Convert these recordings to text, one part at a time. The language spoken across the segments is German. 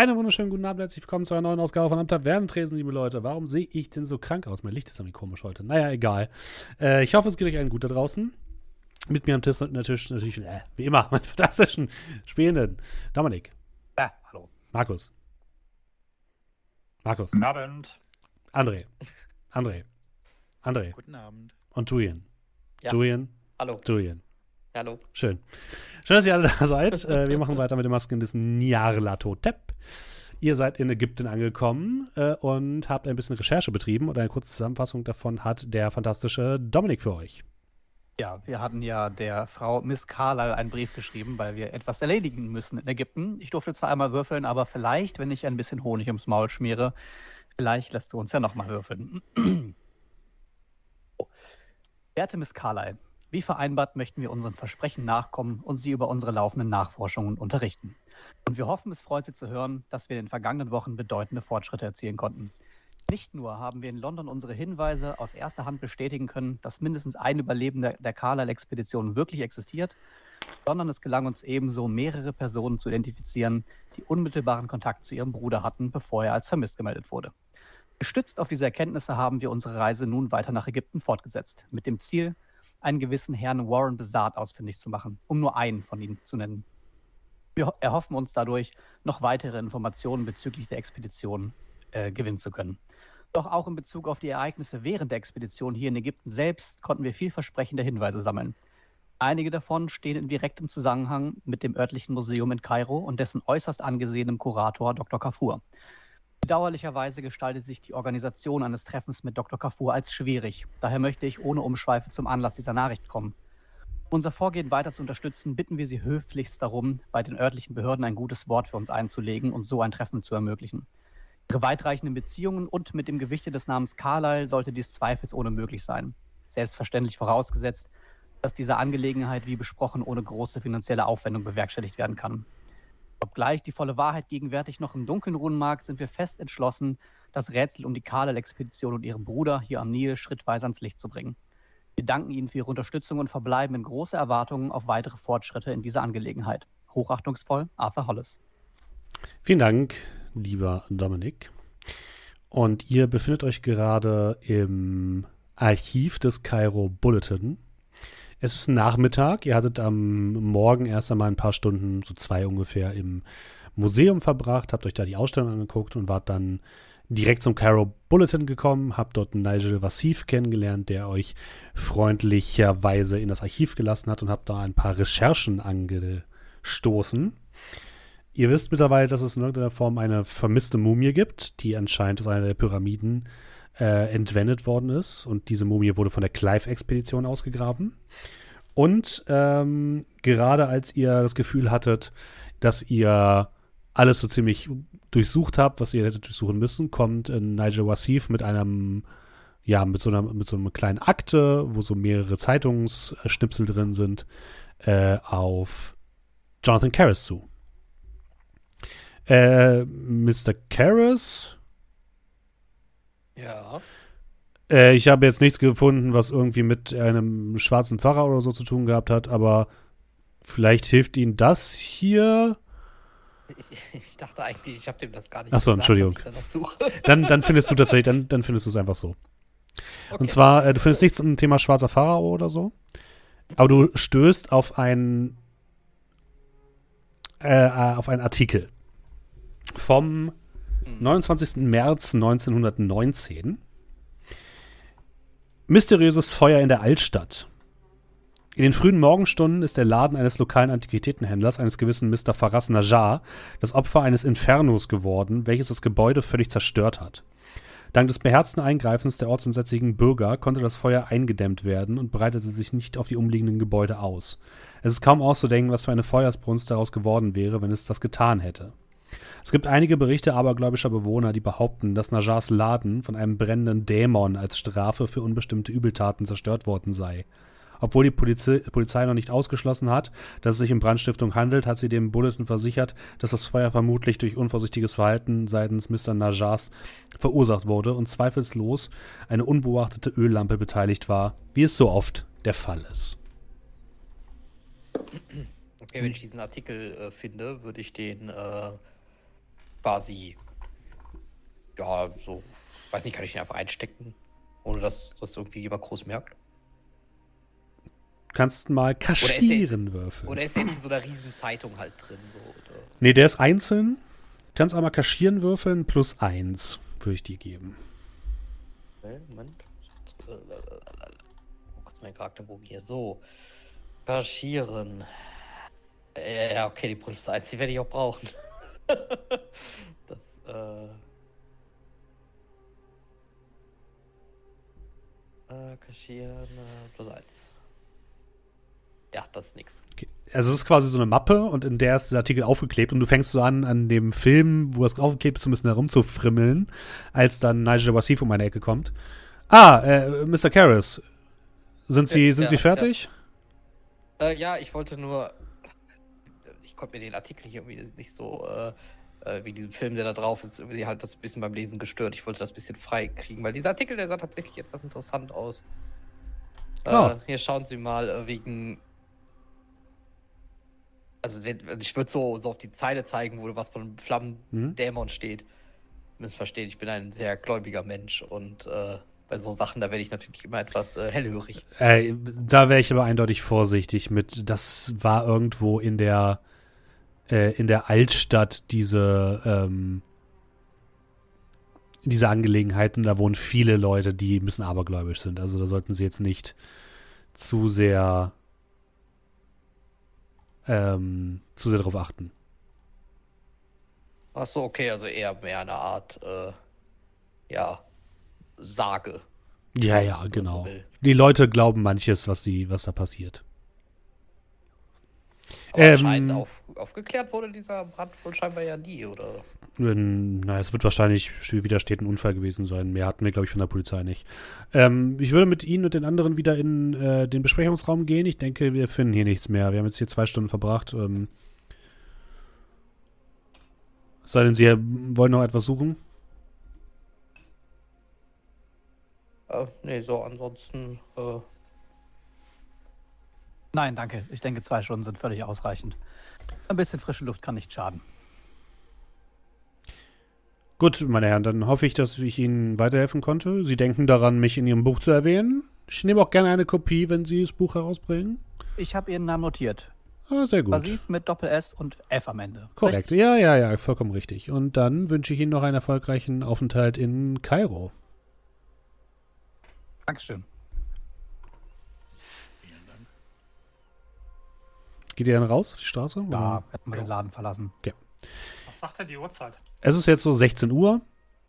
Einen wunderschönen guten Abend, herzlich willkommen zu einer neuen Ausgabe von Am Tavernentresen, liebe Leute. Warum sehe ich denn so krank aus? Mein Licht ist irgendwie komisch heute. Naja, egal. Äh, ich hoffe, es geht euch allen gut da draußen. Mit mir am Tisch natürlich, natürlich äh, wie immer, meinen fantastischen Spielenden. Dominik. Ja, hallo. Markus. Markus. Guten Abend. André. André. André. Guten Abend. Und Julian. Ja. Julian. Hallo. Julian. Hallo. Schön. Schön, dass ihr alle da seid. Äh, wir machen weiter mit den Masken des Nyarlathotep. Ihr seid in Ägypten angekommen äh, und habt ein bisschen Recherche betrieben und eine kurze Zusammenfassung davon hat der fantastische Dominik für euch. Ja, wir hatten ja der Frau Miss Carlyle einen Brief geschrieben, weil wir etwas erledigen müssen in Ägypten. Ich durfte zwar einmal würfeln, aber vielleicht, wenn ich ein bisschen Honig ums Maul schmiere, vielleicht lässt du uns ja nochmal würfeln. Oh. Werte Miss Carlyle, wie vereinbart möchten wir unserem Versprechen nachkommen und Sie über unsere laufenden Nachforschungen unterrichten. Und wir hoffen, es freut Sie zu hören, dass wir in den vergangenen Wochen bedeutende Fortschritte erzielen konnten. Nicht nur haben wir in London unsere Hinweise aus erster Hand bestätigen können, dass mindestens ein Überlebender der Carlyle-Expedition wirklich existiert, sondern es gelang uns ebenso, mehrere Personen zu identifizieren, die unmittelbaren Kontakt zu ihrem Bruder hatten, bevor er als vermisst gemeldet wurde. Gestützt auf diese Erkenntnisse haben wir unsere Reise nun weiter nach Ägypten fortgesetzt, mit dem Ziel, einen gewissen Herrn Warren Besart ausfindig zu machen, um nur einen von ihnen zu nennen. Wir erhoffen uns dadurch, noch weitere Informationen bezüglich der Expedition äh, gewinnen zu können. Doch auch in Bezug auf die Ereignisse während der Expedition hier in Ägypten selbst konnten wir vielversprechende Hinweise sammeln. Einige davon stehen in direktem Zusammenhang mit dem örtlichen Museum in Kairo und dessen äußerst angesehenem Kurator Dr. Kafur. Bedauerlicherweise gestaltet sich die Organisation eines Treffens mit Dr. Kafur als schwierig. Daher möchte ich ohne Umschweife zum Anlass dieser Nachricht kommen. Um unser Vorgehen weiter zu unterstützen, bitten wir Sie höflichst darum, bei den örtlichen Behörden ein gutes Wort für uns einzulegen und so ein Treffen zu ermöglichen. Ihre weitreichenden Beziehungen und mit dem Gewichte des Namens Carlyle sollte dies zweifelsohne möglich sein. Selbstverständlich vorausgesetzt, dass diese Angelegenheit wie besprochen ohne große finanzielle Aufwendung bewerkstelligt werden kann. Obgleich die volle Wahrheit gegenwärtig noch im Dunkeln ruhen mag, sind wir fest entschlossen, das Rätsel um die Carlyle-Expedition und ihren Bruder hier am Nil schrittweise ans Licht zu bringen. Wir danken Ihnen für Ihre Unterstützung und verbleiben in große Erwartungen auf weitere Fortschritte in dieser Angelegenheit. Hochachtungsvoll, Arthur Hollis. Vielen Dank, lieber Dominik. Und ihr befindet euch gerade im Archiv des Cairo Bulletin. Es ist Nachmittag. Ihr hattet am Morgen erst einmal ein paar Stunden, so zwei ungefähr, im Museum verbracht, habt euch da die Ausstellung angeguckt und wart dann direkt zum Cairo Bulletin gekommen, habt dort Nigel Wassif kennengelernt, der euch freundlicherweise in das Archiv gelassen hat und habt da ein paar Recherchen angestoßen. Ihr wisst mittlerweile, dass es in irgendeiner Form eine vermisste Mumie gibt, die anscheinend aus einer der Pyramiden äh, entwendet worden ist. Und diese Mumie wurde von der Clive-Expedition ausgegraben. Und ähm, gerade als ihr das Gefühl hattet, dass ihr alles so ziemlich durchsucht habt, was ihr hättet durchsuchen müssen, kommt äh, Nigel Wassif mit einem, ja, mit so einer, mit so einem kleinen Akte, wo so mehrere Zeitungsschnipsel drin sind, äh, auf Jonathan Karras zu. Äh, Mr. Karras? Ja. Äh, ich habe jetzt nichts gefunden, was irgendwie mit einem schwarzen Pfarrer oder so zu tun gehabt hat, aber vielleicht hilft Ihnen das hier. Ich, ich dachte eigentlich, ich habe dem das gar nicht Ach so, gesagt, Entschuldigung. suche. Dann, dann findest du tatsächlich, dann, dann findest du es einfach so. Okay. Und zwar, äh, du findest nichts zum Thema schwarzer Pharao oder so, aber du stößt auf einen, äh, äh, auf einen Artikel vom 29. März 1919. Mysteriöses Feuer in der Altstadt. In den frühen Morgenstunden ist der Laden eines lokalen Antiquitätenhändlers, eines gewissen Mr. Faras Najar, das Opfer eines Infernos geworden, welches das Gebäude völlig zerstört hat. Dank des beherzten Eingreifens der ortsansässigen Bürger konnte das Feuer eingedämmt werden und breitete sich nicht auf die umliegenden Gebäude aus. Es ist kaum auszudenken, was für eine Feuersbrunst daraus geworden wäre, wenn es das getan hätte. Es gibt einige Berichte abergläubischer Bewohner, die behaupten, dass Najars Laden von einem brennenden Dämon als Strafe für unbestimmte Übeltaten zerstört worden sei. Obwohl die Polizei, Polizei noch nicht ausgeschlossen hat, dass es sich um Brandstiftung handelt, hat sie dem Bulletin versichert, dass das Feuer vermutlich durch unvorsichtiges Verhalten seitens Mr. Najars verursacht wurde und zweifellos eine unbeobachtete Öllampe beteiligt war, wie es so oft der Fall ist. Okay, wenn ich diesen Artikel äh, finde, würde ich den äh, quasi, ja, so, weiß nicht, kann ich den einfach einstecken, ohne dass das irgendwie jemand groß merkt? Kannst mal kaschieren würfeln. Oder ist der in so einer riesen Zeitung halt drin? So, oder? Nee, der ist einzeln. Kannst einmal kaschieren würfeln, plus eins würde ich dir geben. Okay, Moment. Wo ist mein Charakterbogen hier? So. Kaschieren. Äh, Ja, okay, die plus eins, die werde ich auch brauchen. das, äh. Äh, kaschieren, äh, plus eins. Ja, das ist nix. Okay. Also es ist quasi so eine Mappe und in der ist dieser Artikel aufgeklebt und du fängst so an, an dem Film, wo das aufgeklebt ist, so ein bisschen herumzufrimmeln, als dann Nigel Wasif um eine Ecke kommt. Ah, äh, Mr. Karras, sind Sie, Ja, sind Sie ja, fertig? Äh, ja, ich wollte nur. Ich konnte mir den Artikel hier irgendwie nicht so, äh, äh, wie diesen Film, der da drauf ist, irgendwie halt das ein bisschen beim Lesen gestört. Ich wollte das ein bisschen frei kriegen, weil dieser Artikel, der sah tatsächlich etwas interessant aus. Äh, Ah. Hier schauen Sie mal, äh, wegen. Also, also ich würde so, so auf die Zeile zeigen, wo was von einem Mhm. Flammendämon steht. Ihr müsst verstehen, ich bin ein sehr gläubiger Mensch und äh, bei so Sachen, da werde ich natürlich immer etwas äh, hellhörig. Äh, da wäre ich aber eindeutig vorsichtig mit. Das war irgendwo in der äh, in der Altstadt diese ähm, diese Angelegenheiten. Da wohnen viele Leute, die ein bisschen abergläubisch sind. Also da sollten sie jetzt nicht zu sehr ähm, zu sehr darauf achten. Ach so, okay, also eher mehr eine Art, äh, ja, Sage. Ja, ja, so genau. will. Die Leute glauben manches, was sie, was da passiert. Aber Ähm, anscheinend auf, aufgeklärt wurde dieser Brand wohl scheinbar ja nie, oder? Ähm, Na, es wird wahrscheinlich wieder steht ein Unfall gewesen sein. Mehr hatten wir, glaube ich, von der Polizei nicht. Ähm, ich würde mit Ihnen und den anderen wieder in äh, den Besprechungsraum gehen. Ich denke, wir finden hier nichts mehr. Wir haben jetzt hier zwei Stunden verbracht. Ähm, sei denn, Sie wollen noch etwas suchen? Äh, nee, so ansonsten, äh, Nein, danke. Ich denke, zwei Stunden sind völlig ausreichend. Ein bisschen frische Luft kann nicht schaden. Gut, meine Herren, dann hoffe ich, dass ich Ihnen weiterhelfen konnte. Sie denken daran, mich in Ihrem Buch zu erwähnen. Ich nehme auch gerne eine Kopie, wenn Sie das Buch herausbringen. Ich habe Ihren Namen notiert. Ah, sehr gut. Basiv mit Doppel-S und F am Ende. Korrekt. Ja, ja, ja, vollkommen richtig. Und dann wünsche ich Ihnen noch einen erfolgreichen Aufenthalt in Kairo. Dankeschön. Geht ihr dann raus auf die Straße? Ja, oder? hätten wir den Laden verlassen. Was sagt denn die Uhrzeit? Es ist jetzt so 16 Uhr.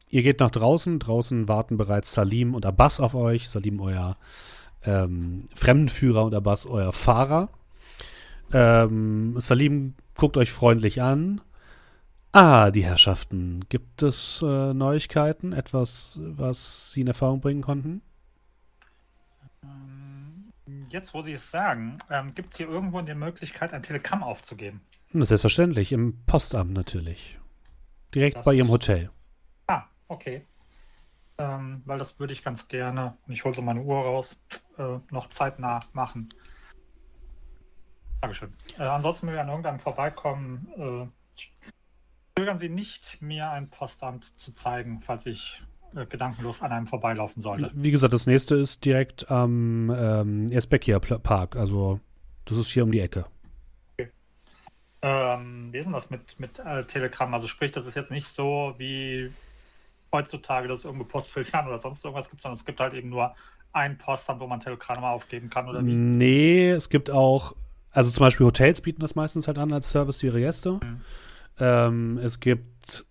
Ihr geht nach draußen. Draußen warten bereits Salim und Abbas auf euch. Salim, euer ähm, Fremdenführer und Abbas, euer Fahrer. Ähm, Salim guckt euch freundlich an. Ah, die Herrschaften. Gibt es äh, Neuigkeiten? Etwas, was Sie in Erfahrung bringen konnten? Jetzt, wo Sie es sagen, ähm, gibt es hier irgendwo eine Möglichkeit, ein Telegramm aufzugeben? Selbstverständlich, im Postamt natürlich. Direkt Das bei Ihrem Hotel. Ah, okay. Ähm, weil das würde ich ganz gerne, und ich hole so meine Uhr raus, äh, noch zeitnah machen. Dankeschön. Äh, ansonsten, wenn wir an irgendeinem vorbeikommen, äh, zögern Sie nicht, mir ein Postamt zu zeigen, falls ich äh, gedankenlos an einem vorbeilaufen sollte. Wie gesagt, das nächste ist direkt am ähm, Esbekia Park. Also, das ist hier um die Ecke. Ähm, wie ist denn das mit, mit äh, Telegram? Also sprich, das ist jetzt nicht so wie heutzutage, dass es irgendwo Postfilialen oder sonst irgendwas gibt, sondern es gibt halt eben nur ein Postamt, wo man Telegramme aufgeben kann oder wie? Nee, es gibt auch, also zum Beispiel Hotels bieten das meistens halt an als Service für ihre Gäste. Mhm. Ähm, es gibt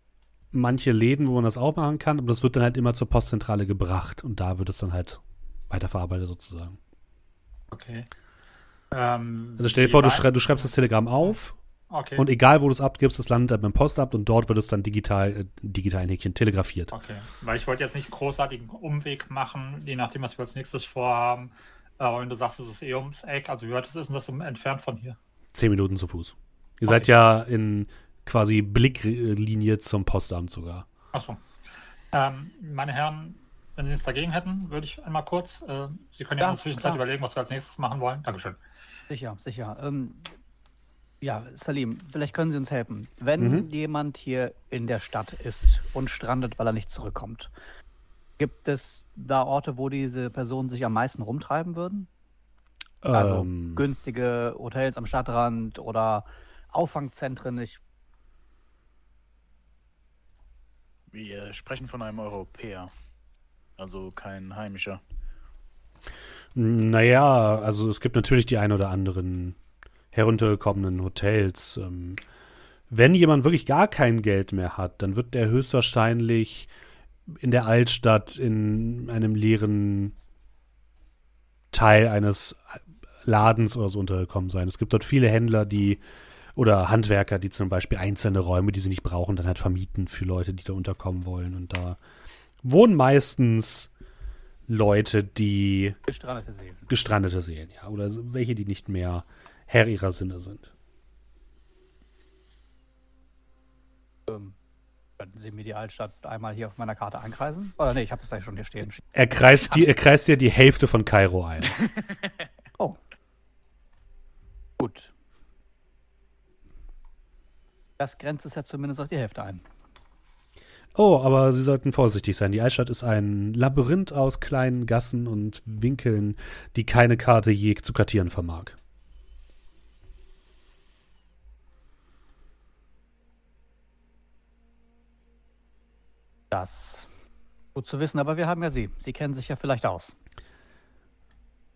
manche Läden, wo man das auch machen kann, aber das wird dann halt immer zur Postzentrale gebracht und da wird es dann halt weiterverarbeitet sozusagen. Okay. Ähm, Also stell dir vor, du, schrei du schreibst das Telegramm auf Okay. und egal wo du es abgibst, das landet dann beim Postamt und dort wird es dann digital, äh, digital ein Häkchen telegrafiert. Okay, weil ich wollte jetzt nicht großartigen Umweg machen, je nachdem, was wir als nächstes vorhaben. Aber wenn du sagst, es ist eh ums Eck, also wie weit ist denn das entfernt von hier? Zehn Minuten zu Fuß. Ihr seid Okay. ja in quasi Blicklinie zum Postamt sogar. Achso. Ähm, meine Herren, wenn Sie nichts dagegen hätten, würde ich einmal kurz, äh, Sie können ja, Ja, in der Zwischenzeit klar. überlegen, was wir als nächstes machen wollen. Dankeschön. Sicher, sicher. Ähm, Ja, Salim, vielleicht können Sie uns helfen. Wenn Mhm. jemand hier in der Stadt ist und strandet, weil er nicht zurückkommt, gibt es da Orte, wo diese Personen sich am meisten rumtreiben würden? Also Ähm, günstige Hotels am Stadtrand oder Auffangzentren. Ich, Wir sprechen von einem Europäer. Also kein Heimischer. Naja, also es gibt natürlich die ein oder anderen heruntergekommenen Hotels. Ähm, wenn jemand wirklich gar kein Geld mehr hat, dann wird der höchstwahrscheinlich in der Altstadt in einem leeren Teil eines Ladens oder so untergekommen sein. Es gibt dort viele Händler, die oder Handwerker, die zum Beispiel einzelne Räume, die sie nicht brauchen, dann halt vermieten für Leute, die da unterkommen wollen. Und da wohnen meistens Leute, die gestrandete Seelen. gestrandete Seelen, ja, oder welche, die nicht mehr Herr ihrer Sinne sind. Ähm, könnten Sie mir die Altstadt einmal hier auf meiner Karte einkreisen? Oder nee, ich habe es ja schon hier stehen. Er kreist, die, er kreist dir die Hälfte von Kairo ein. Oh. Gut. Das grenzt es ja zumindest auf die Hälfte ein. Oh, aber Sie sollten vorsichtig sein. Die Altstadt ist ein Labyrinth aus kleinen Gassen und Winkeln, die keine Karte je zu kartieren vermag. Das gut zu wissen, aber wir haben ja Sie. Sie kennen sich ja vielleicht aus.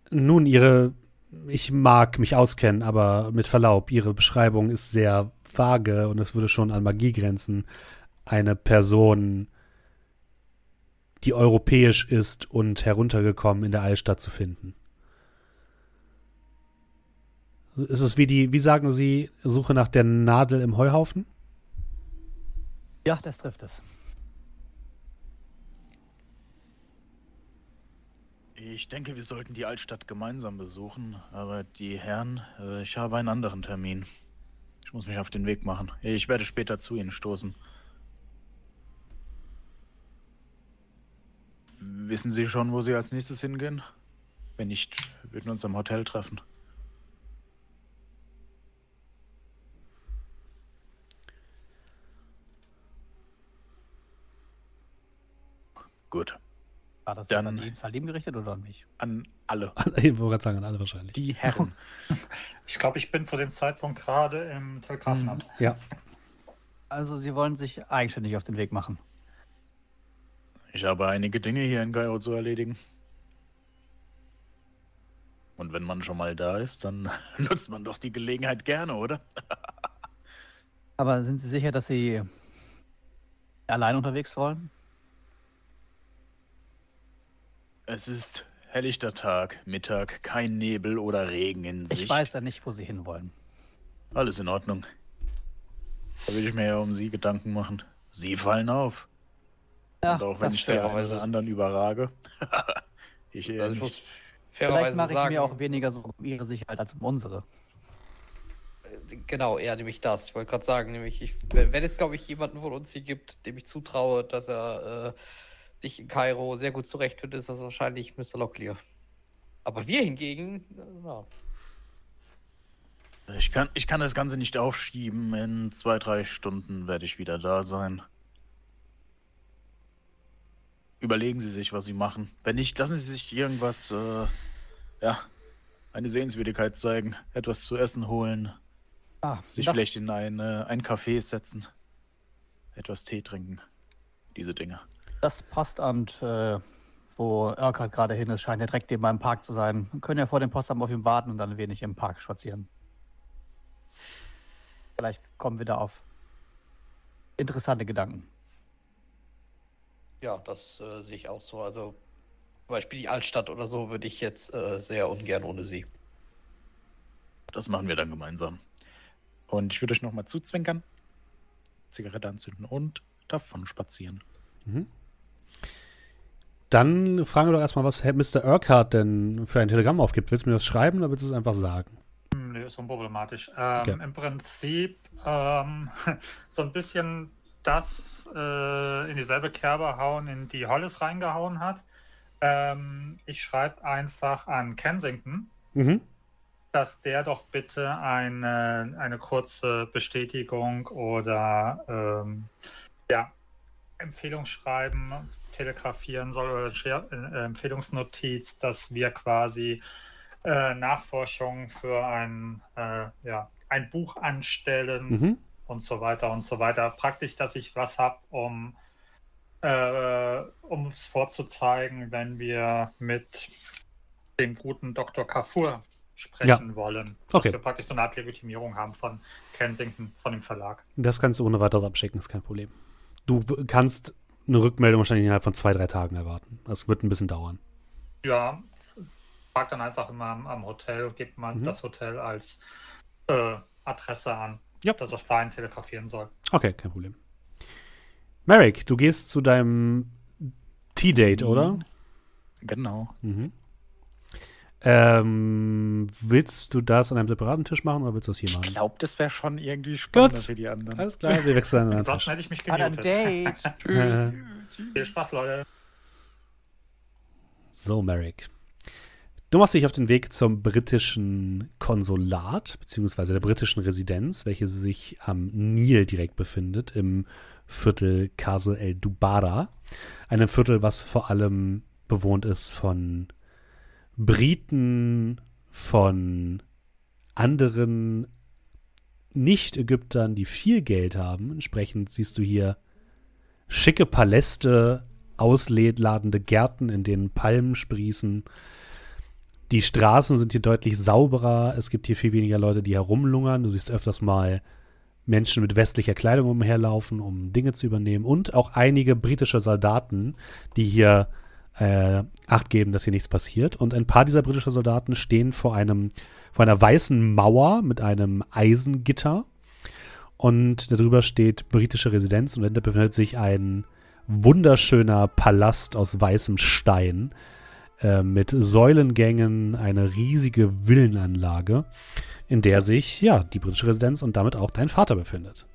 Nun, Ihre, ich mag mich auskennen, aber mit Verlaub, Ihre Beschreibung ist sehr vage und es würde schon an Magie grenzen, eine Person, die europäisch ist und heruntergekommen in der Altstadt zu finden. Ist es wie die, wie sagen Sie, Suche nach der Nadel im Heuhaufen? Ja, das trifft es. Ich denke, wir sollten die Altstadt gemeinsam besuchen. Aber die Herren, äh, ich habe einen anderen Termin. Ich muss mich auf den Weg machen. Ich werde später zu Ihnen stoßen. Wissen Sie schon, wo Sie als nächstes hingehen? Wenn nicht, würden wir uns am Hotel treffen. Gut. War das Dann- dann an ihn Salim gerichtet oder an mich? An alle. Ich wollte gerade sagen, an alle wahrscheinlich. Die Herren. Ich glaube, ich bin zu dem Zeitpunkt gerade im Telegrafenamt. Ja. Also Sie wollen sich eigenständig auf den Weg machen. Ich habe einige Dinge hier in Kairo zu erledigen. Und wenn man schon mal da ist, dann nutzt man doch die Gelegenheit gerne, oder? Aber sind Sie sicher, dass Sie allein unterwegs wollen? Es ist helllichter Tag, Mittag, kein Nebel oder Regen in Sicht. Ich weiß ja nicht, wo Sie hinwollen. Alles in Ordnung. Da will ich mir ja um Sie Gedanken machen. Sie fallen auf. Ja, Und auch wenn das ich den einen anderen überrage. ich eher Also ich nicht. Vielleicht mache ich sagen, mir auch weniger so um Ihre Sicherheit als um unsere. genau, eher nämlich das. Ich wollte gerade sagen, nämlich, ich, wenn wenn es, glaube ich, jemanden von uns hier gibt, dem ich zutraue, dass er äh, sich in Kairo sehr gut zurechtfindet, ist das wahrscheinlich Mr. Locklear. Aber wir hingegen, äh, ja. Ich kann, ich kann das Ganze nicht aufschieben. In zwei, drei Stunden werde ich wieder da sein. Überlegen Sie sich, was Sie machen. Wenn nicht, lassen Sie sich irgendwas, äh, ja, eine Sehenswürdigkeit zeigen, etwas zu essen holen, Ah, sich vielleicht in ein, äh, ein Café setzen, etwas Tee trinken. Diese Dinge. Das Postamt, äh, wo Urquhart gerade hin ist, scheint ja direkt neben meinem Park zu sein. Wir können ja vor dem Postamt auf ihn warten und dann ein wenig im Park spazieren. Vielleicht kommen wir da auf interessante Gedanken. Ja, das äh, sehe ich auch so. Also, zum Beispiel die Altstadt oder so würde ich jetzt äh, sehr ungern ohne sie. Das machen wir dann gemeinsam. Und ich würde euch nochmal zuzwinkern, Zigarette anzünden und davon spazieren. Dann fragen wir doch erstmal, was Mr. Urquhart denn für ein Telegramm aufgibt. Willst du mir das schreiben oder willst du es einfach sagen? Hm, Nee, ist unproblematisch. Ähm, Ja. Im Prinzip ähm, so ein bisschen das äh, in dieselbe Kerbe hauen, in die Hollis reingehauen hat. Ähm, ich schreibe einfach an Kensington Mhm. dass der doch bitte eine, eine kurze Bestätigung oder ähm, ja, Empfehlung schreiben, telegrafieren soll oder äh, Empfehlungsnotiz, dass wir quasi äh, Nachforschungen für ein, äh, ja, ein Buch anstellen Mhm. und so weiter und so weiter. Praktisch, dass ich was habe, um äh, um es vorzuzeigen, wenn wir mit dem guten Dr. Kafur sprechen wollen. Dass Okay. wir praktisch so eine Art Legitimierung haben von Kensington, von dem Verlag. Das kannst du ohne weiteres abschicken, ist kein Problem. Du kannst eine Rückmeldung wahrscheinlich innerhalb von zwei, drei Tagen erwarten. Das wird ein bisschen dauern. Ja, frag dann einfach immer am, am Hotel und gib mal Mhm. das Hotel als äh, Adresse an, Ja. dass es dahin telegrafieren soll. Okay, kein Problem. Merrick, du gehst zu deinem Tea-Date, oder? Genau. Mhm. Ähm, willst du das an einem separaten Tisch machen oder willst du das hier Ich machen? glaube, das wäre schon irgendwie spannender Gut. für die anderen. Alles klar, wir wechseln an Ansonsten hätte ich mich An einem gemutet. Date. Äh, Viel Spaß, Leute. So, Merrick. Du machst dich auf den Weg zum britischen Konsulat, beziehungsweise der britischen Residenz, welche sich am Nil direkt befindet, im Viertel Castle el Dubara. Einem Viertel, was vor allem bewohnt ist von Briten, von anderen Nicht-Ägyptern, die viel Geld haben. Entsprechend siehst du hier schicke Paläste, ausladende Gärten, in denen Palmen sprießen. Die Straßen sind hier deutlich sauberer. Es gibt hier viel weniger Leute, die herumlungern. Du siehst öfters mal Menschen mit westlicher Kleidung umherlaufen, um Dinge zu übernehmen. Und auch einige britische Soldaten, die hier äh, Acht geben, dass hier nichts passiert. Und ein paar dieser britischen Soldaten stehen vor einem, vor einer weißen Mauer mit einem Eisengitter. Und darüber steht britische Residenz und dahinter befindet sich ein wunderschöner Palast aus weißem Stein äh, mit Säulengängen, eine riesige Villenanlage, in der sich ja die britische Residenz und damit auch dein Vater befindet.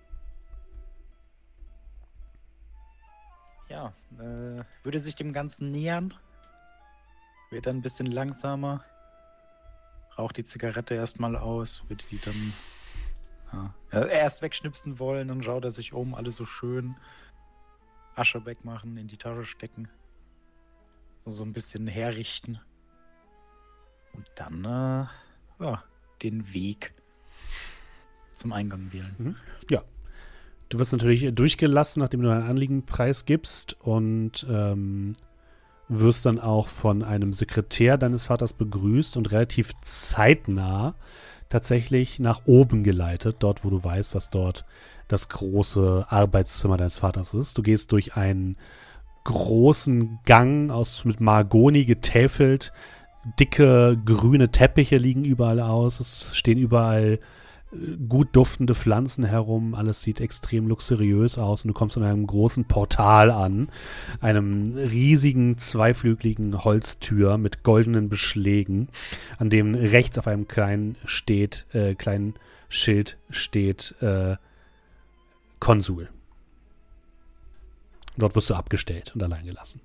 Ja, äh, würde sich dem Ganzen nähern. Wird dann ein bisschen langsamer. Raucht die Zigarette erstmal aus. Würde die dann ja, ja, erst wegschnipsen wollen, dann schaut er sich um, alles so schön. Asche wegmachen, in die Tasche stecken. So, so ein bisschen herrichten. Und dann, äh, ja, den Weg zum Eingang wählen. Du wirst natürlich durchgelassen, nachdem du dein Anliegen preisgibst und ähm, wirst dann auch von einem Sekretär deines Vaters begrüßt und relativ zeitnah tatsächlich nach oben geleitet, dort wo du weißt, dass dort das große Arbeitszimmer deines Vaters ist. Du gehst durch einen großen Gang aus mit Mahagoni getäfelt. Dicke grüne Teppiche liegen überall aus. Es stehen überall gut duftende Pflanzen herum. Alles sieht extrem luxuriös aus. Und du kommst an einem großen Portal an. Einem riesigen, zweiflügeligen Holztür mit goldenen Beschlägen, an dem rechts auf einem kleinen steht, äh, kleinen Schild steht, äh, Konsul. Dort wirst du abgestellt und allein gelassen.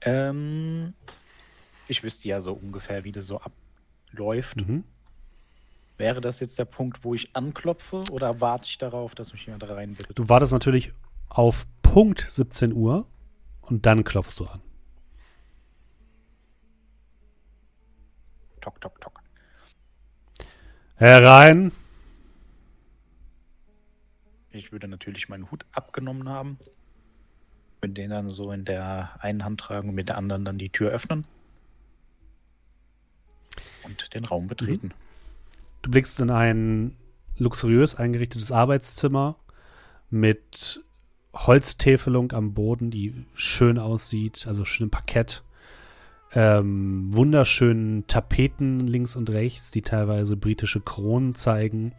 Ähm, ich wüsste ja so ungefähr, wie das so abläuft. Mhm. Wäre das jetzt der Punkt, wo ich anklopfe oder warte ich darauf, dass mich jemand reinbittet? Du wartest natürlich auf Punkt 17 Uhr und dann klopfst du an. Tok, tok, tok. Herein. Ich würde natürlich meinen Hut abgenommen haben. Würde den dann so in der einen Hand tragen und mit der anderen dann die Tür öffnen. Und den Raum betreten. Du blickst in ein luxuriös eingerichtetes Arbeitszimmer mit Holztäfelung am Boden, die schön aussieht, also schönem Parkett. Ähm, wunderschönen Tapeten links und rechts, die teilweise britische Kronen zeigen.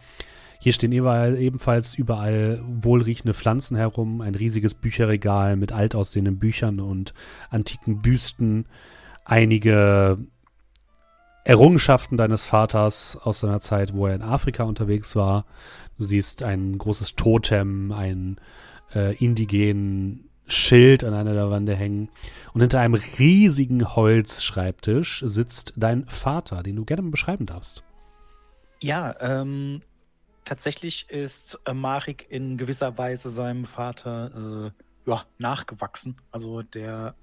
Hier stehen ebenfalls überall wohlriechende Pflanzen herum, ein riesiges Bücherregal mit alt aussehenden Büchern und antiken Büsten, einige Errungenschaften deines Vaters aus seiner Zeit, wo er in Afrika unterwegs war. Du siehst ein großes Totem, einen äh, indigenen Schild an einer der Wände hängen. Und hinter einem riesigen Holzschreibtisch sitzt dein Vater, den du gerne mal beschreiben darfst. Ja, ähm, tatsächlich ist äh, Marik in gewisser Weise seinem Vater äh, ja, nachgewachsen. Also der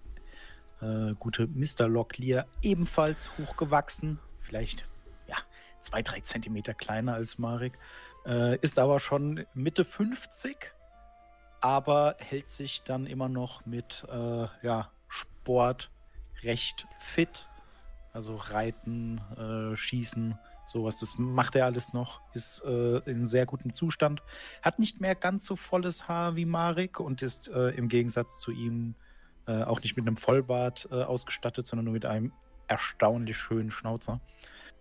äh, gute Mr. Locklear ebenfalls hochgewachsen. Vielleicht ja, zwei, drei Zentimeter kleiner als Marik. Äh, ist aber schon Mitte 50, aber hält sich dann immer noch mit äh, ja, Sport recht fit. Also Reiten, äh, Schießen, sowas. Das macht er alles noch. Ist äh, in sehr gutem Zustand. Hat nicht mehr ganz so volles Haar wie Marik und ist äh, im Gegensatz zu ihm äh, auch nicht mit einem Vollbart äh, ausgestattet, sondern nur mit einem erstaunlich schönen Schnauzer.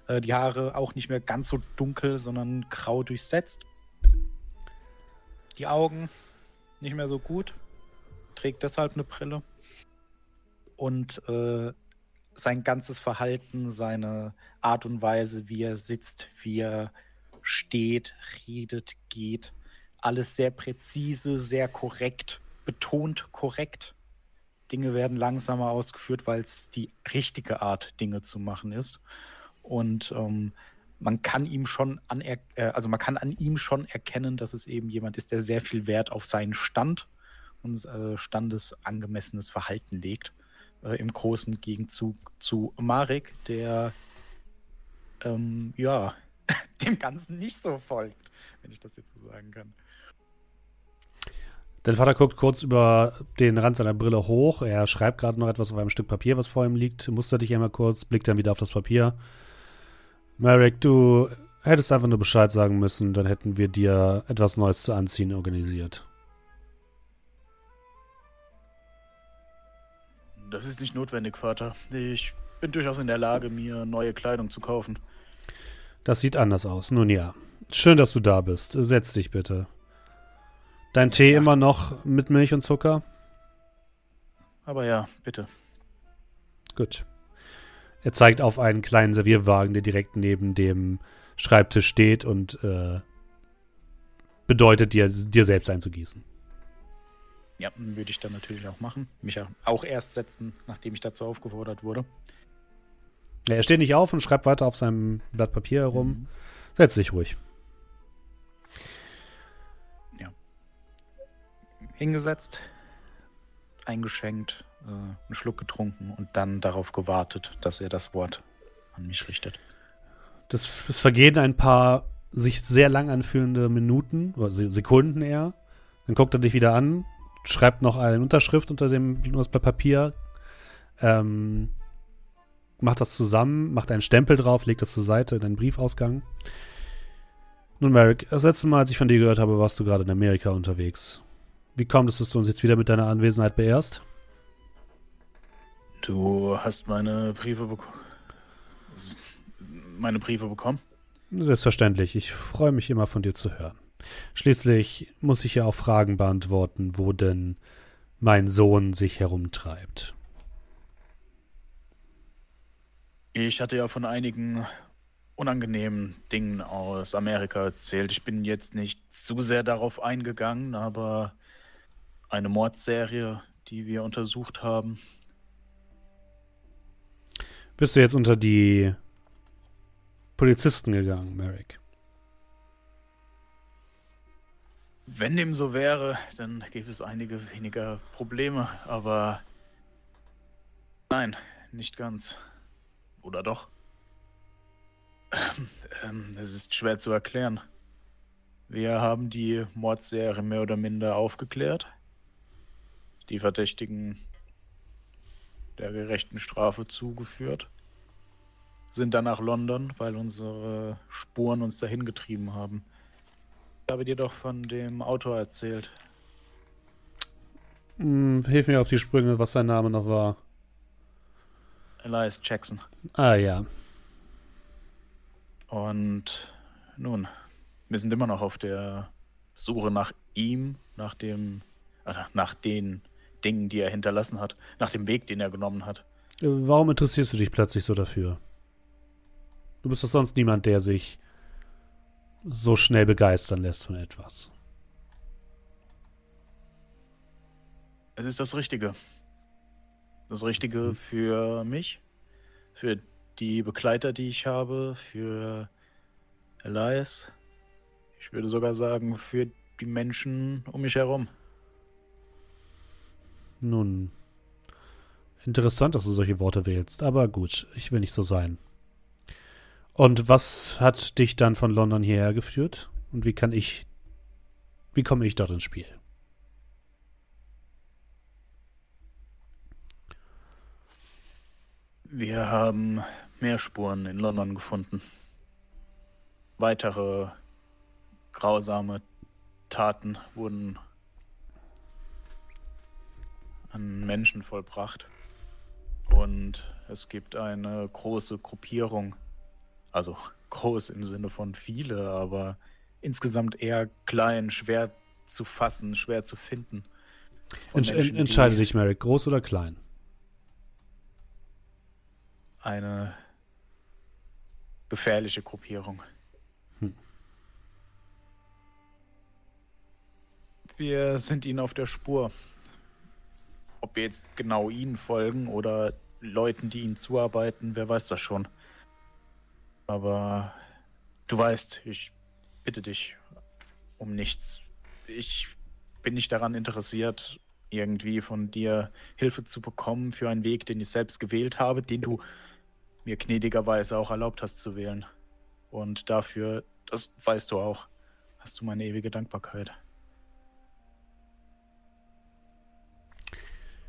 Äh, die Haare auch nicht mehr ganz so dunkel, sondern grau durchsetzt. Die Augen nicht mehr so gut. Trägt deshalb eine Brille. Und äh, sein ganzes Verhalten, seine Art und Weise, wie er sitzt, wie er steht, redet, geht, alles sehr präzise, sehr korrekt, betont korrekt. Dinge werden langsamer ausgeführt, weil es die richtige Art, Dinge zu machen ist. Und ähm, man kann ihm schon an, äh, also man kann an ihm schon erkennen, dass es eben jemand ist, der sehr viel Wert auf seinen Stand und äh, standesangemessenes Verhalten legt. Äh, Im großen Gegenzug zu Marek, der ähm, ja dem Ganzen nicht so folgt, wenn ich das jetzt so sagen kann. Dein Vater guckt kurz über den Rand seiner Brille hoch. Er schreibt gerade noch etwas auf einem Stück Papier, was vor ihm liegt. Mustert dich einmal kurz, blickt dann wieder auf das Papier. Merrick, du hättest einfach nur Bescheid sagen müssen, dann hätten wir dir etwas Neues zu anziehen organisiert. Das ist nicht notwendig, Vater. Ich bin durchaus in der Lage, mir neue Kleidung zu kaufen. Das sieht anders aus. Nun ja. Schön, dass du da bist. Setz dich bitte. Dein Tee ja. immer noch mit Milch und Zucker? Aber ja, bitte. Gut. Er zeigt auf einen kleinen Servierwagen, der direkt neben dem Schreibtisch steht und äh, bedeutet dir, dir selbst einzugießen. Ja, würde ich dann natürlich auch machen. Mich auch erst setzen, nachdem ich dazu aufgefordert wurde. Ja, er steht nicht auf und schreibt weiter auf seinem Blatt Papier herum. Mhm. Setz dich ruhig. Hingesetzt, eingeschenkt, äh, einen Schluck getrunken und dann darauf gewartet, dass er das Wort an mich richtet. Das, es vergehen ein paar sich sehr lang anfühlende Minuten, oder Sekunden eher. Dann guckt er dich wieder an, schreibt noch eine Unterschrift unter dem das Papier, ähm, macht das zusammen, macht einen Stempel drauf, legt das zur Seite in einen Briefausgang. Nun, Merrick, das letzte Mal, als ich von dir gehört habe, warst du gerade in Amerika unterwegs. Wie kommt es, dass du uns jetzt wieder mit deiner Anwesenheit beehrst? Du hast meine Briefe bekommen. Meine Briefe bekommen? Selbstverständlich. Ich freue mich immer von dir zu hören. Schließlich muss ich ja auch Fragen beantworten, wo denn mein Sohn sich herumtreibt. Ich hatte ja von einigen unangenehmen Dingen aus Amerika erzählt. Ich bin jetzt nicht zu sehr darauf eingegangen, aber eine Mordserie, die wir untersucht haben. Bist du jetzt unter die Polizisten gegangen, Merrick? Wenn dem so wäre, dann gäbe es einige weniger Probleme, aber nein, nicht ganz. Oder doch? Ähm, es ist schwer zu erklären. Wir haben die Mordserie mehr oder minder aufgeklärt die Verdächtigen der gerechten Strafe zugeführt, sind dann nach London, weil unsere Spuren uns dahin getrieben haben. Ich habe dir doch von dem Autor erzählt. Hm, hilf mir auf die Sprünge, was sein Name noch war. Elias Jackson. Ah ja. Und nun, wir sind immer noch auf der Suche nach ihm, nach dem, nach den Dingen, die er hinterlassen hat, nach dem Weg, den er genommen hat. Warum interessierst du dich plötzlich so dafür? Du bist doch sonst niemand, der sich so schnell begeistern lässt von etwas. Es ist das Richtige. Das Richtige Mhm. für mich, für die Begleiter, die ich habe, für Elias. Ich würde sogar sagen, für die Menschen um mich herum. Nun, interessant, dass du solche Worte wählst, aber gut, ich will nicht so sein. Und was hat dich dann von London hierher geführt? Und wie kann ich, wie komme ich dort ins Spiel? Wir haben mehr Spuren in London gefunden. Weitere grausame Taten wurden an Menschen vollbracht. Und es gibt eine große Gruppierung, also groß im Sinne von viele, aber insgesamt eher klein, schwer zu fassen, schwer zu finden. Entsch Menschen, entscheide dich, Merrick, groß oder klein? eine gefährliche Gruppierung. Hm. Wir sind ihnen auf der Spur. Ob wir jetzt genau ihnen folgen oder Leuten, die ihnen zuarbeiten, wer weiß das schon. Aber du weißt, ich bitte dich um nichts. Ich bin nicht daran interessiert, irgendwie von dir Hilfe zu bekommen für einen Weg, den ich selbst gewählt habe, den du mir gnädigerweise auch erlaubt hast zu wählen. Und dafür, das weißt du auch, hast du meine ewige Dankbarkeit.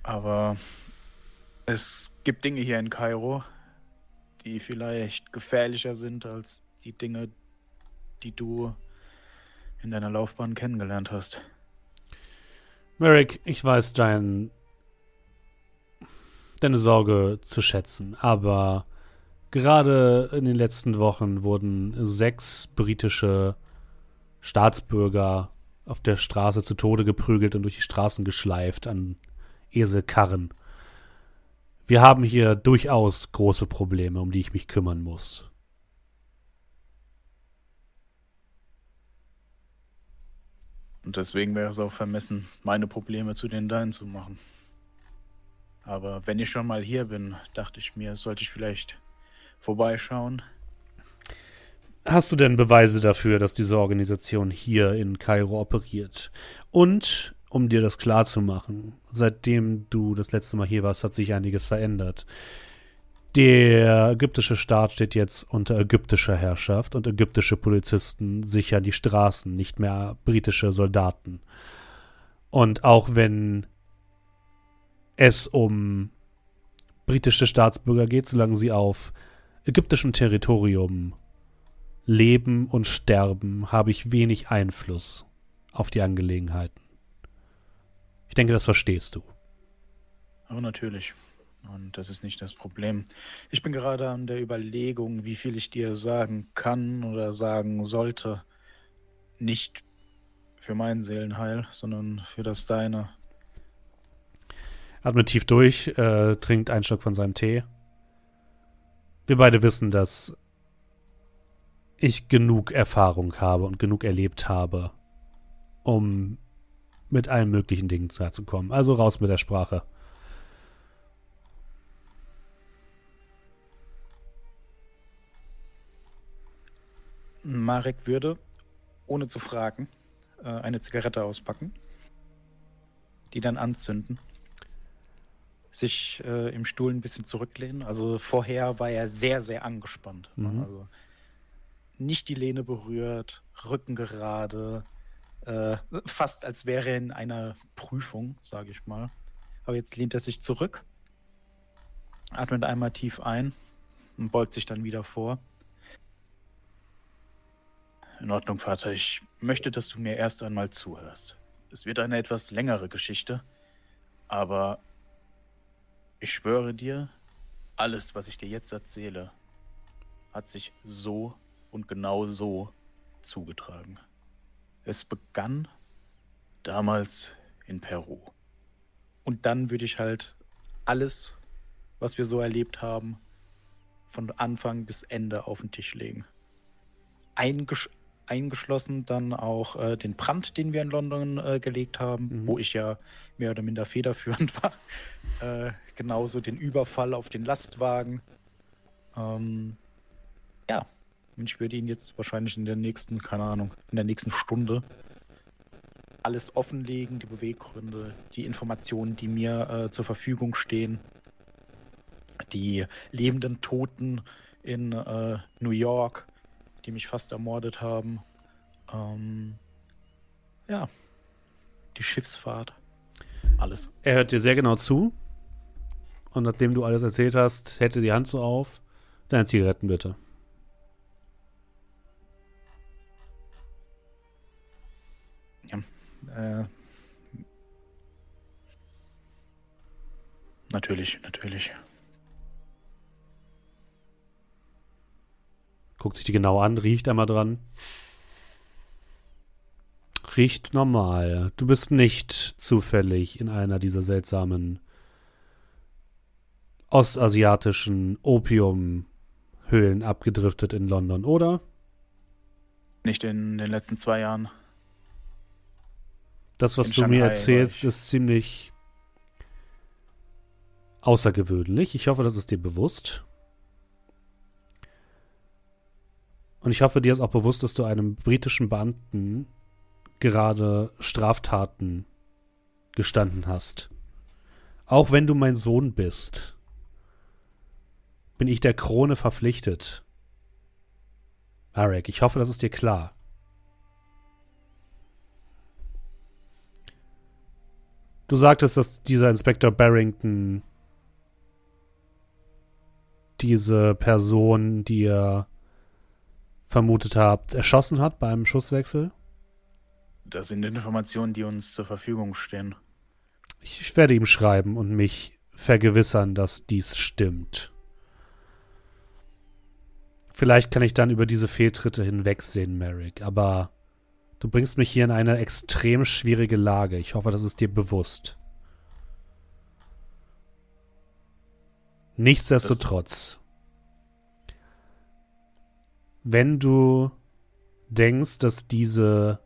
Aber es gibt Dinge hier in Kairo, die vielleicht gefährlicher sind als die Dinge, die du in deiner Laufbahn kennengelernt hast. Merrick, ich weiß dein, deine Sorge zu schätzen, aber gerade in den letzten Wochen wurden sechs britische Staatsbürger auf der Straße zu Tode geprügelt und durch die Straßen geschleift an Eselkarren. Wir haben hier durchaus große Probleme, um die ich mich kümmern muss. Und deswegen wäre es auch vermessen, meine Probleme zu den deinen zu machen. Aber wenn ich schon mal hier bin, dachte ich mir, sollte ich vielleicht vorbeischauen. Hast du denn Beweise dafür, dass diese Organisation hier in Kairo operiert? Und, um dir das klar zu machen, seitdem du das letzte Mal hier warst, hat sich einiges verändert. Der ägyptische Staat steht jetzt unter ägyptischer Herrschaft und ägyptische Polizisten sichern die Straßen, nicht mehr britische Soldaten. Und auch wenn es um britische Staatsbürger geht, solange sie auf ägyptischem Territorium leben und sterben, habe ich wenig Einfluss auf die Angelegenheiten. Ich denke, das verstehst du. Aber natürlich. Und das ist nicht das Problem. Ich bin gerade an der Überlegung, wie viel ich dir sagen kann oder sagen sollte. Nicht für mein Seelenheil, sondern für das deine. Atmet tief durch, äh, trinkt einen Schluck von seinem Tee. Wir beide wissen, dass ich genug Erfahrung habe und genug erlebt habe, um mit allen möglichen Dingen klarzukommen. Also raus mit der Sprache. Marek würde, ohne zu fragen, äh, eine Zigarette auspacken, die dann anzünden, sich äh, im Stuhl ein bisschen zurücklehnen. Also vorher war er sehr, sehr angespannt. Mhm. Also nicht die Lehne berührt, Rücken gerade, äh, fast als wäre er in einer Prüfung, sage ich mal. Aber jetzt lehnt er sich zurück, atmet einmal tief ein und beugt sich dann wieder vor. In Ordnung, Vater. Ich möchte, dass du mir erst einmal zuhörst. Es wird eine etwas längere Geschichte, aber ich schwöre dir, alles, was ich dir jetzt erzähle, hat sich so und genau so zugetragen. Es begann damals in Peru. Und dann würde ich halt alles, was wir so erlebt haben, von Anfang bis Ende auf den Tisch legen. Eingesch eingeschlossen dann auch äh, den Brand, den wir in London äh, gelegt haben, Mhm. wo ich ja mehr oder minder federführend war. Äh, genauso den Überfall auf den Lastwagen. Ähm, ja, und ich würde ihn jetzt wahrscheinlich in der nächsten, keine Ahnung, in der nächsten Stunde alles offenlegen, die Beweggründe, die Informationen, die mir äh, zur Verfügung stehen, die lebenden Toten in äh, New York, die mich fast ermordet haben. Ähm, ja, die Schiffsfahrt, alles. Er hört dir sehr genau zu. Und nachdem du alles erzählt hast, hält er die Hand so auf. Deine Zigaretten bitte. Äh, natürlich, natürlich. Guckt sich die genau an, riecht einmal dran. Riecht normal. Du bist nicht zufällig in einer dieser seltsamen ostasiatischen Opiumhöhlen abgedriftet in London, oder? Nicht in den letzten zwei Jahren. Das, was In du mir Shanghai war erzählst, ist ziemlich außergewöhnlich. Ich hoffe, das ist dir bewusst. Und ich hoffe, dir ist auch bewusst, dass du einem britischen Beamten gerade Straftaten gestanden hast. Auch wenn du mein Sohn bist, bin ich der Krone verpflichtet. Marek, ich hoffe, das ist dir klar. Du sagtest, dass dieser Inspektor Barrington diese Person, die ihr vermutet habt, erschossen hat beim Schusswechsel. Das sind Informationen, die uns zur Verfügung stehen. Ich, ich werde ihm schreiben und mich vergewissern, dass dies stimmt. Vielleicht kann ich dann über diese Fehltritte hinwegsehen, Merrick, aber du bringst mich hier in eine extrem schwierige Lage. Ich hoffe, das ist dir bewusst. Nichtsdestotrotz, wenn du denkst, dass diese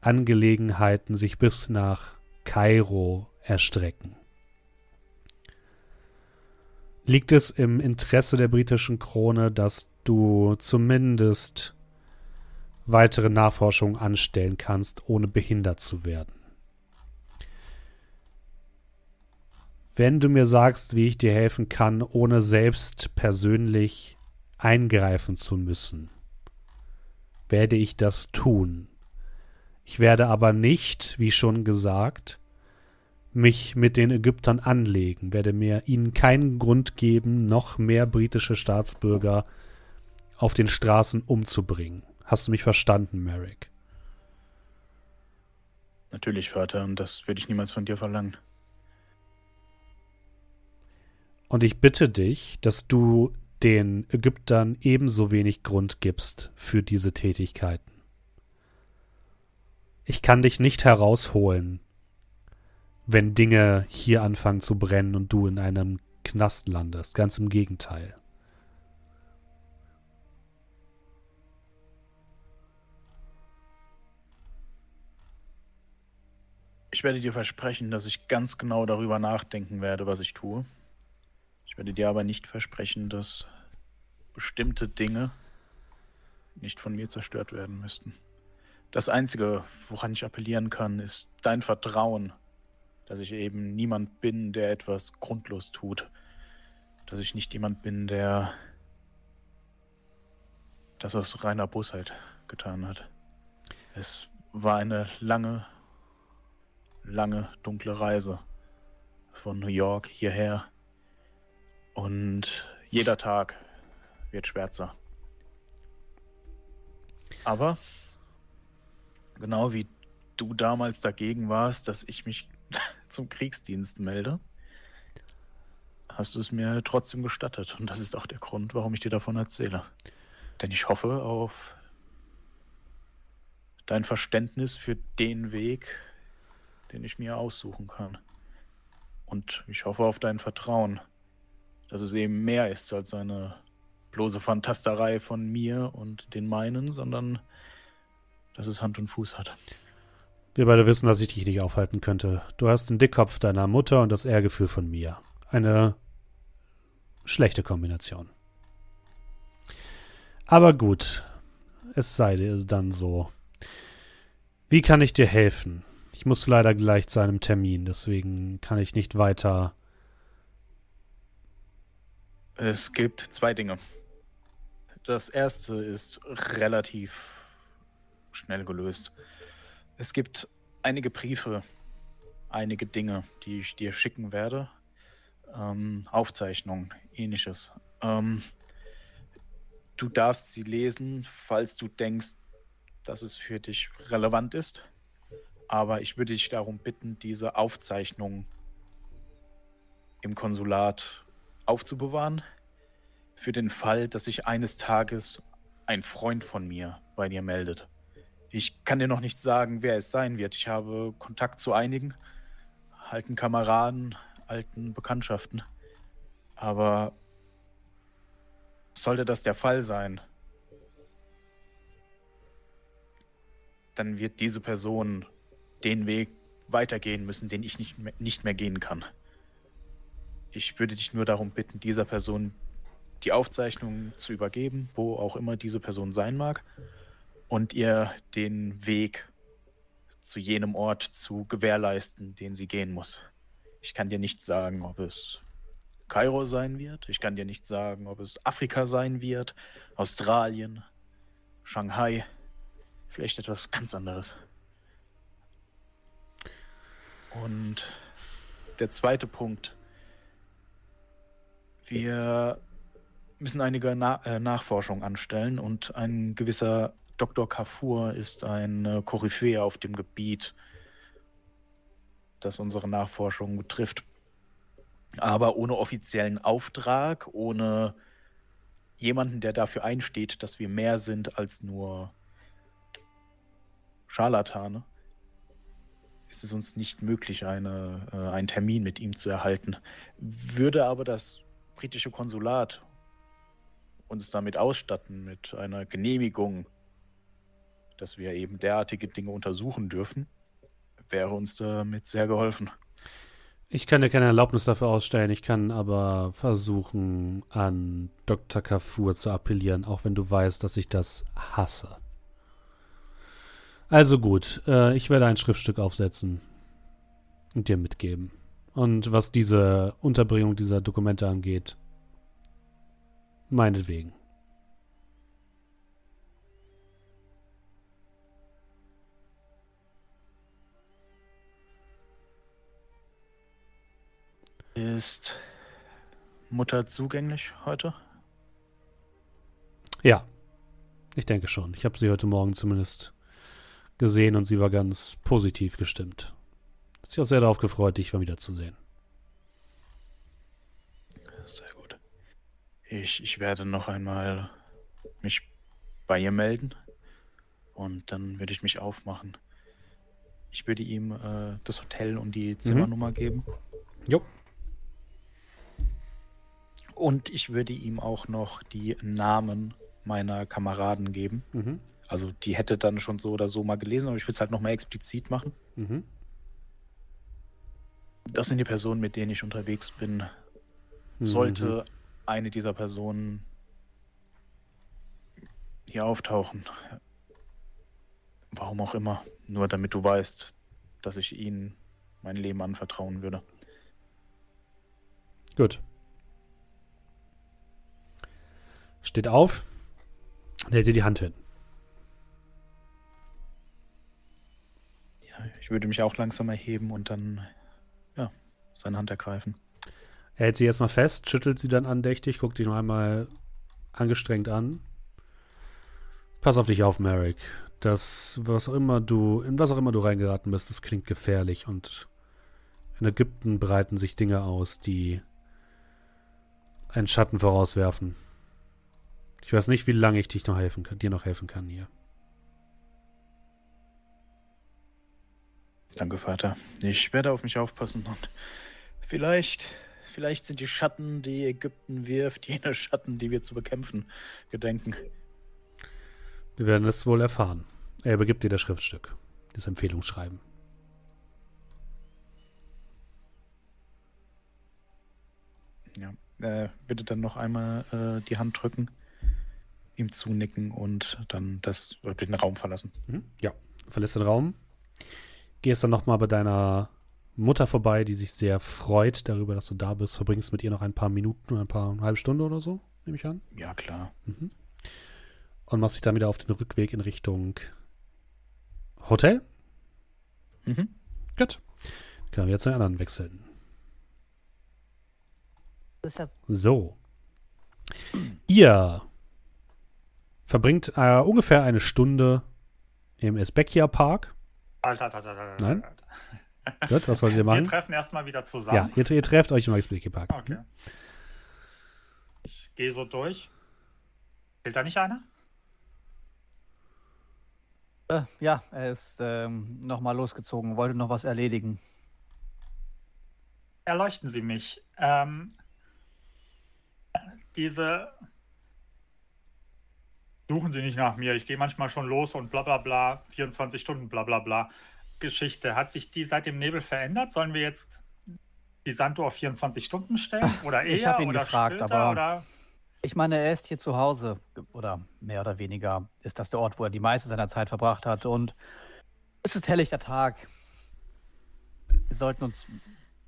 Angelegenheiten sich bis nach Kairo erstrecken, liegt es im Interesse der britischen Krone, dass du zumindest weitere Nachforschungen anstellen kannst, ohne behindert zu werden. Wenn du mir sagst, wie ich dir helfen kann, ohne selbst persönlich eingreifen zu müssen, werde ich das tun. Ich werde aber nicht, wie schon gesagt, mich mit den Ägyptern anlegen, werde mir ihnen keinen Grund geben, noch mehr britische Staatsbürger auf den Straßen umzubringen. Hast du mich verstanden, Merrick? Natürlich, Vater, und das würde ich niemals von dir verlangen. Und ich bitte dich, dass du den Ägyptern ebenso wenig Grund gibst für diese Tätigkeiten. Ich kann dich nicht herausholen, wenn Dinge hier anfangen zu brennen und du in einem Knast landest. Ganz im Gegenteil. Ich werde dir versprechen, dass ich ganz genau darüber nachdenken werde, was ich tue. Ich werde dir aber nicht versprechen, dass bestimmte Dinge nicht von mir zerstört werden müssten. Das Einzige, woran ich appellieren kann, ist dein Vertrauen, dass ich eben niemand bin, der etwas grundlos tut. Dass ich nicht jemand bin, der das aus reiner Bosheit getan hat. Es war eine lange, lange, dunkle Reise von New York hierher. Und jeder Tag wird schwärzer. Aber genau wie du damals dagegen warst, dass ich mich zum Kriegsdienst melde, hast du es mir trotzdem gestattet. Und das ist auch der Grund, warum ich dir davon erzähle. Denn ich hoffe auf dein Verständnis für den Weg, den ich mir aussuchen kann. Und ich hoffe auf dein Vertrauen, dass es eben mehr ist als eine bloße Fantasterei von mir und den meinen, sondern dass es Hand und Fuß hat. Wir beide wissen, dass ich dich nicht aufhalten könnte. Du hast den Dickkopf deiner Mutter und das Ehrgefühl von mir. Eine schlechte Kombination. Aber gut, es sei dir dann so. Wie kann ich dir helfen? Ich muss leider gleich zu einem Termin, deswegen kann ich nicht weiter. Es gibt zwei Dinge. Das erste ist relativ schnell gelöst. Es gibt einige Briefe, einige Dinge, die ich dir schicken werde. Ähm, Aufzeichnungen, ähnliches. Ähm, du darfst sie lesen, falls du denkst, dass es für dich relevant ist. Aber ich würde dich darum bitten, diese Aufzeichnungen im Konsulat aufzubewahren. Für den Fall, dass sich eines Tages ein Freund von mir bei dir meldet. Ich kann dir noch nicht sagen, wer es sein wird. Ich habe Kontakt zu einigen, alten Kameraden, alten Bekanntschaften. Aber sollte das der Fall sein, dann wird diese Person den Weg weitergehen müssen, den ich nicht mehr, nicht mehr gehen kann. Ich würde dich nur darum bitten, dieser Person die Aufzeichnung zu übergeben, wo auch immer diese Person sein mag und ihr den Weg zu jenem Ort zu gewährleisten, den sie gehen muss. Ich kann dir nicht sagen, ob es Kairo sein wird. Ich kann dir nicht sagen, ob es Afrika sein wird, Australien, Shanghai, vielleicht etwas ganz anderes. Und der zweite Punkt. Wir müssen einige Na äh, Nachforschungen anstellen und ein gewisser Dr. Kafur ist ein äh, Koryphäe auf dem Gebiet, das unsere Nachforschungen betrifft. Aber ohne offiziellen Auftrag, ohne jemanden, der dafür einsteht, dass wir mehr sind als nur Scharlatane, ist es uns nicht möglich, eine, äh, einen Termin mit ihm zu erhalten. Würde aber das britische Konsulat uns damit ausstatten, mit einer Genehmigung dass wir eben derartige Dinge untersuchen dürfen, wäre uns damit sehr geholfen. Ich kann dir keine Erlaubnis dafür ausstellen, ich kann aber versuchen, an Dr. Kafur zu appellieren, auch wenn du weißt, dass ich das hasse. Also gut, äh, ich werde ein Schriftstück aufsetzen und dir mitgeben. Und was diese Unterbringung dieser Dokumente angeht, meinetwegen. Ist Mutter zugänglich heute? Ja, ich denke schon. Ich habe sie heute Morgen zumindest gesehen und sie war ganz positiv gestimmt. Hat sich auch sehr darauf gefreut, dich mal wiederzusehen. Sehr gut. Ich, ich werde noch einmal mich bei ihr melden und dann würde ich mich aufmachen. Ich würde ihm äh, das Hotel und die Zimmernummer mhm. geben. Jo. Und ich würde ihm auch noch die Namen meiner Kameraden geben. Mhm. Also die hätte dann schon so oder so mal gelesen, aber ich würde es halt nochmal explizit machen. Mhm. Das sind die Personen, mit denen ich unterwegs bin. Sollte mhm. eine dieser Personen hier auftauchen, warum auch immer, nur damit du weißt, dass ich ihnen mein Leben anvertrauen würde. Gut. steht auf und hält dir die Hand hin. Würde mich auch langsam erheben und dann, ja, seine Hand ergreifen. Er hält sie erstmal fest, schüttelt sie dann andächtig, guckt dich noch einmal angestrengt an. Pass auf dich auf, Merrick. Das, was auch immer du, in was auch immer du reingeraten bist, das klingt gefährlich und in Ägypten breiten sich Dinge aus, die einen Schatten vorauswerfen. Ich weiß nicht, wie lange ich dich noch helfen dir noch helfen kann hier. Danke, Vater. Ich werde auf mich aufpassen und vielleicht, vielleicht sind die Schatten, die Ägypten wirft, jene Schatten, die wir zu bekämpfen gedenken. Wir werden es wohl erfahren. Er übergibt dir das Schriftstück, das Empfehlungsschreiben. Ja, äh, bitte dann noch einmal äh, die Hand drücken, ihm zunicken und dann das den Raum verlassen. Mhm. Ja, verlässt den Raum. Gehst dann nochmal bei deiner Mutter vorbei, die sich sehr freut darüber, dass du da bist. Verbringst mit ihr noch ein paar Minuten, ein paar eine halbe Stunde oder so, nehme ich an. Ja, klar. Mhm. Und machst dich dann wieder auf den Rückweg in Richtung Hotel. Mhm. Gut. Können wir jetzt zu den anderen wechseln. So. Ihr verbringt äh, ungefähr eine Stunde im Esbekia Park. Alter, alter, alter, alter. Nein. Gut, was wollt ihr Wir machen? treffen erstmal wieder zusammen. Ja, ihr, ihr trefft euch im Esbekia Park. Okay. Ich gehe so durch. Fehlt da nicht einer? Äh, ja, er ist ähm, nochmal losgezogen, wollte noch was erledigen. Erleuchten Sie mich. Ähm, diese. Suchen Sie nicht nach mir. Ich gehe manchmal schon los und bla bla bla. 24 Stunden bla bla bla. Geschichte. Hat sich die seit dem Nebel verändert? Sollen wir jetzt die Sanduhr auf 24 Stunden stellen? Oder eher? Ich hab ihn oder gefragt, später, aber- Oder? Ich meine, er ist hier zu Hause, oder mehr oder weniger ist das der Ort, wo er die meiste seiner Zeit verbracht hat. Und es ist helllichter Tag. Wir sollten uns.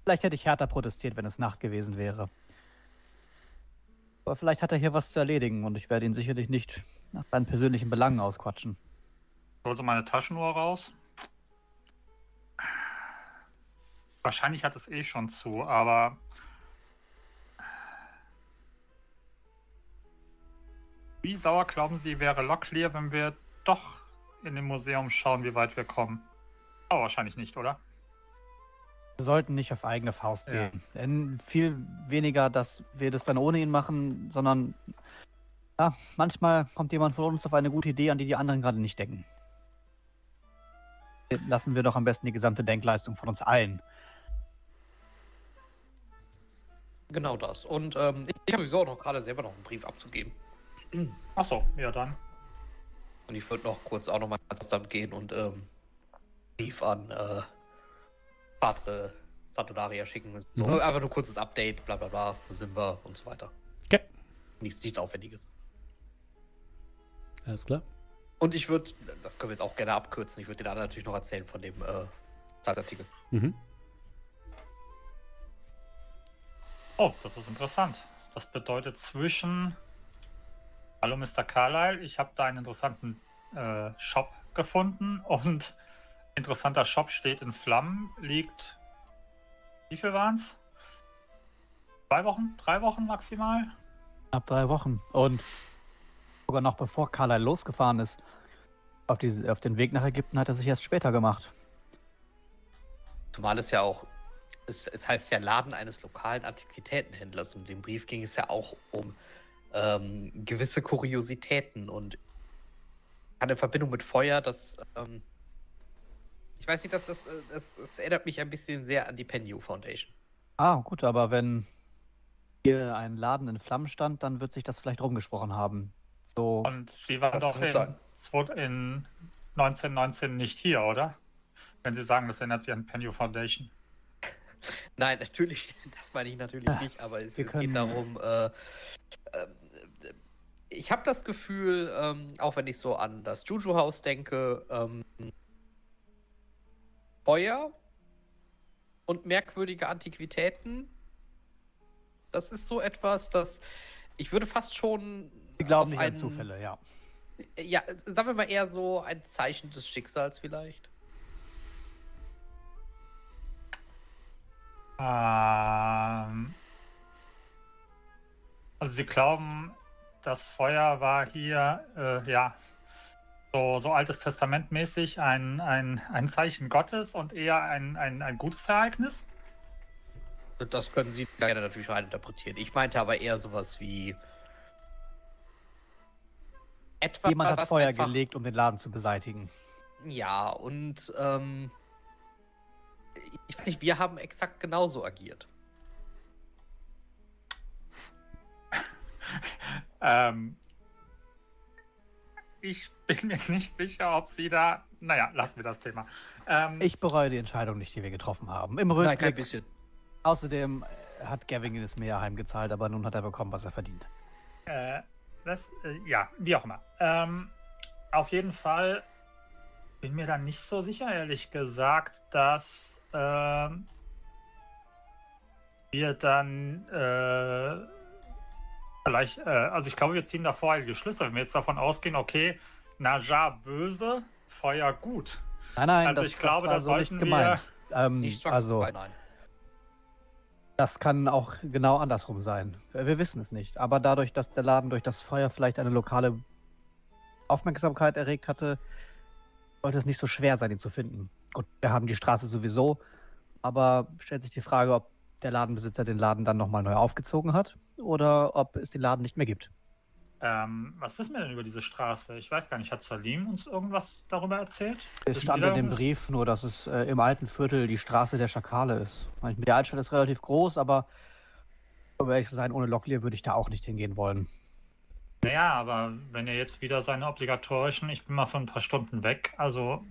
Vielleicht hätte ich härter protestiert, wenn es Nacht gewesen wäre. Aber vielleicht hat er hier was zu erledigen und ich werde ihn sicherlich nicht nach seinen persönlichen Belangen ausquatschen. Hol so meine Taschenuhr raus. Wahrscheinlich hat es eh schon zu, aber. Wie sauer glauben Sie, wäre Locklear, wenn wir doch in dem Museum schauen, wie weit wir kommen? Oh, wahrscheinlich nicht, oder? Wir sollten nicht auf eigene Faust Ja. gehen. Denn viel weniger, dass wir das dann ohne ihn machen, sondern ja, manchmal kommt jemand von uns auf eine gute Idee, an die die anderen gerade nicht denken. Lassen wir doch am besten die gesamte Denkleistung von uns allen. Genau das. Und ähm, ich habe sowieso auch noch gerade selber noch einen Brief abzugeben. Achso, ja dann. Und ich würde noch kurz auch noch mal ins Postamt gehen und ähm, Brief an äh, Padre Santodaria schicken. So, Mhm. Einfach nur kurzes Update, bla bla bla, wo sind wir und so weiter. Okay, Nichts, nichts Aufwendiges. Alles klar. Und ich würde, das können wir jetzt auch gerne abkürzen, ich würde den anderen natürlich noch erzählen von dem äh, Zeitartikel. Mhm. Oh, das ist interessant. Das bedeutet zwischen. Hallo Mr. Carlyle, ich habe da einen interessanten äh, Shop gefunden und interessanter Shop steht in Flammen, liegt. Wie viel waren es? Zwei Wochen? Drei Wochen maximal? Ab drei Wochen. Und sogar noch bevor Carlyle losgefahren ist, auf, die, auf den Weg nach Ägypten hat er sich erst später gemacht. Zumal es ja auch, es, es heißt ja Laden eines lokalen Antiquitätenhändlers und im Brief ging es ja auch um ähm, gewisse Kuriositäten und eine Verbindung mit Feuer, das, ähm, ich weiß nicht, dass das, äh, das, das erinnert mich ein bisschen sehr an die Penyu Foundation. Ah, gut, aber wenn hier ein Laden in Flammen stand, dann wird sich das vielleicht rumgesprochen haben. So, Und Sie waren Das doch in, in 1919 nicht hier, oder? Wenn Sie sagen, das erinnert sich an Penny Foundation. Nein, natürlich, das meine ich natürlich nicht, aber es, es geht darum, äh, äh, ich habe das Gefühl, ähm, auch wenn ich so an das Juju-Haus denke, ähm, Feuer und merkwürdige Antiquitäten, das ist so etwas, das ich würde fast schon sie glauben nicht an einen- Zufälle, ja. Ja, sagen wir mal eher so ein Zeichen des Schicksals vielleicht. Ähm, also Sie glauben, das Feuer war hier, äh, ja, so, so altes Testament mäßig ein, ein, ein Zeichen Gottes und eher ein, ein, ein gutes Ereignis? Das können Sie gerne natürlich reininterpretieren. Ich meinte aber eher sowas wie etwas, Jemand hat was Feuer einfach- gelegt, um den Laden zu beseitigen. Ja, und ähm, ich weiß nicht, wir haben exakt genauso agiert. Ähm, ich bin mir nicht sicher, ob sie da. Naja, lassen wir das Thema. Ähm, Ich bereue die Entscheidung nicht, die wir getroffen haben. Im Nein, kein Rückblick. bisschen. Außerdem äh, hat Gavin das Meer heimgezahlt, aber nun hat er bekommen, was er verdient. Äh, das, äh, ja, wie auch immer. Ähm, auf jeden Fall bin mir dann nicht so sicher, ehrlich gesagt, dass ähm, wir dann äh, vielleicht, äh, also ich glaube, wir ziehen da voreilige Schlüsse. Wenn wir jetzt davon ausgehen, okay, Naja böse, Feuer gut. Nein, nein, Also das, ich glaube, das war da so nicht sollten wir- gemeint. Ähm, Nicht also, nein. Das kann auch genau andersrum sein. Wir wissen es nicht. Aber dadurch, dass der Laden durch das Feuer vielleicht eine lokale Aufmerksamkeit erregt hatte, sollte es nicht so schwer sein, ihn zu finden. Gut, wir haben die Straße sowieso, aber stellt sich die Frage, ob der Ladenbesitzer den Laden dann nochmal neu aufgezogen hat oder ob es den Laden nicht mehr gibt. Ähm, was wissen wir denn über diese Straße? Ich weiß gar nicht, hat Salim uns irgendwas darüber erzählt? Es Wissen stand in dem? Brief nur, dass es äh, im alten Viertel die Straße der Schakale ist. Meine, Die Altstadt ist relativ groß, aber um ehrlich zu sein, ohne Locklear würde ich da auch nicht hingehen wollen. Naja, aber wenn er jetzt wieder seine obligatorischen, ich bin mal für ein paar Stunden weg, also,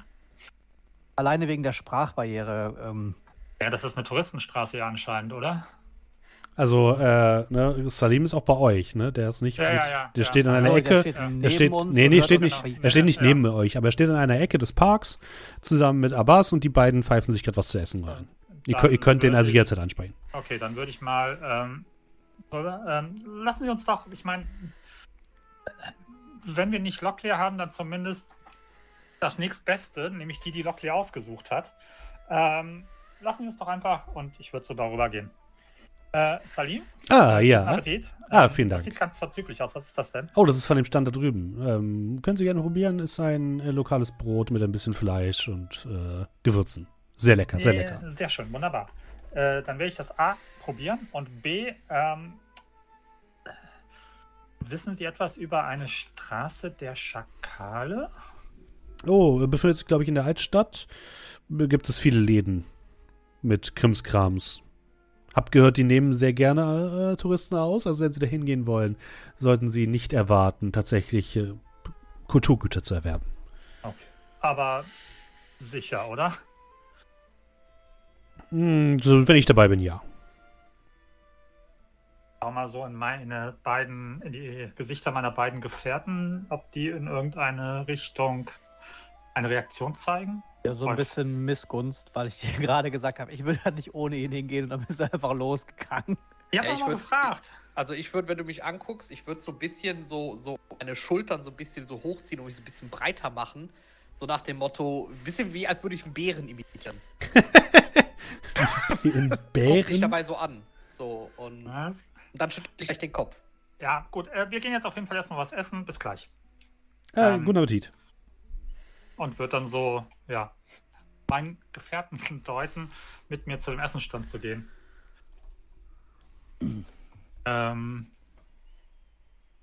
Alleine wegen der Sprachbarriere. Ähm, ja, das ist eine Touristenstraße ja anscheinend, oder? Also, äh, ne, Salim ist auch bei euch, ne? Der ist nicht. Ja, mit, ja, ja, der ja. steht an einer Ecke. Der steht, ja. neben Er steht, nee, nee, steht nicht, er steht nicht Ja. neben euch, aber er steht an einer Ecke des Parks zusammen mit Abbas und die beiden pfeifen sich gerade was zu essen rein. Ihr, ihr könnt den also ich- jederzeit ansprechen. Okay, dann würde ich mal, ähm, oder, ähm, lassen wir uns doch, ich meine, wenn wir nicht Locklear haben, dann zumindest das nächstbeste, nämlich die, die Locklear ausgesucht hat. Ähm, lassen wir uns doch einfach und ich würde so darüber gehen. Äh, Salim? Ah, ja. Appetit. Ah, Ähm, vielen Dank. Das sieht ganz verzüglich aus. Was ist das denn? Oh, das ist von dem Stand da drüben. Ähm, können Sie gerne probieren. Ist ein äh, lokales Brot mit ein bisschen Fleisch und äh, Gewürzen. Sehr lecker, sehr Äh, lecker. Sehr schön, wunderbar. Äh, dann werde ich das A probieren und B, ähm, wissen Sie etwas über eine Straße der Schakale? Oh, befindet sich, glaube ich, in der Altstadt. Gibt es viele Läden mit Krimskrams. Hab gehört, die nehmen sehr gerne äh, Touristen aus. Also wenn sie da hingehen wollen, sollten sie nicht erwarten, tatsächlich äh, Kulturgüter zu erwerben. Okay. Aber sicher, oder? Hm, so, wenn ich dabei bin, ja. Schau mal so in meine beiden, in die Gesichter meiner beiden Gefährten, ob die in irgendeine Richtung eine Reaktion zeigen. Ja, so ein bisschen Missgunst, weil ich dir gerade gesagt habe, ich will halt nicht ohne ihn hingehen und dann bist du einfach losgegangen. Ja, ja, ich mal würd- gefragt. Also ich würde, wenn du mich anguckst, ich würde so ein bisschen so, so meine Schultern so ein bisschen so hochziehen und mich so ein bisschen breiter machen. So nach dem Motto, ein bisschen wie als würde ich einen Bären imitieren. In Guck dich Bären? dabei so an. So, und, und Was? dann schüttel ich gleich den Kopf. Ja, gut. Äh, wir gehen jetzt auf jeden Fall erstmal was essen. Bis gleich. Äh, ähm, guten Appetit. Und wird dann so, ja, meinen Gefährten deuten, mit mir zu dem Essenstand zu gehen. ähm,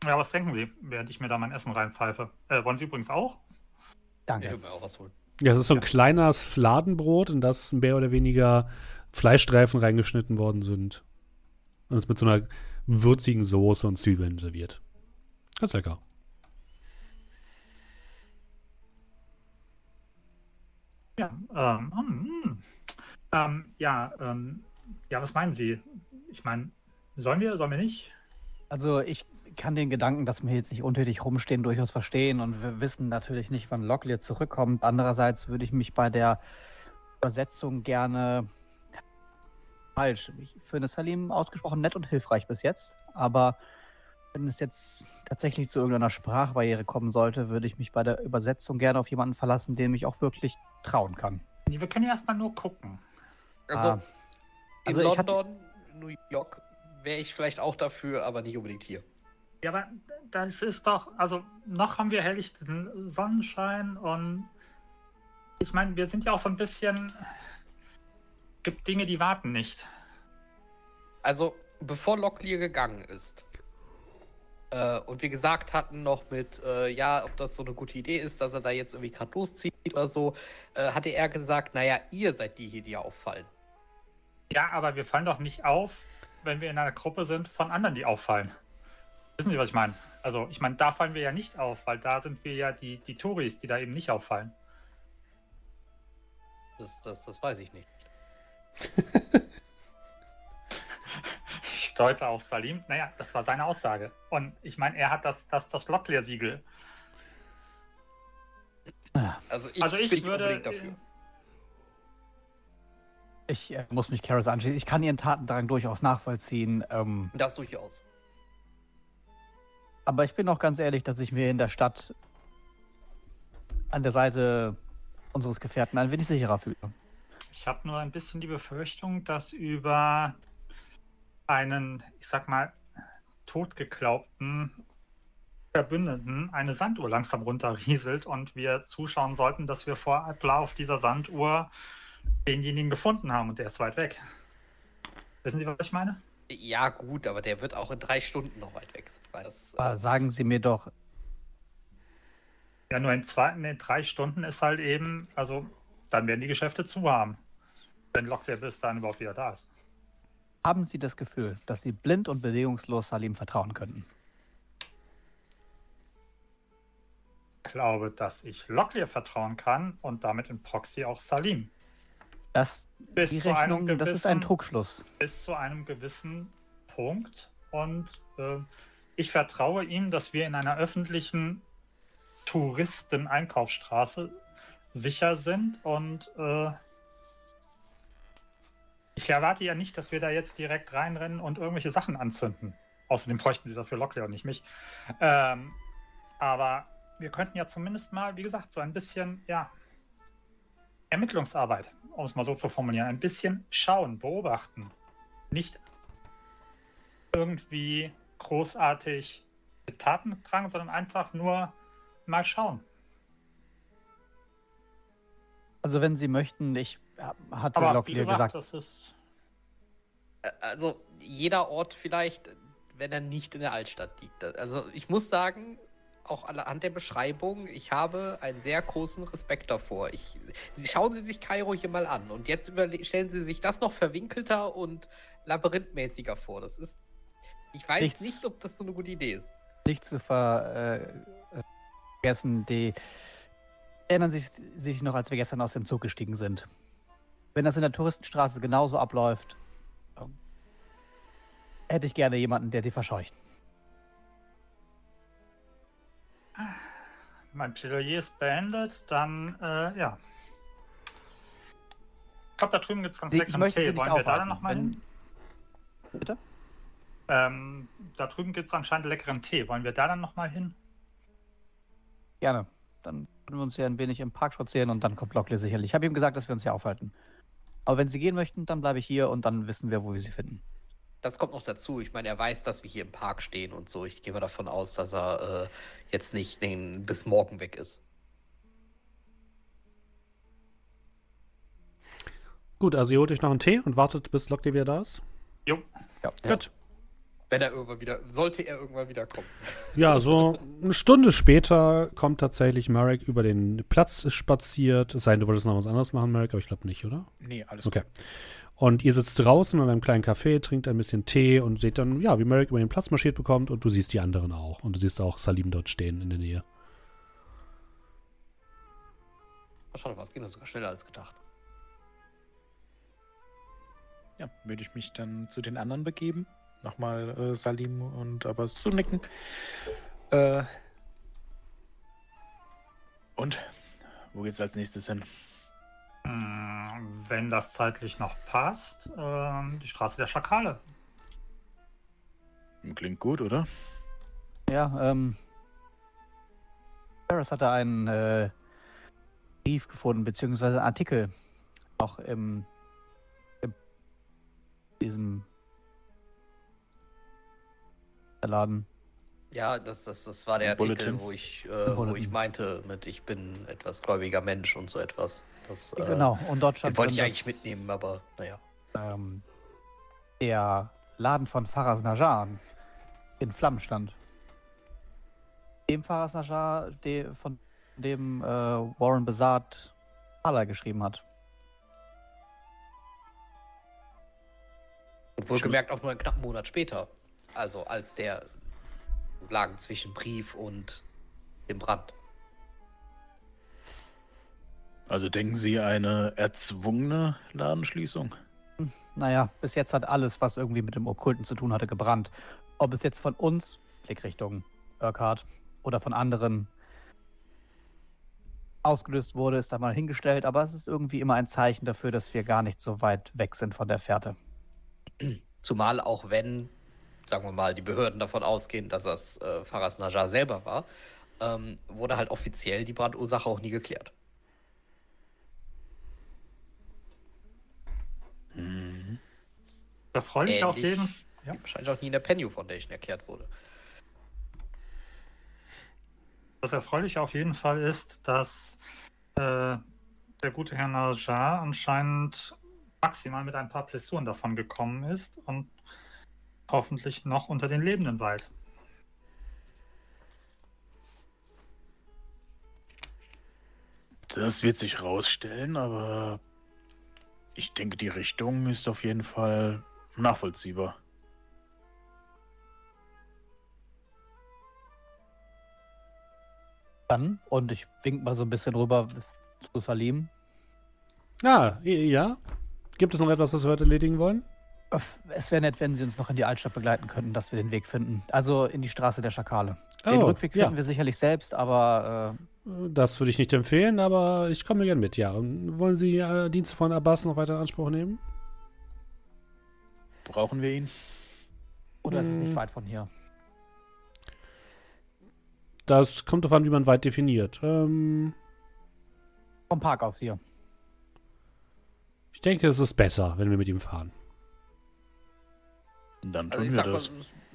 ja, was denken Sie, während ich mir da mein Essen reinpfeife? Äh, wollen Sie übrigens auch? Ich Danke. würde mir auch was holen. Ja, es ist so ein kleines Fladenbrot, in das mehr oder weniger Fleischstreifen reingeschnitten worden sind. Und es mit so einer würzigen Soße und Zwiebeln serviert. Ganz lecker. Ja, ähm, hm, ähm, ja, ähm, ja, was meinen Sie? Ich meine, sollen wir, sollen wir nicht? Also ich kann den Gedanken, dass wir jetzt nicht untätig rumstehen, durchaus verstehen und wir wissen natürlich nicht, wann Locklear zurückkommt. Andererseits würde ich mich bei der Übersetzung gerne falsch. Ich finde Salim ausgesprochen nett und hilfreich bis jetzt, aber wenn es jetzt tatsächlich zu irgendeiner Sprachbarriere kommen sollte, würde ich mich bei der Übersetzung gerne auf jemanden verlassen, dem ich auch wirklich trauen kann. Nee, wir können ja erstmal nur gucken. Also, Ah. Also in ich hatte- London, New York wäre ich vielleicht auch dafür, aber nicht unbedingt hier. Ja, aber das ist doch, also noch haben wir helllichten Sonnenschein und ich meine, wir sind ja auch so ein bisschen, gibt Dinge, die warten nicht. Also, bevor Locklear gegangen ist äh, und wir gesagt hatten noch mit, äh, ja, ob das so eine gute Idee ist, dass er da jetzt irgendwie gerade loszieht oder so, äh, hatte er gesagt, naja, ihr seid die hier, die auffallen. Ja, aber wir fallen doch nicht auf, wenn wir in einer Gruppe sind von anderen, die auffallen. Wissen Sie, was ich meine? Also, ich meine, da fallen wir ja nicht auf, weil da sind wir ja die, die Touris, die da eben nicht auffallen. Das, das, das weiß ich nicht. Ich deute auf Salim. Naja, das war seine Aussage. Und ich meine, er hat das, das, das Locklear-Siegel. Also ich, Also ich bin würde. unbedingt dafür. Ich äh, muss mich Karis anschließen. Ich kann ihren Tatendrang durchaus nachvollziehen. Ähm, Das durchaus. aber ich bin auch ganz ehrlich, dass ich mir in der Stadt an der Seite unseres Gefährten ein wenig sicherer fühle. Ich habe nur ein bisschen die Befürchtung, dass über einen, ich sag mal, totgeglaubten Verbündeten eine Sanduhr langsam runterrieselt und wir zuschauen sollten, dass wir vor Adler auf dieser Sanduhr denjenigen gefunden haben und der ist weit weg. Wissen Sie, was ich meine? Ja, gut, aber der wird auch in drei Stunden noch weit weg sein. Das, Aber äh, sagen Sie mir doch, Ja, nur in, zwei, in drei Stunden ist halt eben, also dann werden die Geschäfte zu haben. Wenn Locklear bis dann überhaupt wieder da ist. Haben Sie das Gefühl, dass Sie blind und bedingungslos Salim vertrauen könnten? Ich glaube, dass ich Locklear vertrauen kann und damit in Proxy auch Salim. Das, Bis die zu einem Rechnung, das ist ein gewissen- Trugschluss. bis zu einem gewissen Punkt. Und äh, ich vertraue ihm, dass wir in einer öffentlichen Touristen-Einkaufsstraße sicher sind. Und äh, ich erwarte ja nicht, dass wir da jetzt direkt reinrennen und irgendwelche Sachen anzünden. Außerdem bräuchten sie dafür Locklear und nicht mich. Ähm, aber wir könnten ja zumindest mal, wie gesagt, so ein bisschen, ja, Ermittlungsarbeit, um es mal so zu formulieren, ein bisschen schauen, beobachten. Nicht irgendwie großartig mit Tatendrang, sondern einfach nur mal schauen. Also wenn Sie möchten, ich hatte Aber wie Locklear gesagt, gesagt, das ist. also jeder Ort vielleicht, wenn er nicht in der Altstadt liegt. Also ich muss sagen, auch anhand der Beschreibung, ich habe einen sehr großen Respekt davor. Ich, Sie- schauen Sie sich Kairo hier mal an und jetzt stellen Sie sich das noch verwinkelter und labyrinthmäßiger vor. Das ist, ich weiß Nichts. nicht, ob das so eine gute Idee ist. nicht zu ver, äh, vergessen, die erinnern sich, sich noch, als wir gestern aus dem Zug gestiegen sind. Wenn das in der Touristenstraße genauso abläuft, ähm, hätte ich gerne jemanden, der die verscheucht. Mein Plädoyer ist beendet, dann, äh, ja. Ich glaube, da drüben gibt es ganz leckeren Tee. Wollen wir da aufhalten. dann nochmal hin? Bitte? Ähm, da drüben gibt es anscheinend leckeren Tee. Wollen wir da dann nochmal hin? Gerne. Dann können wir uns ja ein wenig im Park spazieren und dann kommt Locklear sicherlich. Ich habe ihm gesagt, dass wir uns hier aufhalten. Aber wenn Sie gehen möchten, dann bleibe ich hier und dann wissen wir, wo wir Sie finden. Das kommt noch dazu. Ich meine, er weiß, dass wir hier im Park stehen und so. Ich gehe mal davon aus, dass er äh, jetzt nicht den, bis morgen weg ist. Gut, also ihr holt euch noch einen Tee und wartet, bis Locklear wieder da ist. Jo. Ja. Gut. Wenn er irgendwann wieder, sollte er irgendwann wieder kommen. Ja, so eine Stunde später kommt tatsächlich Marek über den Platz spaziert. Es sei denn, du wolltest noch was anderes machen, Marek, aber ich glaube nicht, oder? Nee, alles Okay. Und ihr sitzt draußen an einem kleinen Café, trinkt ein bisschen Tee und seht dann, ja, wie Marek über den Platz marschiert bekommt und du siehst die anderen auch. Und du siehst auch Salim dort stehen in der Nähe. Schade mal, es ging doch sogar schneller als gedacht. Ja, würde ich mich dann zu den anderen begeben. Nochmal äh, Salim und Abbas zunicken. Äh, und wo geht's als nächstes hin? Hm, Wenn das zeitlich noch passt, ähm, die Straße der Schakale. Klingt gut, oder? Ja, ähm. Paris hatte einen äh, Brief gefunden, beziehungsweise einen Artikel. Auch im, im diesem Laden. Ja, das, das, das war der Im Artikel, Bulletin. wo ich, äh, wo Bulletin. ich meinte, mit ich bin etwas gläubiger Mensch und so etwas. Das, äh, genau, und dort Den stand wollte ich eigentlich mitnehmen, aber naja. ähm, der Laden von Faraz Najar in Flammen stand. Dem Faraz Najar, de, von dem äh, Warren Besart Allah geschrieben hat. Und wohlgemerkt auch nur einen knappen Monat später. Also als der lagen zwischen Brief und dem Brand. Also denken Sie eine erzwungene Ladenschließung? Naja, bis jetzt hat alles, was irgendwie mit dem Okkulten zu tun hatte, gebrannt. Ob es jetzt von uns, Blickrichtung Urquhart, oder von anderen ausgelöst wurde, ist da mal hingestellt, aber es ist irgendwie immer ein Zeichen dafür, dass wir gar nicht so weit weg sind von der Fährte. Zumal auch wenn, sagen wir mal, die Behörden davon ausgehen, dass das äh, Faras Najar selber war, ähm, wurde halt offiziell die Brandursache auch nie geklärt. Erfreulich auf jeden Ja. wahrscheinlich auch nie in der Penny Foundation erklärt wurde. Das Erfreuliche auf jeden Fall ist, dass äh, der gute Herr Najar anscheinend maximal mit ein paar Blessuren davon gekommen ist und hoffentlich noch unter den Lebenden weilt. Das wird sich rausstellen, aber ich denke, die Richtung ist auf jeden Fall nachvollziehbar. Dann, und ich wink mal so ein bisschen rüber zu Salim. Ah, ja. Gibt es noch etwas, das wir heute erledigen wollen? Es wäre nett, wenn Sie uns noch in die Altstadt begleiten könnten, dass wir den Weg finden. Also in die Straße der Schakale. Den Oh, Rückweg ja. finden wir sicherlich selbst, aber Das würde ich nicht empfehlen, aber ich komme gern mit, ja. Und wollen Sie äh, Dienste von Abbas noch weiter in Anspruch nehmen? Brauchen wir ihn? äh, oder ist es nicht Hm. weit von hier? Das kommt darauf an, wie man weit definiert. Ähm, Vom Park aus hier. ich denke, es ist besser, wenn wir mit ihm fahren. Dann Also tun ich wir sag mal, das.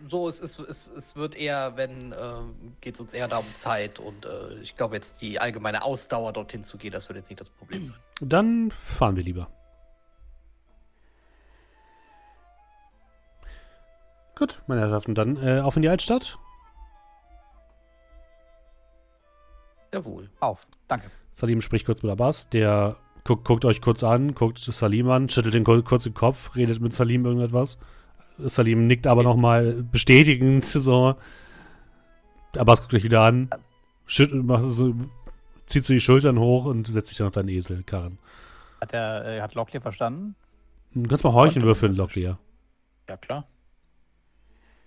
so, es, es, es, es wird eher, wenn, ähm, geht es uns eher darum Zeit und äh, ich glaube jetzt die allgemeine Ausdauer dorthin zu gehen, das wird jetzt nicht das Problem sein. Dann fahren wir lieber. Gut, meine Herrschaften, dann äh, auf in die Altstadt. Jawohl. Auf. Danke. Salim spricht kurz mit Abbas, der guckt, guckt euch kurz an, guckt Salim an, schüttelt den kur- kurz den Kopf, redet mit Salim irgendetwas. Salim nickt aber nochmal bestätigend, so. Abbas guckt euch wieder an, macht so, zieht so die Schultern hoch und setzt sich dann auf deinen Esel, Karren. Hat der, äh, hat Locklear verstanden? Du kannst mal Horchen würfeln, Locklear. Ja, klar.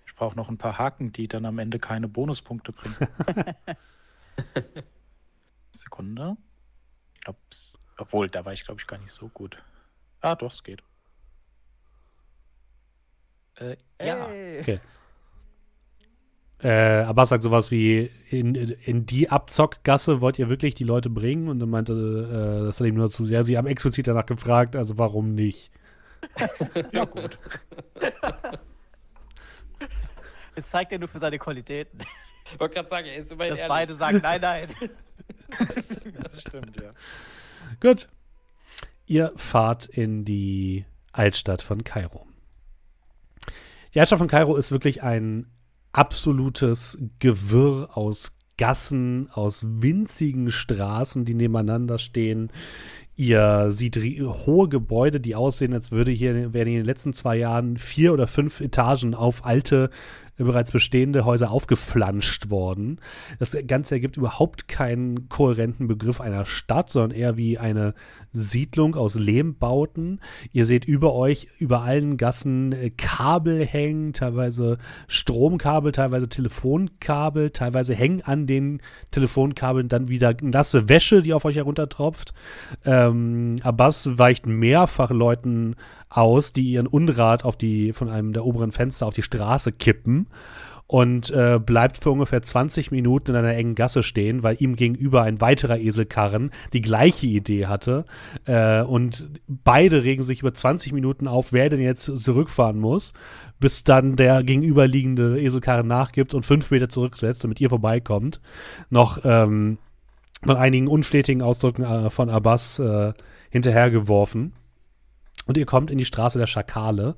Ich brauche noch ein paar Haken, die dann am Ende keine Bonuspunkte bringen. Sekunde. Obwohl, da war ich, glaube ich, gar nicht so gut. Ah, doch, es geht. Äh, ja. Okay. Äh, Abbas sagt sowas wie, in, in die Abzockgasse wollt ihr wirklich die Leute bringen? Und dann meinte äh, Salim nur zu sehr, sie haben explizit danach gefragt, also warum nicht? Ja, gut. Es zeigt er nur für seine Qualitäten. Ich wollte gerade sagen, er ist immerhin Dass ehrlich. beide sagen, nein, nein. Das stimmt, ja. Gut. Ihr fahrt in die Altstadt von Kairo. Die Altstadt von Kairo ist wirklich ein absolutes Gewirr aus Gassen, aus winzigen Straßen, die nebeneinander stehen. Ihr seht hohe Gebäude, die aussehen, als würde hier wären in den letzten zwei Jahren vier oder fünf Etagen auf alte, bereits bestehende Häuser aufgeflanscht worden. Das Ganze ergibt überhaupt keinen kohärenten Begriff einer Stadt, sondern eher wie eine Siedlung aus Lehmbauten. Ihr seht über euch, über allen Gassen äh, Kabel hängen, teilweise Stromkabel, teilweise Telefonkabel, teilweise hängen an den Telefonkabeln dann wieder nasse Wäsche, die auf euch heruntertropft. Ähm, Abbas weicht mehrfach Leuten aus, die ihren Unrat auf die, von einem der oberen Fenster auf die Straße kippen und äh, bleibt für ungefähr 20 Minuten in einer engen Gasse stehen, weil ihm gegenüber ein weiterer Eselkarren die gleiche Idee hatte. Äh, und beide regen sich über 20 Minuten auf, wer denn jetzt zurückfahren muss, bis dann der gegenüberliegende Eselkarren nachgibt und fünf Meter zurücksetzt, damit ihr vorbeikommt. Noch ähm, von einigen unflätigen Ausdrücken äh, von Abbas äh, hinterhergeworfen. Und ihr kommt in die Straße der Schakale,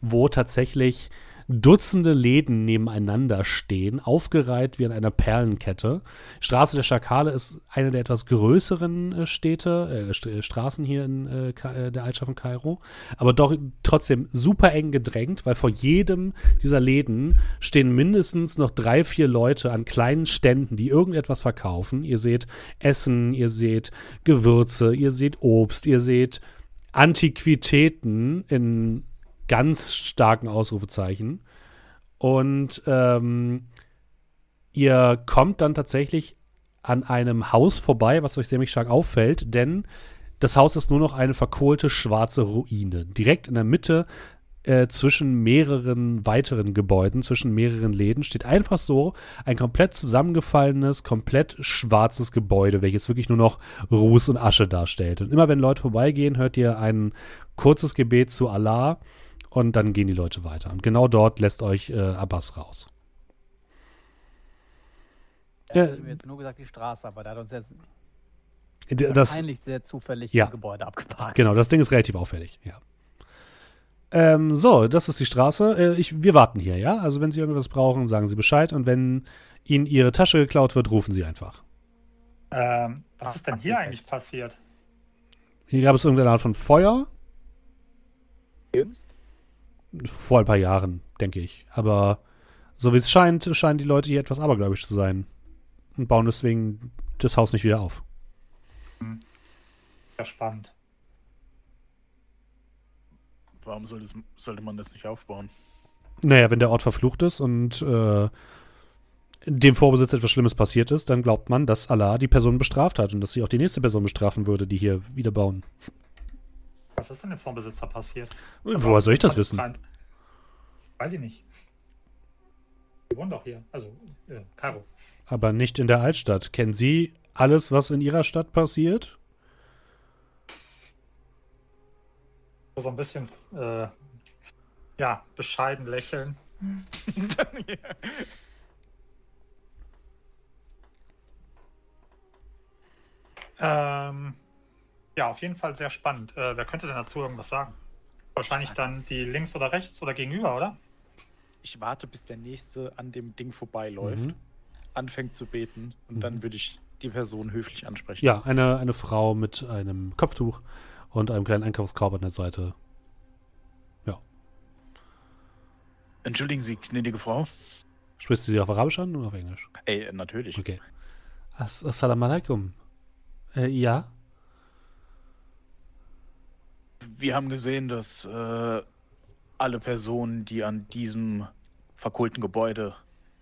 wo tatsächlich Dutzende Läden nebeneinander stehen, aufgereiht wie an einer Perlenkette. Straße der Schakale ist eine der etwas größeren äh, Städte, äh, St äh, Straßen hier in äh, äh, der Altstadt von Kairo, aber doch trotzdem super eng gedrängt, weil vor jedem dieser Läden stehen mindestens noch drei, vier Leute an kleinen Ständen, die irgendetwas verkaufen. Ihr seht Essen, ihr seht Gewürze, ihr seht Obst, ihr seht Antiquitäten in ganz starken Ausrufezeichen. Und ähm, ihr kommt dann tatsächlich an einem Haus vorbei, was euch ziemlich stark auffällt, denn das Haus ist nur noch eine verkohlte schwarze Ruine. Direkt in der Mitte äh, zwischen mehreren weiteren Gebäuden, zwischen mehreren Läden, steht einfach so ein komplett zusammengefallenes, komplett schwarzes Gebäude, welches wirklich nur noch Ruß und Asche darstellt. Und immer wenn Leute vorbeigehen, hört ihr ein kurzes Gebet zu Allah und dann gehen die Leute weiter. Und genau dort lässt euch äh, Abbas raus. Ja, äh, wir jetzt nur gesagt die Straße, aber da hat uns jetzt das, wahrscheinlich sehr zufällig ja, Gebäude abgeparkt. Genau, das Ding ist relativ auffällig, ja. Ähm, so, das ist die Straße. Äh, ich, wir warten hier, ja? Also wenn Sie irgendwas brauchen, sagen Sie Bescheid. Und wenn Ihnen Ihre Tasche geklaut wird, rufen Sie einfach. Ähm, was Ach, ist denn hier eigentlich passiert? Hier gab es irgendeine Art von Feuer. Vor ein paar Jahren, denke ich. Aber so wie es scheint, scheinen die Leute hier etwas abergläubisch zu sein. Und bauen deswegen das Haus nicht wieder auf. Hm. Ja, spannend. Warum soll das, sollte man das nicht aufbauen? Naja, wenn der Ort verflucht ist und äh, dem Vorbesitzer etwas Schlimmes passiert ist, dann glaubt man, dass Allah die Person bestraft hat und dass sie auch die nächste Person bestrafen würde, die hier wieder bauen. Was ist denn dem Vorbesitzer passiert? Woher soll ich das wissen? Weiß ich nicht. Wir wohnen doch hier. Also, äh, Karo. Aber nicht in der Altstadt. Kennen Sie alles, was in Ihrer Stadt passiert? So ein bisschen, äh, ja, bescheiden lächeln. ähm, ja, auf jeden Fall sehr spannend. Äh, wer könnte denn dazu irgendwas sagen? Wahrscheinlich dann die links oder rechts oder gegenüber, oder? Ich warte, bis der nächste an dem Ding vorbeiläuft, mhm. anfängt zu beten und mhm. dann würde ich die Person höflich ansprechen. Ja, eine, eine Frau mit einem Kopftuch und einem kleinen Einkaufskorb an der Seite. Ja. Entschuldigen Sie, gnädige Frau. Sprichst du sie auf Arabisch an oder auf Englisch? Ey, natürlich. Okay. Assalamu alaikum. Äh, ja wir haben gesehen, dass äh, alle Personen, die an diesem verkohlten Gebäude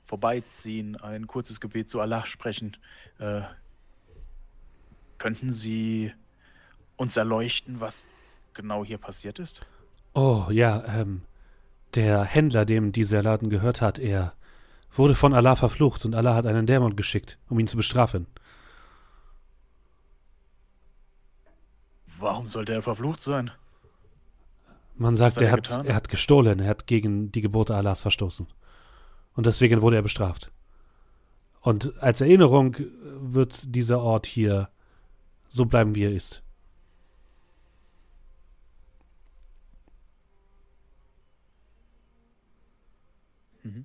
vorbeiziehen, ein kurzes Gebet zu Allah sprechen. Äh, könnten Sie uns erleuchten, was genau hier passiert ist? Oh, ja, ähm, der Händler, dem dieser Laden gehört hat, er wurde von Allah verflucht und Allah hat einen Dämon geschickt, um ihn zu bestrafen. Warum sollte er verflucht sein? Man sagt, er, er, hat, er hat gestohlen, er hat gegen die Gebote Allahs verstoßen. Und deswegen wurde er bestraft. Und als Erinnerung wird dieser Ort hier so bleiben, wie er ist.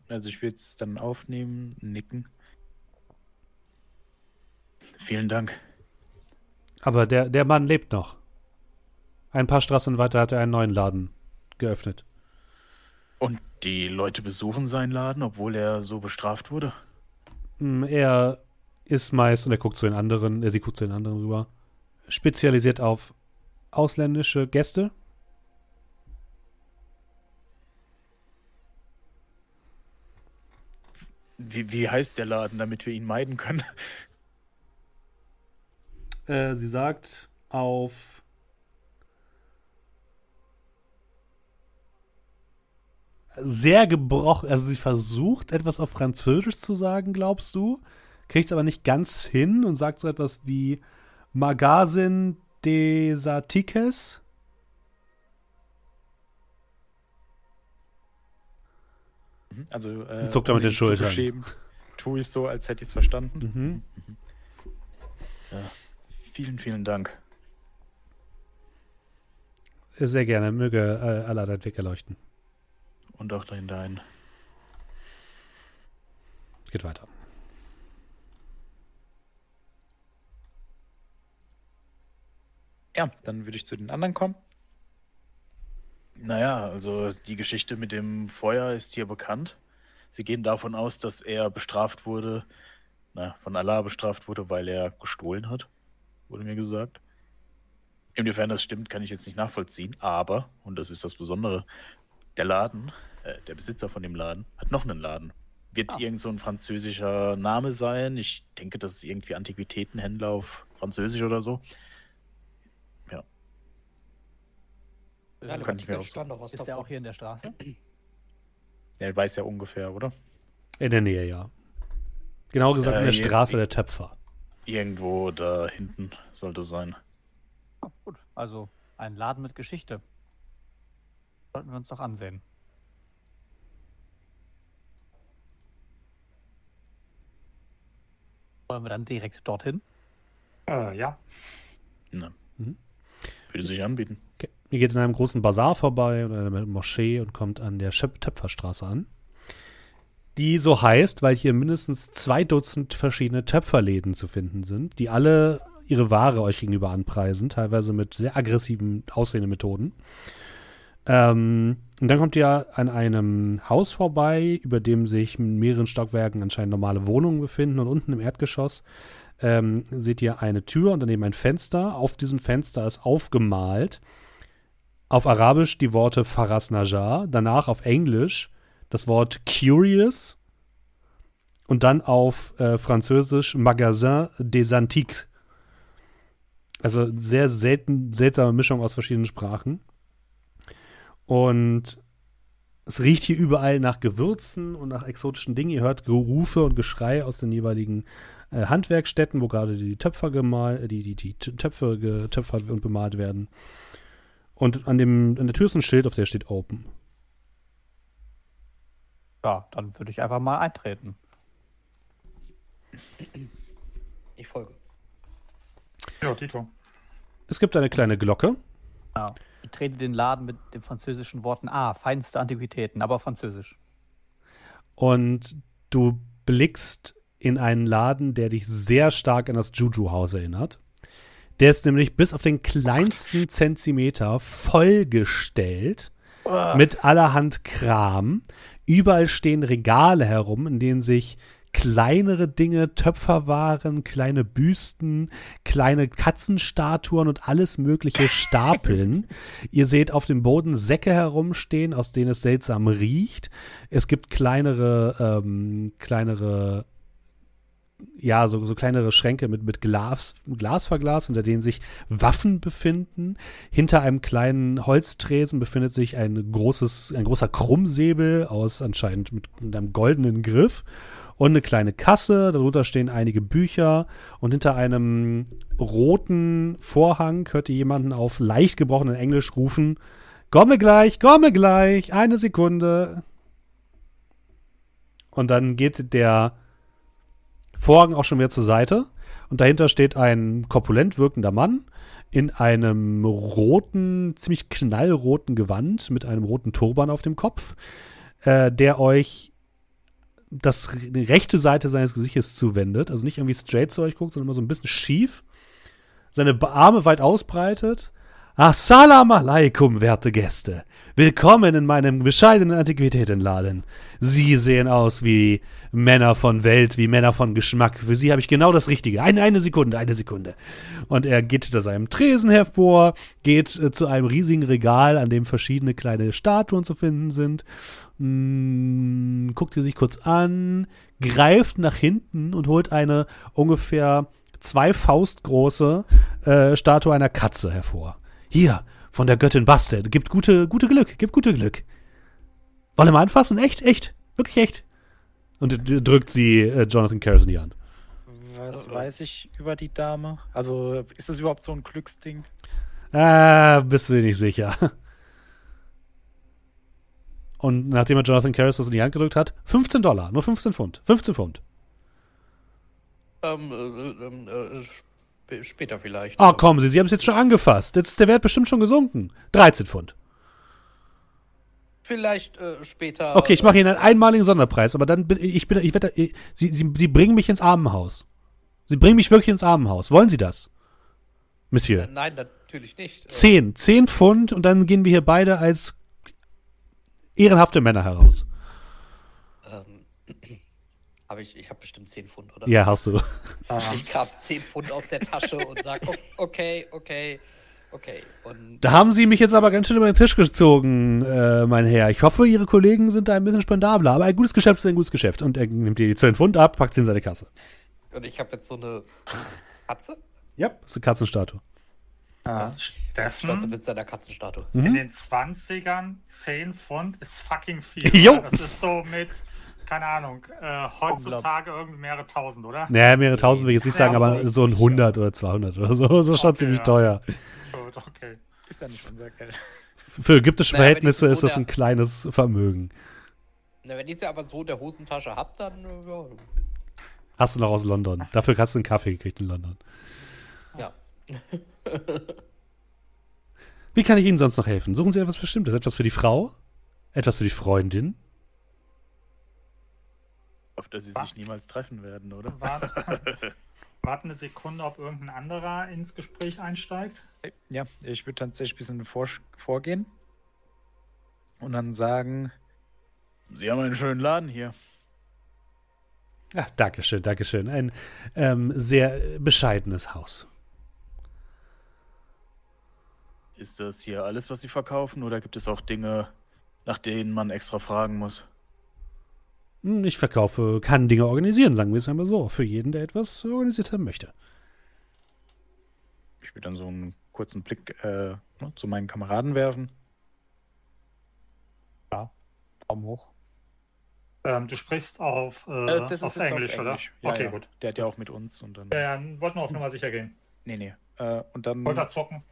Also ich will es dann aufnehmen, nicken. Vielen Dank. Aber der, der Mann lebt noch. Ein paar Straßen weiter hat er einen neuen Laden geöffnet. Und die Leute besuchen seinen Laden, obwohl er so bestraft wurde? Hm, er ist meist, und er guckt zu den anderen, er sie guckt zu den anderen rüber, spezialisiert auf ausländische Gäste. Wie, wie heißt der Laden, damit wir ihn meiden können? Äh, sie sagt auf sehr gebrochen. Also sie versucht etwas auf Französisch zu sagen, glaubst du? Kriegt es aber nicht ganz hin und sagt so etwas wie Magazin des Artikes. Also äh, zuckt er mit den Schultern. Tue ich so, als hätte ich es verstanden. Mhm. Mhm. Ja, vielen, vielen Dank. Sehr gerne. Möge äh, Allah deinen Weg erleuchten und auch dein Dein. Geht weiter. Ja, dann würde ich zu den anderen kommen. Naja, also die Geschichte mit dem Feuer ist hier bekannt. Sie gehen davon aus, dass er bestraft wurde, na, von Allah bestraft wurde, weil er gestohlen hat, wurde mir gesagt. Inwiefern das stimmt, kann ich jetzt nicht nachvollziehen, aber, und das ist das Besondere, der Laden, äh, der Besitzer von dem Laden, hat noch einen Laden. Wird Ah. irgend so ein französischer Name sein. Ich denke, das ist irgendwie Antiquitätenhändler auf Französisch oder so. Ja, Kann ich mir auch stand doch was Ist der auch hier in der Straße? Er weiß ja ungefähr, oder? In der Nähe, ja. Genau gesagt Äh, in der je- Straße der Töpfer. Irgendwo da hinten sollte es sein. Ah, gut, also ein Laden mit Geschichte. Sollten wir uns doch ansehen. Wollen wir dann direkt dorthin? Äh, ja. Ne. Mhm. Würde sich anbieten. Okay. Ihr geht in einem großen Bazar vorbei oder einer Moschee und kommt an der Töpferstraße an. Die so heißt, weil hier mindestens zwei Dutzend verschiedene Töpferläden zu finden sind, die alle ihre Ware euch gegenüber anpreisen, teilweise mit sehr aggressiven Aussehmethoden. Ähm, und dann kommt ihr an einem Haus vorbei, über dem sich in mehreren Stockwerken anscheinend normale Wohnungen befinden und unten im Erdgeschoss ähm, seht ihr eine Tür und daneben ein Fenster. Auf diesem Fenster ist aufgemalt auf Arabisch die Worte Faras Najar, danach auf Englisch das Wort Curious und dann auf äh, Französisch Magasin des Antiques. Also sehr selten, seltsame Mischung aus verschiedenen Sprachen. Und es riecht hier überall nach Gewürzen und nach exotischen Dingen. Ihr hört Gerufe und Geschrei aus den jeweiligen äh, Handwerkstätten, wo gerade die Töpfer gemal, die, die, die Töpfe getöpfert und bemalt werden. Und an, dem, an der Tür ist ein Schild, auf der steht Open. Ja, dann würde ich einfach mal eintreten. Ich folge. Ja, Tito. Es gibt eine kleine Glocke. Ja. Ich trete den Laden mit den französischen Worten Ah, feinste Antiquitäten, aber französisch. Und du blickst in einen Laden, der dich sehr stark an das Juju-Haus erinnert. Der ist nämlich bis auf den kleinsten Zentimeter vollgestellt mit allerhand Kram. Überall stehen Regale herum, in denen sich kleinere Dinge, Töpferwaren, kleine Büsten, kleine Katzenstatuen und alles mögliche stapeln. Ihr seht auf dem Boden Säcke herumstehen, aus denen es seltsam riecht. Es gibt kleinere, ähm, kleinere, ja, so, so kleinere Schränke mit, mit Glas, Glas verglast, hinter denen sich Waffen befinden. Hinter einem kleinen Holztresen befindet sich ein großes, ein großer Krummsäbel aus anscheinend mit, mit einem goldenen Griff und eine kleine Kasse. Darunter stehen einige Bücher und hinter einem roten Vorhang hört ihr jemanden auf leicht gebrochenen Englisch rufen: Komme gleich, komme gleich, eine Sekunde. Und dann geht der Vorhang auch schon wieder zur Seite und dahinter steht ein korpulent wirkender Mann in einem roten, ziemlich knallroten Gewand mit einem roten Turban auf dem Kopf, äh, der euch das die rechte Seite seines Gesichtes zuwendet, also nicht irgendwie straight zu euch guckt, sondern immer so ein bisschen schief, seine Arme weit ausbreitet. Assalamu alaikum, werte Gäste. Willkommen in meinem bescheidenen Antiquitätenladen. Sie sehen aus wie Männer von Welt, wie Männer von Geschmack. Für Sie habe ich genau das Richtige. Eine, eine Sekunde, eine Sekunde. Und er geht hinter seinem Tresen hervor, geht äh, zu einem riesigen Regal, an dem verschiedene kleine Statuen zu finden sind Mm, guckt sie sich kurz an, greift nach hinten und holt eine ungefähr zwei Faust große äh, Statue einer Katze hervor. Hier, von der Göttin Bastet. Gibt gute, gute Glück, gibt gute Glück. Wollen wir anfassen? Echt, echt, wirklich echt. Und drückt sie äh, Jonathan Karras in die Hand. Was weiß ich über die Dame? Also, ist das überhaupt so ein Glücksding? Ah, bist du dir nicht sicher. Und nachdem er Jonathan Karras das in die Hand gedrückt hat, 15 Dollar, nur 15 Pfund. 15 Pfund. Ähm, äh, ähm, äh, sp später vielleicht. Ah, kommen Sie, Sie haben es jetzt schon angefasst. Jetzt ist der Wert bestimmt schon gesunken. 13 Pfund. vielleicht äh, später. Okay, ich mache Ihnen einen einmaligen Sonderpreis, aber dann bin ich bin ich werde Sie, Sie Sie bringen mich ins Armenhaus. Sie bringen mich wirklich ins Armenhaus. Wollen Sie das? Monsieur. Äh, nein, natürlich nicht. Äh, Zehn. Zehn Pfund und dann gehen wir hier beide als ehrenhafte Männer heraus. Ähm, aber ich, ich habe bestimmt 10 Pfund, oder? Ja, hast du. Ich grab 10 Pfund aus der Tasche und sag, o- okay, okay, okay. Und Da haben Sie mich jetzt aber ganz schön über den Tisch gezogen, äh, mein Herr. Ich hoffe, Ihre Kollegen sind da ein bisschen spendabler, aber ein gutes Geschäft ist ein gutes Geschäft. Und er nimmt dir die 10 Pfund ab, packt sie in seine Kasse. Und ich habe jetzt so eine Katze. Ja. Das ist eine Katzenstatue. Ah, Steffen, mit seiner Katzenstatue. Mhm. in den 20ern 10 Pfund ist fucking viel. Jo. Das ist so mit, keine Ahnung, äh, heutzutage irgendwie mehrere tausend, oder? Naja, mehrere tausend will ich jetzt nicht sagen, Ja, aber so ein 100 oder 200 oder so. Das ist schon Okay, ziemlich ja. teuer. Gut, okay. ist ja nicht unser Geld. Für ägyptische Naja, Verhältnisse so ist das ein kleines Vermögen. Na, wenn ich sie aber so in der Hosentasche hab, dann äh, ja. Hast du noch aus London. Dafür hast du einen Kaffee gekriegt in London. ja. Wie kann ich Ihnen sonst noch helfen? Suchen Sie etwas Bestimmtes? Etwas für die Frau? Etwas für die Freundin? Dass sie sich niemals treffen werden, oder? Warte, warte eine Sekunde, ob irgendein anderer ins Gespräch einsteigt. Ja, ich würde tatsächlich ein bisschen vor, vorgehen und dann sagen, Sie haben einen schönen Laden hier. Ja, Dankeschön, Dankeschön. Ein ähm, sehr bescheidenes Haus. Ist das hier alles, was Sie verkaufen, oder gibt es auch Dinge, nach denen man extra fragen muss? Ich verkaufe, kann Dinge organisieren, sagen wir es einmal so. Für jeden, der etwas organisiert haben möchte. Ich würde dann so einen kurzen Blick äh, ne, zu meinen Kameraden werfen. Daumen hoch. Ähm, du sprichst auf, äh, Äh, das auf ist Englisch, auf oder? Englisch. Ja, okay, ja. gut. Der hat ja auch mit uns und dann. Ja, ja, wollte nur auf Nummer sicher gehen. Nee, nee. Äh, und dann. Wollte da zocken.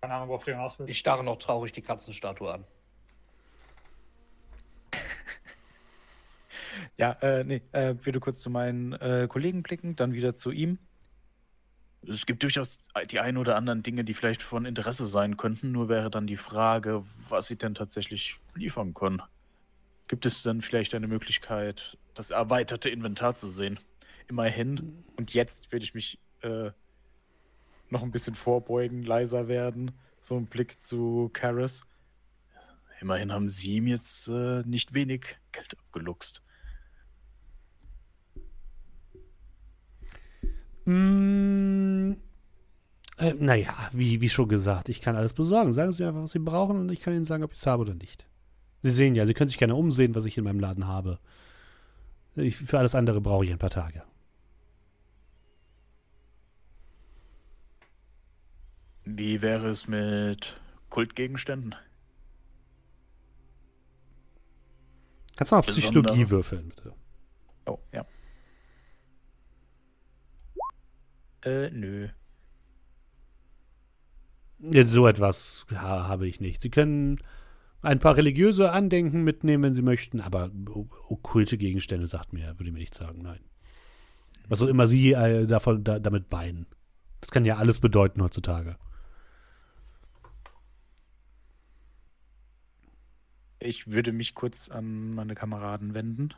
Keine Ahnung, worauf du hinaus willst. Ich starre noch traurig die Katzenstatue an. Ja, äh, nee, äh, würde kurz zu meinen äh, Kollegen blicken, dann wieder zu ihm. Es gibt durchaus die ein oder anderen Dinge, die vielleicht von Interesse sein könnten, nur wäre dann die Frage, was sie denn tatsächlich liefern können. Gibt es dann vielleicht eine Möglichkeit, das erweiterte Inventar zu sehen? Immerhin, und jetzt würde ich mich äh, noch ein bisschen vorbeugen, leiser werden, so ein Blick zu Karis. Immerhin haben sie ihm jetzt äh, nicht wenig Geld abgeluchst. Mm, äh, naja, wie, wie schon gesagt, ich kann alles besorgen. Sagen Sie einfach, was Sie brauchen und ich kann Ihnen sagen, ob ich es habe oder nicht. Sie sehen ja, Sie können sich gerne umsehen, was ich in meinem Laden habe. Ich, für alles andere brauche ich ein paar Tage. Wie wäre es mit Kultgegenständen? Kannst du mal auf Besondere. Psychologie würfeln, bitte? Oh, ja. Äh, nö. Jetzt so etwas ha, habe ich nicht. Sie können ein paar religiöse Andenken mitnehmen, wenn Sie möchten, aber okkulte Gegenstände, sagt mir, würde mir nicht sagen, nein. Was auch immer Sie äh, davon, da, damit meinen. Das kann ja alles bedeuten heutzutage. Ich würde mich kurz an meine Kameraden wenden.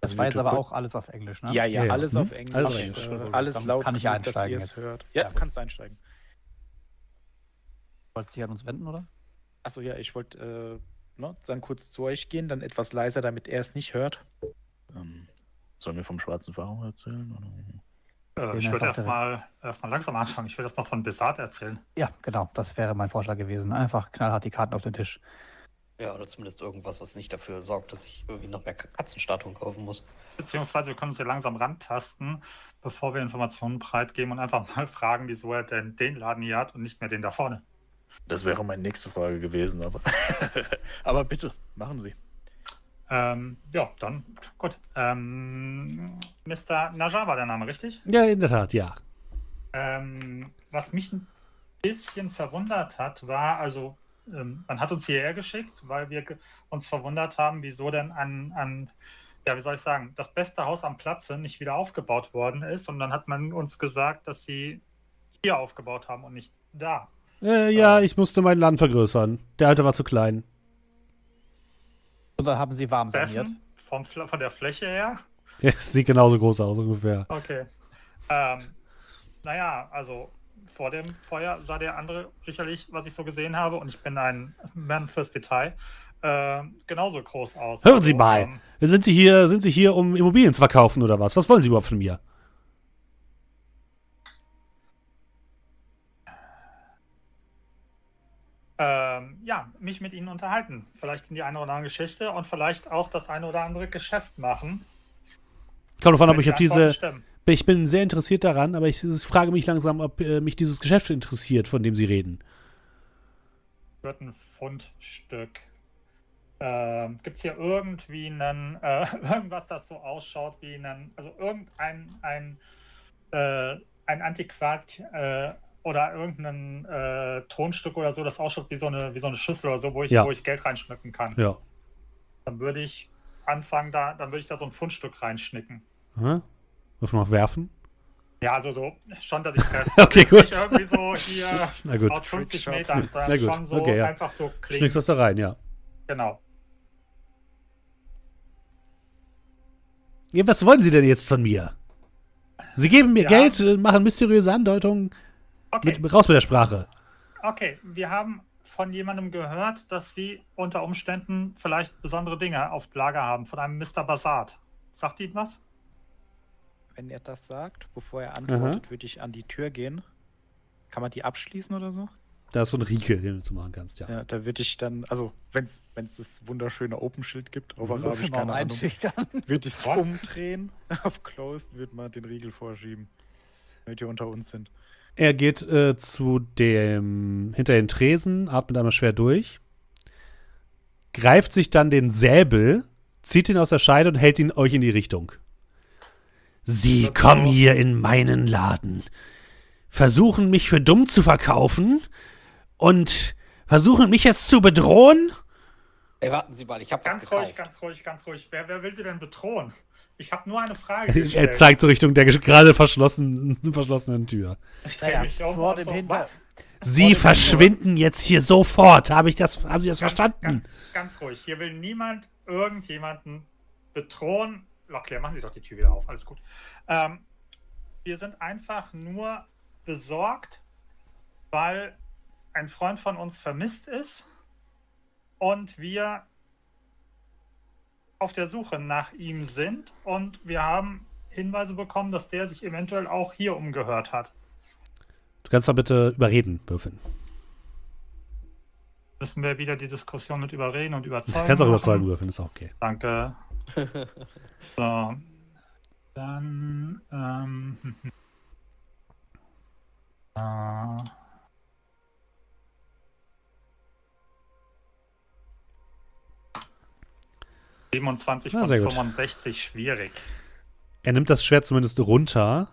Das Also war jetzt aber auch alles auf Englisch, ne? Ja, ja, Ja, ja. alles Hm? auf Englisch. Alles auf äh, Englisch. alles laut kann ich genug, dass einsteigen ihr es jetzt. hört. Ja, Ja. du kannst einsteigen. Wolltest du dich an uns wenden, oder? Achso, ja, ich wollte äh, ne, dann kurz zu euch gehen, dann etwas leiser, damit er es nicht hört. Ähm, sollen wir vom schwarzen Pharao erzählen? Oder? Äh, ich würde erstmal erst mal langsam anfangen. Ich würde erstmal von Besat erzählen. Ja, genau. Das wäre mein Vorschlag gewesen. Einfach knallhart die Karten auf den Tisch. Ja, oder zumindest irgendwas, was nicht dafür sorgt, dass ich irgendwie noch mehr Katzenstatuen kaufen muss. Beziehungsweise wir können uns hier langsam rantasten, bevor wir Informationen preitgeben und einfach mal fragen, wieso er denn den Laden hier hat und nicht mehr den da vorne. Das wäre meine nächste Frage gewesen, aber. aber bitte, machen Sie. Ähm, ja, dann gut. Ähm, Mr. Najar war der Name, richtig? Ja, in der Tat, ja. Ähm, was mich ein bisschen verwundert hat, war, also man hat uns hierher geschickt, weil wir uns verwundert haben, wieso denn an, an, ja, wie soll ich sagen, das beste Haus am Platze nicht wieder aufgebaut worden ist. Und dann hat man uns gesagt, dass sie hier aufgebaut haben und nicht da. Äh, ja, ich musste meinen Laden vergrößern. Der alte war zu klein. Und dann haben sie warm saniert. Steffen, vom, von der Fläche her? Ja, sieht genauso groß aus ungefähr. Okay. Ähm, naja, also vor dem Feuer sah der andere sicherlich, was ich so gesehen habe, und ich bin ein Mann fürs Detail, äh, genauso groß aus. Hören Sie Also, mal. ähm, Sind Sie hier, sind Sie hier, um Immobilien zu verkaufen oder was? Was wollen Sie überhaupt von mir? ähm, ja, mich mit Ihnen unterhalten. Vielleicht in die eine oder andere Geschichte und vielleicht auch das eine oder andere Geschäft machen. Kommt davon, ob ich auf diese. Ich bin sehr interessiert daran, aber ich, ich frage mich langsam, ob äh, mich dieses Geschäft interessiert, von dem Sie reden. wird ein Pfundstück. Ähm, Gibt es hier irgendwie einen, äh, irgendwas, das so ausschaut wie einen, also irgendein ein, äh, ein Antiquat äh, oder irgendein äh, Tonstück oder so, das ausschaut wie so eine, wie so eine Schüssel oder so, wo ich, Ja. wo ich Geld reinschmücken kann. Ja. Dann würde ich anfangen, da, dann würde ich da so ein Pfundstück reinschnicken. Hm? Dürfen wir noch werfen? Ja, also so, schon, dass ich treffe. Okay, Jetzt Nicht gut. irgendwie so hier Na gut. aus 50 Trickshot. Metern, sondern Na gut, schon so okay, ja. einfach so Schnickst klingt. das da rein, ja. Genau. ja. Was wollen Sie denn jetzt von mir? Sie geben mir Ja. Geld, äh, machen mysteriöse Andeutungen. Okay. Mit, raus mit der Sprache. Okay, wir haben von jemandem gehört, dass Sie unter Umständen vielleicht besondere Dinge auf Lager haben, von einem Mr. Bassard. Sagt Ihnen was? Wenn er das sagt, bevor er antwortet, würde ich an die Tür gehen. Kann man die abschließen oder so? Da ist so ein Riegel, den du zu machen kannst, ja. Ja, da würde ich dann, also wenn es das wunderschöne Open-Schild gibt, auf Würfel Arabisch, um keine Ahnung, würde ich es umdrehen, auf Closed, würde man den Riegel vorschieben, damit wir unter uns sind. Er geht äh, zu dem hinter den Tresen, atmet einmal schwer durch, greift sich dann den Säbel, zieht ihn aus der Scheide und hält ihn euch in die Richtung. Sie kommen hier in meinen Laden, versuchen mich für dumm zu verkaufen und versuchen mich jetzt zu bedrohen? Ey, warten Sie mal, ich habe Ganz ruhig, ganz ruhig, ganz ruhig. Wer, wer will Sie denn bedrohen? Ich habe nur eine Frage Er gestellt. zeigt so Richtung der gerade verschlossenen, verschlossenen Tür. Um vor dem so, Hinter. Sie verschwinden jetzt hier sofort. Habe ich das, haben Sie das Ganz, verstanden? Ganz, ganz ruhig. Hier will niemand irgendjemanden bedrohen. Locklear, machen Sie doch die Tür wieder auf. Alles gut. Ähm, wir sind einfach nur besorgt, weil ein Freund von uns vermisst ist und wir auf der Suche nach ihm sind und wir haben Hinweise bekommen, dass der sich eventuell auch hier umgehört hat. Du kannst da bitte überreden würfeln. Müssen wir wieder die Diskussion mit überreden und Du überzeugen. kannst auch machen? überzeugen würfeln, ist auch okay. Danke. so. Dann. Ähm, äh, ...27 Na, von sehr gut. 65, schwierig. Er nimmt das Schwert zumindest runter,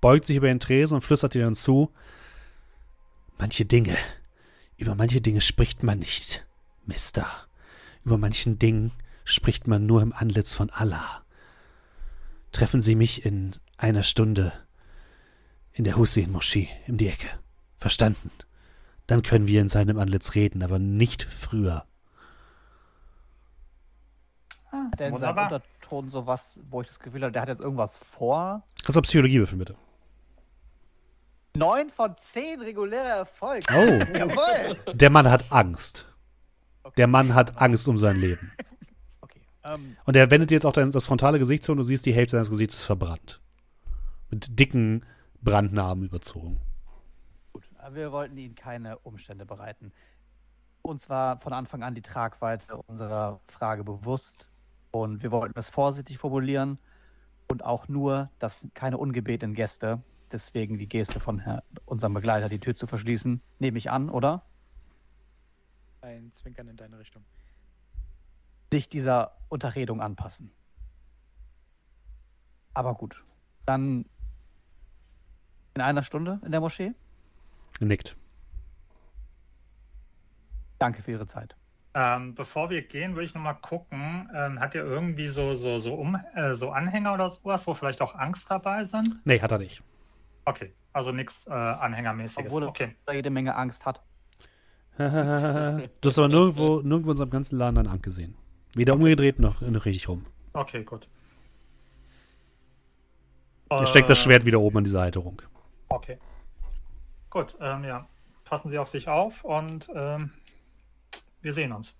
beugt sich über den Tresen und flüstert dir dann zu. Manche Dinge, über manche Dinge spricht man nicht, Mister. Über manchen Dingen spricht man nur im Antlitz von Allah. Treffen Sie mich in einer Stunde in der Hussein-Moschee um die Ecke. Verstanden? Dann können wir in seinem Antlitz reden, aber nicht früher. Hat er in seinem. Unterton sowas, wo ich das Gefühl habe, der hat jetzt irgendwas vor? Kannst du auf Psychologie würfeln, bitte? Neun von zehn regulärer Erfolg. Oh. Jawohl! Der Mann hat Angst. Der Mann hat Angst um sein Leben. Ähm, Und er wendet jetzt auch dein, das frontale Gesicht zu und du siehst, die Hälfte seines Gesichts ist verbrannt. Mit dicken Brandnarben überzogen. gut. Wir wollten Ihnen keine Umstände bereiten. Uns war von Anfang an die Tragweite unserer Frage bewusst und wir wollten es vorsichtig formulieren und auch nur, dass keine ungebetenen Gäste, deswegen die Geste von Herr, unserem Begleiter, die Tür zu verschließen, nehme ich an, oder? Ein Zwinkern in deine Richtung. Sich dieser Unterredung anpassen. Aber gut, dann in einer Stunde in der Moschee. Er nickt. Danke für Ihre Zeit. Ähm, bevor wir gehen, würde ich nochmal gucken. Ähm, hat er irgendwie so, so, so, um, äh, so Anhänger oder sowas, wo vielleicht auch Angst dabei sind? Nee, hat er nicht. Okay, also nichts äh, Anhängermäßiges. Obwohl er okay. da jede Menge Angst hat. du hast aber nirgendwo, nirgendwo in unserem ganzen Laden ein Amt gesehen. Weder umgedreht noch, noch richtig rum. Okay, gut. Er steckt das Äh, Schwert wieder oben an dieser Halterung. Okay. Gut, ähm, ja. Passen Sie auf sich auf und ähm, wir sehen uns.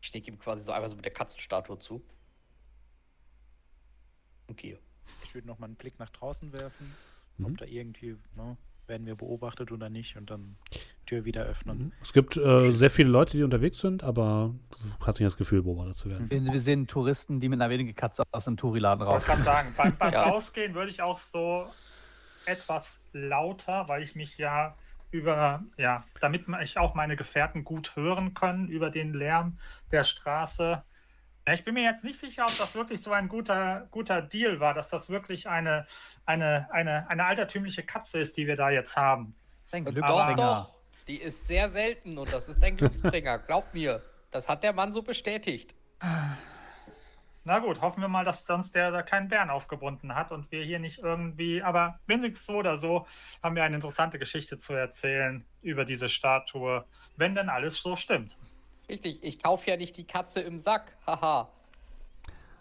Ich stecke ihm quasi so einfach so mit der Katzenstatue zu. Okay. Ich würde noch mal einen Blick nach draußen werfen, Mhm. ob da irgendwie, ne, werden wir beobachtet oder nicht und dann Tür wieder öffnen. Mhm. Es gibt äh, sehr viele Leute, die unterwegs sind, aber du hast nicht das Gefühl, beobachtet zu werden. Wir, wir sehen Touristen, die mit einer wenigen Katze aus dem Touriladen Ich raus. gerade sagen, beim, beim Ja. Rausgehen würde ich auch so etwas lauter, weil ich mich ja über, ja, damit ich auch meine Gefährten gut hören können über den Lärm der Straße. Ich bin mir jetzt nicht sicher, ob das wirklich so ein guter, guter Deal war, dass das wirklich eine, eine, eine, eine altertümliche Katze ist, die wir da jetzt haben. Ein Doch, Glücksbringer. doch. Die ist sehr selten und das ist ein Glücksbringer. Glaub mir. Das hat der Mann so bestätigt. Na gut, hoffen wir mal, dass sonst der da keinen Bären aufgebunden hat und wir hier nicht irgendwie. Aber wenigstens so oder so haben wir eine interessante Geschichte zu erzählen über diese Statue, wenn denn alles so stimmt. Richtig, ich kaufe ja nicht die Katze im Sack. Haha.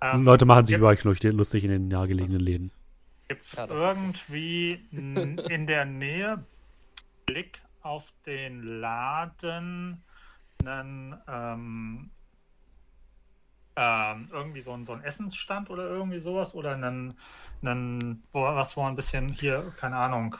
Ähm, Leute machen sich gibt- über euch lustig- in den nahegelegenen Läden. Gibt es Ja, irgendwie in der Nähe Blick auf den Laden einen, ähm, ähm, irgendwie so ein, so ein Essensstand oder irgendwie sowas oder einen, einen wo, was, wo ein bisschen hier, keine Ahnung,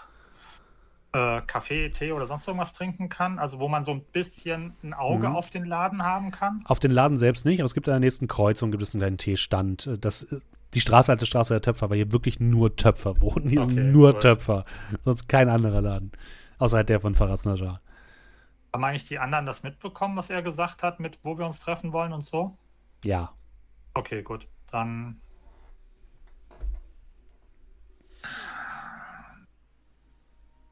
äh, Kaffee, Tee oder sonst irgendwas trinken kann? Also wo man so ein bisschen ein Auge Mhm. auf den Laden haben kann? Auf den Laden selbst nicht, aber es gibt an der nächsten Kreuzung gibt es einen kleinen Teestand. Äh, Das, äh, die Straße alte Straße der Töpfer, weil hier wirklich nur Töpfer wohnen. Hier Okay, sind nur cool. Töpfer. Sonst kein anderer Laden. Außer halt der von Faraz Najar. Haben eigentlich die anderen das mitbekommen, was er gesagt hat, mit wo wir uns treffen wollen und so? Ja. Okay, gut. Dann.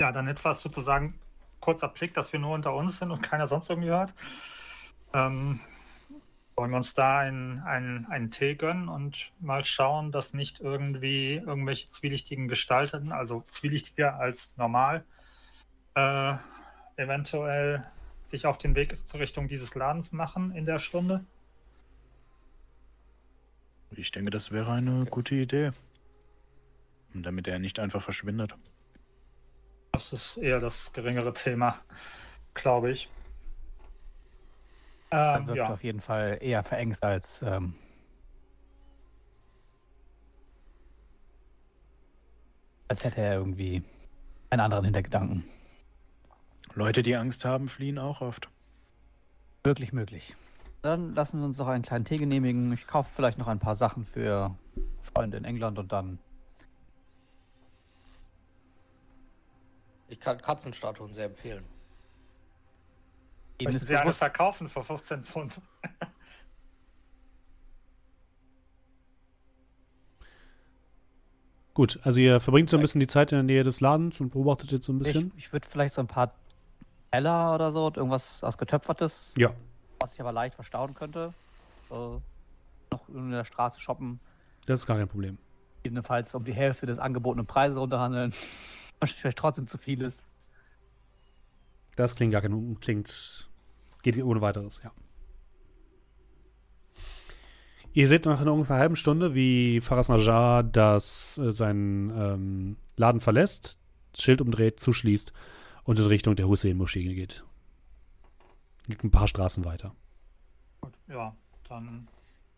Ja, dann etwas sozusagen kurzer Blick, dass wir nur unter uns sind und keiner sonst irgendwie hört. Ähm, wollen wir uns da einen, einen, Tee gönnen und mal schauen, dass nicht irgendwie irgendwelche zwielichtigen Gestalten, also zwielichtiger als normal, äh, eventuell sich auf den Weg zur Richtung dieses Ladens machen in der Stunde? Ich denke, das wäre eine gute Idee. Damit er nicht einfach verschwindet. Das ist eher das geringere Thema, glaube ich. Er Ähm, wirkt ja, auf jeden Fall eher verängst als ähm, als hätte er irgendwie einen anderen Hintergedanken. Leute, die Angst haben, fliehen auch oft. Wirklich möglich. Dann lassen wir uns noch einen kleinen Tee genehmigen. Ich kaufe vielleicht noch ein paar Sachen für Freunde in England und dann. Ich kann Katzenstatuen sehr empfehlen. Ihnen ist Sie bewusst, verkaufen für 15 Pfund? Gut, also ihr verbringt so ein bisschen die Zeit in der Nähe des Ladens und beobachtet jetzt so ein ich, bisschen. ich würde vielleicht so ein paar Teller oder so, irgendwas was getöpfertes, Ja. was ich aber leicht verstauen könnte. Äh, noch in der Straße shoppen. Das ist gar kein Problem. Jedenfalls um die Hälfte des angebotenen Preises runterhandeln. Wahrscheinlich vielleicht trotzdem zu viel ist. Das klingt gar kein, klingt, geht ohne weiteres, ja. Ihr seht nach einer ungefähr halben Stunde, wie Faras Najar das, äh, seinen ähm, Laden verlässt, das Schild umdreht, zuschließt und in Richtung der Hussein-Moschee geht. Liegt ein paar Straßen weiter. Gut, ja, dann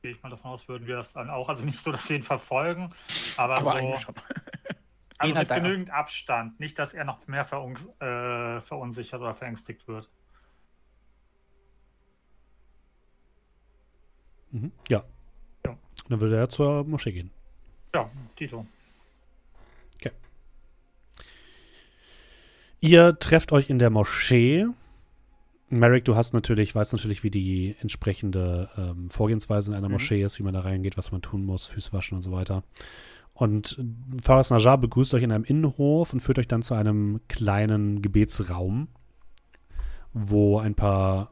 gehe ich mal davon aus, würden wir das dann auch. Also nicht so, dass wir ihn verfolgen, aber, Aber so. Also mit genügend Abstand. Nicht, dass er noch mehr verungs äh, verunsichert oder verängstigt wird. Mhm. Ja. Ja. Dann würde er zur Moschee gehen. Ja, Tito. Ihr trefft euch in der Moschee. Merrick, du hast natürlich, weißt natürlich, wie die entsprechende ähm, Vorgehensweise in einer Mhm. Moschee ist, wie man da reingeht, was man tun muss, Füße waschen und so weiter. Und Faras Najar begrüßt euch in einem Innenhof und führt euch dann zu einem kleinen Gebetsraum, wo ein paar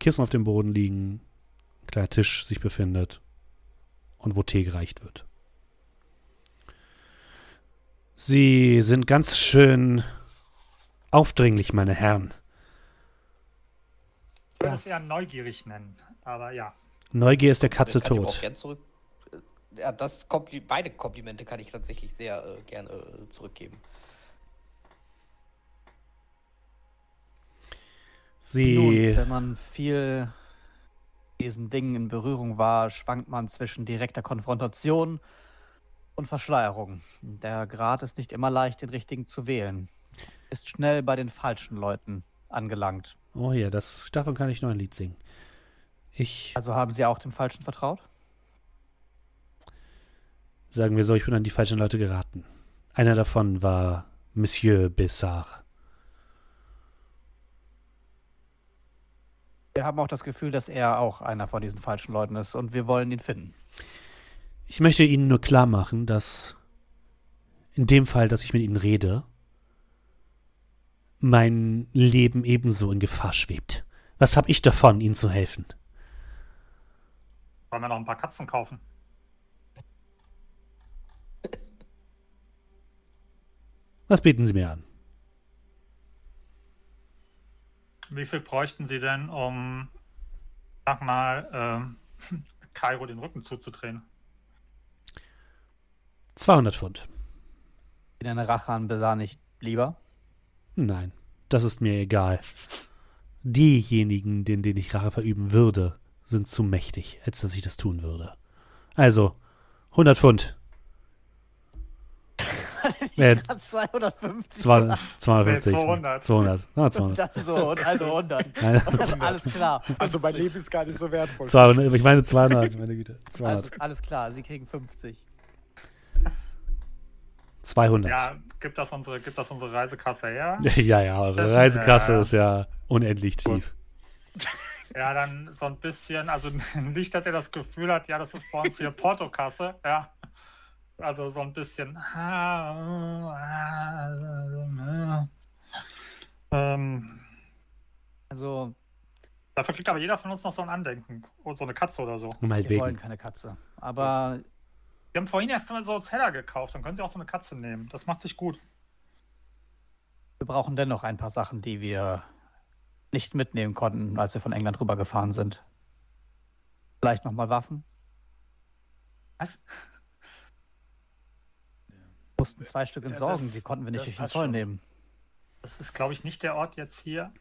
Kissen auf dem Boden liegen, ein kleiner Tisch sich befindet und wo Tee gereicht wird. Sie sind ganz schön aufdringlich, meine Herren. Ich würde es eher neugierig nennen, aber ja. Neugier ist der Katze tot. Ja, das Kompli beide Komplimente kann ich tatsächlich sehr äh, gerne äh, zurückgeben. Sie. Nun, wenn man viel mit diesen Dingen in Berührung war, schwankt man zwischen direkter Konfrontation und Verschleierung. Der Grad ist nicht immer leicht, den richtigen zu wählen. Ist schnell bei den falschen Leuten angelangt. Oh ja, das, davon kann ich noch ein Lied singen. Ich, Also haben Sie auch dem Falschen vertraut? Sagen wir so, ich bin an die falschen Leute geraten. Einer davon war Monsieur Bessard. Wir haben auch das Gefühl, dass er auch einer von diesen falschen Leuten ist und wir wollen ihn finden. Ich möchte Ihnen nur klar machen, dass in dem Fall, dass ich mit Ihnen rede, mein Leben ebenso in Gefahr schwebt. Was habe ich davon, Ihnen zu helfen? Wollen wir noch ein paar Katzen kaufen? Was bieten Sie mir an? Wie viel bräuchten Sie denn, um, sag mal, ähm, Kairo den Rücken zuzudrehen? 200 Pfund. Ihnen eine Rache an Besar nicht lieber? Nein, das ist mir egal. Diejenigen, denen, denen ich Rache verüben würde, sind zu mächtig, als dass ich das tun würde. Also, 100 Pfund. Äh, 250. 200, 250. Nee, 200. 200. Ah, 200. Also, also 100. Nein, Alles klar. Also mein Leben ist gar nicht so wertvoll. 200. Ich meine 200, meine Güte. Also, 200. alles klar, Sie kriegen 50. 200. Ja, gibt das unsere, gibt das unsere Reisekasse her? Ja, ja, eure Reisekasse ja. ist ja unendlich tief. Ja, dann so ein bisschen, also nicht, dass er das Gefühl hat, ja, das ist bei uns hier Portokasse, ja. Also so ein bisschen. Ähm, Also, dafür kriegt aber jeder von uns noch so ein Andenken. Und so eine Katze oder so. Um wir halt wollen wegen. keine Katze. Aber Wir haben vorhin erst mal so Teller gekauft, dann können Sie auch so eine Katze nehmen. Das macht sich gut. wir brauchen dennoch ein paar Sachen, die wir nicht mitnehmen konnten, als wir von England rübergefahren sind. Vielleicht nochmal Waffen. Was? Mussten zwei Stück Ja, entsorgen, das- die konnten wir nicht das durch den Zoll schon. nehmen. Das ist, glaube ich, nicht der Ort jetzt hier.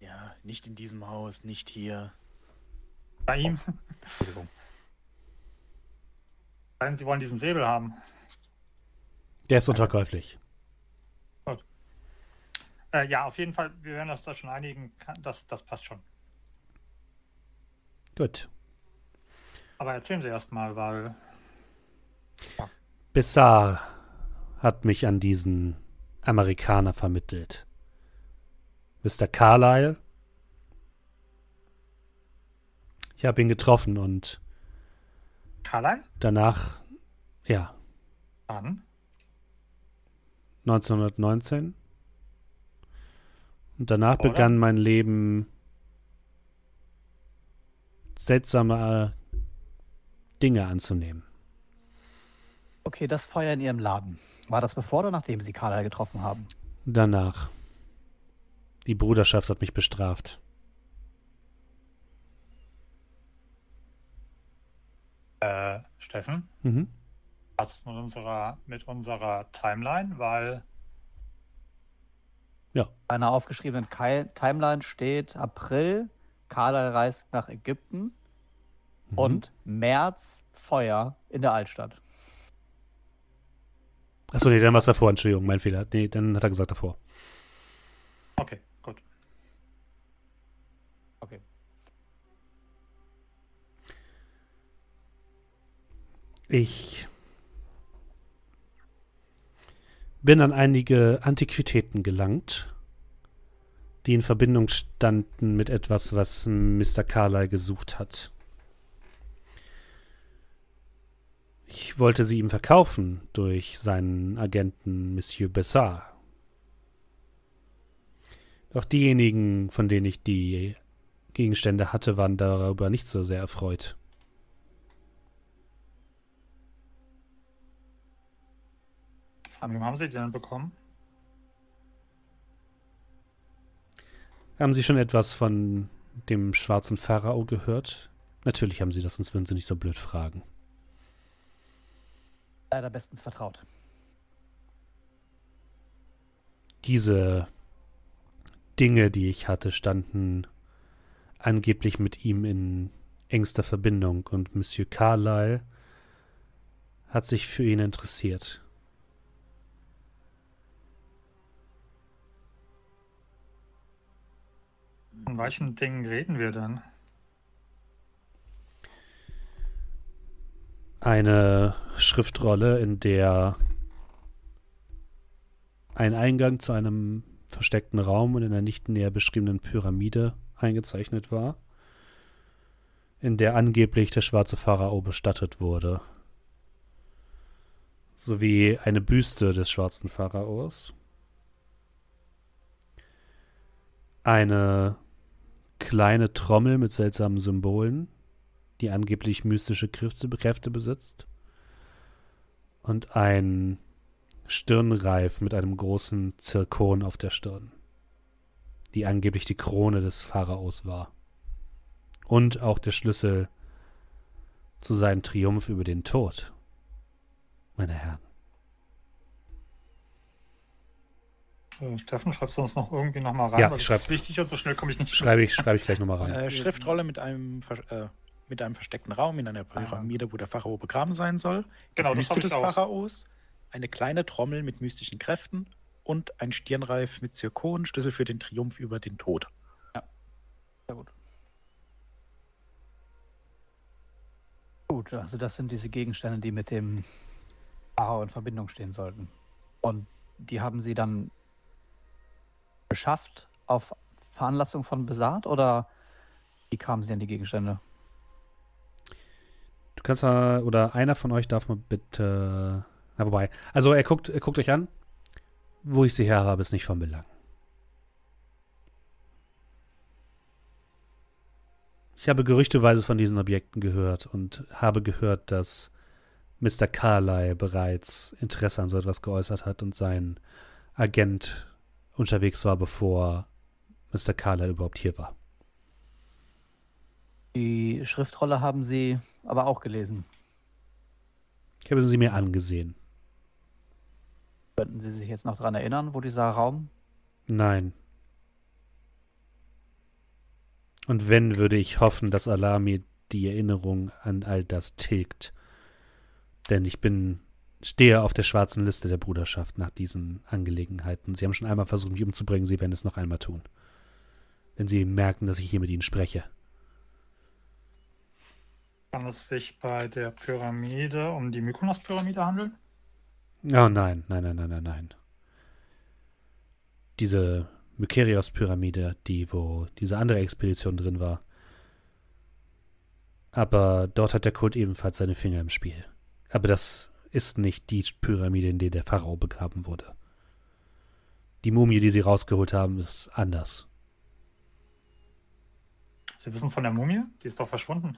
Ja, nicht in diesem Haus, nicht hier. Bei ihm. Entschuldigung. Nein, Sie wollen diesen Säbel haben. Der ist unverkäuflich. Äh, ja, auf jeden Fall, wir werden uns da schon einigen. Das, das passt schon. Gut. Aber erzählen Sie erst mal, weil Bessar hat mich an diesen Amerikaner vermittelt. Mr. Carlyle. Ich habe ihn getroffen und Karl-Heinz? danach, ja, Wann? 1919. Und danach Oder? begann mein Leben seltsame äh, Dinge anzunehmen. Okay, das Feuer in Ihrem Laden. War das bevor oder nachdem Sie Carla getroffen haben? Danach. Die Bruderschaft hat mich bestraft. Äh, Steffen? Mhm. Was ist mit unserer, mit unserer Timeline? Weil Bei einer aufgeschriebenen Ki Timeline steht April, Carla reist nach Ägypten Mhm. und März Feuer in der Altstadt. Achso, nee, dann war es davor, Entschuldigung, mein Fehler. Nee, dann hat er gesagt davor. Okay, gut. Okay. Ich bin an einige Antiquitäten gelangt, die in Verbindung standen mit etwas, was Mr. Carlyle gesucht hat. Ich wollte sie ihm verkaufen durch seinen Agenten Monsieur Bessard. Doch diejenigen, von denen ich die Gegenstände hatte, waren darüber nicht so sehr erfreut. Von wem haben Sie die denn bekommen? Haben Sie schon etwas von dem schwarzen Pharao gehört? Natürlich haben sie das, sonst würden sie nicht so blöd fragen. Leider bestens vertraut. Diese Dinge, die ich hatte, standen angeblich mit ihm in engster Verbindung und Monsieur Carlyle hat sich für ihn interessiert. Von welchen Dingen reden wir denn? Eine Schriftrolle, in der ein Eingang zu einem versteckten Raum und in einer nicht näher beschriebenen Pyramide eingezeichnet war, in der angeblich der schwarze Pharao bestattet wurde, sowie eine Büste des schwarzen Pharaos, eine kleine Trommel mit seltsamen Symbolen, die angeblich mystische Kräfte besitzt, und ein Stirnreif mit einem großen Zirkon auf der Stirn, die angeblich die Krone des Pharaos war. Und auch der Schlüssel zu seinem Triumph über den Tod, meine Herren. Steffen, schreibst du uns noch irgendwie nochmal rein? Ja, ich das schreib- ist wichtig und so schnell komme ich nicht. Schreibe ich, schreibe ich gleich nochmal rein. Äh, Schriftrolle mit einem, ver- äh, mit einem versteckten Raum in einer Pyramide, wo der Pharao begraben sein soll. Genau, die ich des auch. Pharaos, eine kleine Trommel mit mystischen Kräften und ein Stirnreif mit Zirkon, Schlüssel für den Triumph über den Tod. Sehr gut. Gut, also das sind diese Gegenstände, die mit dem Pharao in Verbindung stehen sollten. Und die haben sie dann beschafft auf Veranlassung von Besat oder wie kamen sie an die Gegenstände? Du kannst mal, oder einer von euch darf mal bitte. Na, wobei. Also, er guckt, er guckt euch an. Wo ich sie her habe, ist nicht von Belang. Ich habe gerüchteweise von diesen Objekten gehört und habe gehört, dass Mr. Carlyle bereits Interesse an so etwas geäußert hat und sein Agent unterwegs war, bevor Mr. Carlyle überhaupt hier war. Die Schriftrolle haben sie aber auch gelesen. Ich habe sie mir angesehen. Könnten Sie sich jetzt noch daran erinnern, wo dieser Raum? Nein. Und wenn, würde ich hoffen, dass Allah mir die Erinnerung an all das tilgt. Denn ich bin, stehe auf der schwarzen Liste der Bruderschaft nach diesen Angelegenheiten. Sie haben schon einmal versucht, mich umzubringen, sie werden es noch einmal tun. Wenn sie merken, dass ich hier mit ihnen spreche. Kann es sich bei der Pyramide um die Mykonos-Pyramide handeln? Oh nein, nein, nein, nein, nein, nein. Diese Mykerios-Pyramide, die, wo diese andere Expedition drin war. Aber dort hat der Kult ebenfalls seine Finger im Spiel. Aber das ist nicht die Pyramide, in der der Pharao begraben wurde. Die Mumie, die sie rausgeholt haben, ist anders. Sie wissen von der Mumie? Die ist doch verschwunden.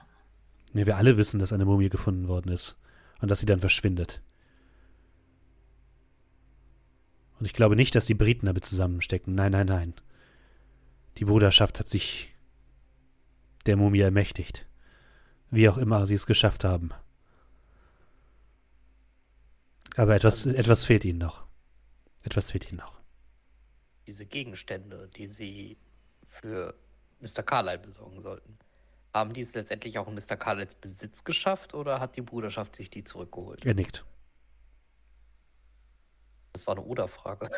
Ne, wir alle wissen, dass eine Mumie gefunden worden ist und dass sie dann verschwindet. Und ich glaube nicht, dass die Briten damit zusammenstecken. Nein, nein, nein. Die Bruderschaft hat sich der Mumie ermächtigt. Wie auch immer sie es geschafft haben. Aber etwas, etwas fehlt ihnen noch. Etwas fehlt ihnen noch. Diese Gegenstände, die sie für Mr. Carlyle besorgen sollten, haben die es letztendlich auch in Mr. Carlyles Besitz geschafft oder hat die Bruderschaft sich die zurückgeholt? Er nickt. Das war eine Oder-Frage.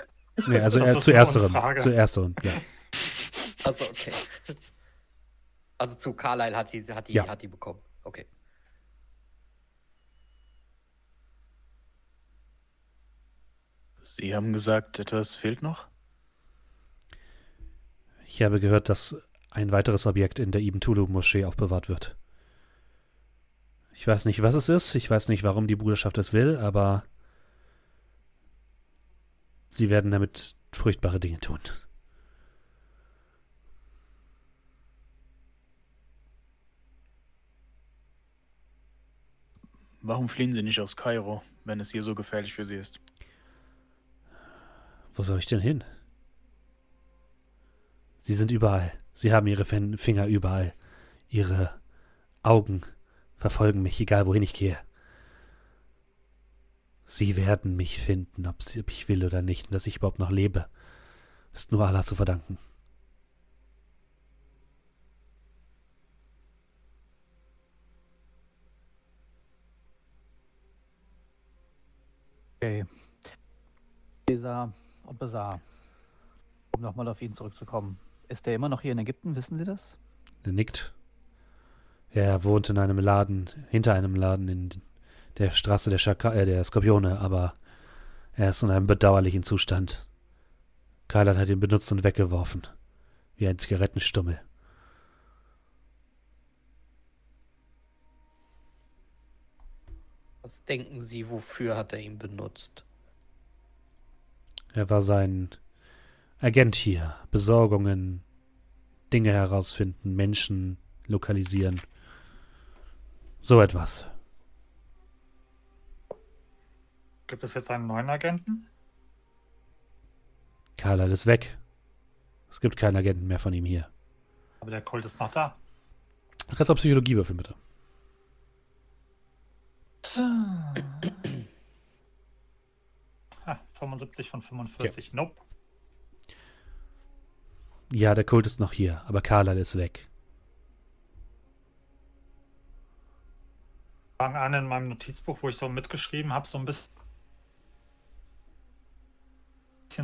Nee, also er zu. Frage. Zu ersterem, ja. Also, okay. Also zu Carlyle hat die, hat die, Ja. hat die bekommen. Okay. Sie haben gesagt, etwas fehlt noch? Ich habe gehört, dass ein weiteres Objekt in der Ibn Tulu-Moschee aufbewahrt wird. Ich weiß nicht, was es ist, ich weiß nicht, warum die Bruderschaft es will, aber sie werden damit furchtbare Dinge tun. Warum fliehen Sie nicht aus Kairo, wenn es hier so gefährlich für Sie ist? Wo soll ich denn hin? Sie sind überall. Sie haben ihre Fin- Finger überall. Ihre Augen verfolgen mich, egal wohin ich gehe. Sie werden mich finden, ob, ich will oder nicht, und dass ich überhaupt noch lebe, ist nur Allah zu verdanken. Okay. Besar und Besar. Um nochmal auf ihn zurückzukommen. Ist der immer noch hier in Ägypten? Wissen Sie das? Er nickt. Er wohnt in einem Laden, hinter einem Laden in der Straße der, Schaka äh, der Skorpione, aber er ist in einem bedauerlichen Zustand. Kylan hat ihn benutzt und weggeworfen. Wie ein Zigarettenstummel. Was denken Sie, wofür hat er ihn benutzt? Er war sein Agent hier. Besorgungen, Dinge herausfinden, Menschen lokalisieren. So etwas. Gibt es jetzt einen neuen Agenten? Kylan ist weg. Es gibt keinen Agenten mehr von ihm hier. Aber der Kult ist noch da. Du kannst auch Psychologie würfeln, bitte. Ha, 75 von 45. Nope. Ja, der Kult ist noch hier, aber Carlyle ist weg. Fang an in meinem Notizbuch, wo ich so mitgeschrieben habe, so ein bisschen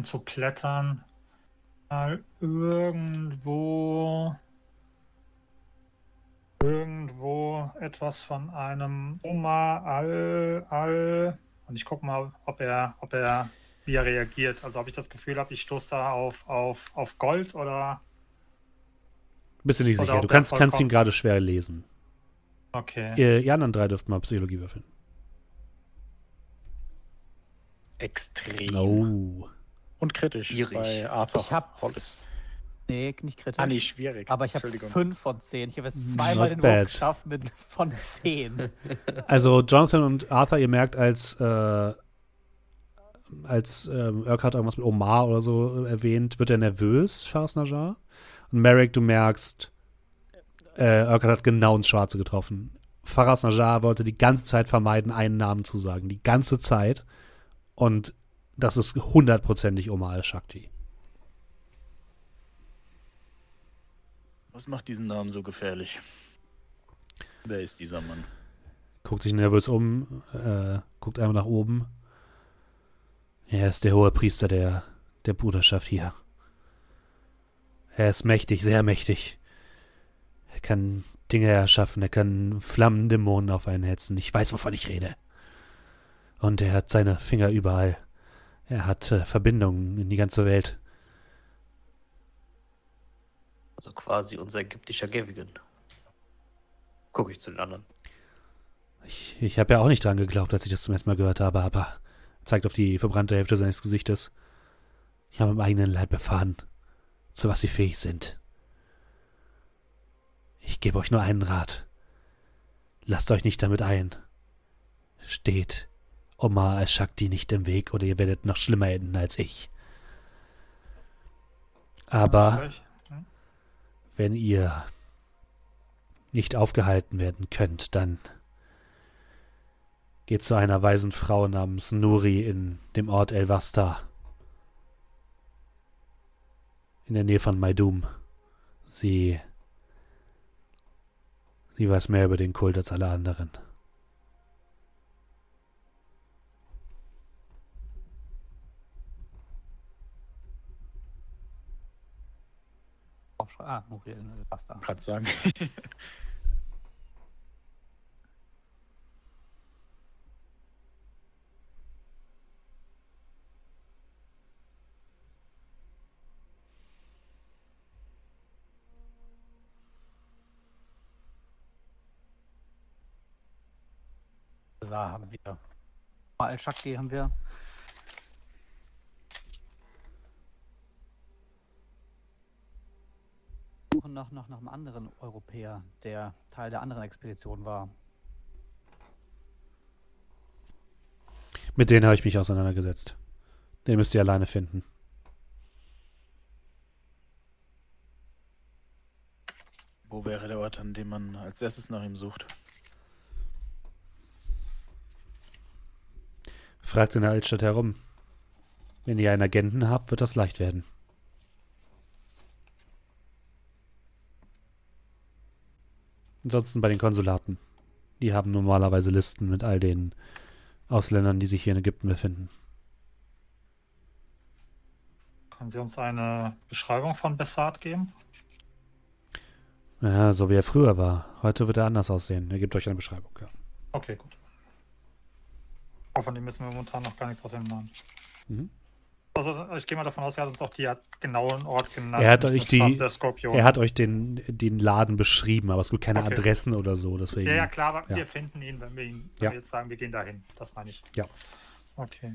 zu klettern. Mal irgendwo irgendwo etwas von einem Oma Al Al und ich gucke mal, ob er, ob er, wie er reagiert. Also ob ich das Gefühl habe, ich stoße da auf, auf, auf Gold oder Bist du nicht sicher? Du kannst, kannst ihn gerade schwer lesen. okay. Ihr, ihr anderen drei dürft mal Psychologie würfeln. Extrem. Oh. Und kritisch Schwierig. bei Arthur Ich hab- Hollis. Nee, nicht kritisch. Ah, nee, schwierig. Aber ich habe Entschuldigung. 5 von 10. Ich habe jetzt Not zweimal den bad. Wurf geschafft mit von 10. Also Jonathan und Arthur, ihr merkt, als äh, als ähm, Urquhart irgendwas mit Omar oder so erwähnt, wird er nervös, Faras Najar. Und Merrick, du merkst, äh, Urquhart hat genau ins Schwarze getroffen. Faras Najar wollte die ganze Zeit vermeiden, einen Namen zu sagen. Die ganze Zeit. Und das ist hundertprozentig Omar al-Shakti. Was macht diesen Namen so gefährlich? Wer ist dieser Mann? Guckt sich nervös um, äh, guckt einmal nach oben. Er ist der hohe Priester der, der Bruderschaft hier. Er ist mächtig, sehr mächtig. Er kann Dinge erschaffen, er kann Flammendämonen auf einen hetzen. Ich weiß, wovon ich rede. Und er hat seine Finger überall. Er hat äh, Verbindungen in die ganze Welt. Also quasi unser ägyptischer Gavigan. Gucke ich zu den anderen. Ich, ich habe ja auch nicht dran geglaubt, als ich das zum ersten Mal gehört habe, aber er zeigt auf die verbrannte Hälfte seines Gesichtes. Ich habe im eigenen Leib erfahren, zu was sie fähig sind. Ich gebe euch nur einen Rat. Lasst euch nicht damit ein. Steht Omar al-Shakti nicht im Weg oder ihr werdet noch schlimmer enden als ich. Aber wenn ihr nicht aufgehalten werden könnt, dann geht zu einer weisen Frau namens Nuri in dem Ort El Vasta. In der Nähe von Maidum. Sie. Sie weiß mehr über den Kult als alle anderen. Ah, Muriel, passt da. Gerade sagen. Da haben wir. Al-Shakti haben wir. Suchen nach, nach, nach einem anderen Europäer, der Teil der anderen Expedition war. Mit denen habe ich mich auseinandergesetzt. Den müsst ihr alleine finden. Wo wäre der Ort, an dem man als erstes nach ihm sucht? Fragt in der Altstadt herum. Wenn ihr einen Agenten habt, wird das leicht werden. Ansonsten bei den Konsulaten. Die haben normalerweise Listen mit all den Ausländern, die sich hier in Ägypten befinden. Können Sie uns eine Beschreibung von Bessart geben? Ja, so wie er früher war. Heute wird er anders aussehen. Er gibt euch eine Beschreibung, ja. Okay, gut. Aber von dem wissen wir momentan noch gar nichts aus dem Namen. Mhm. Also ich gehe mal davon aus, er hat uns auch die genauen Ort genannt. Er hat euch die-. Er hat euch den, den Laden beschrieben, aber es gibt keine Okay. Adressen oder so. Deswegen. ja, ja, klar, aber Ja. wir finden ihn, wenn wir ihn wenn Ja. wir jetzt sagen, wir gehen dahin. Das meine ich. Ja. Okay.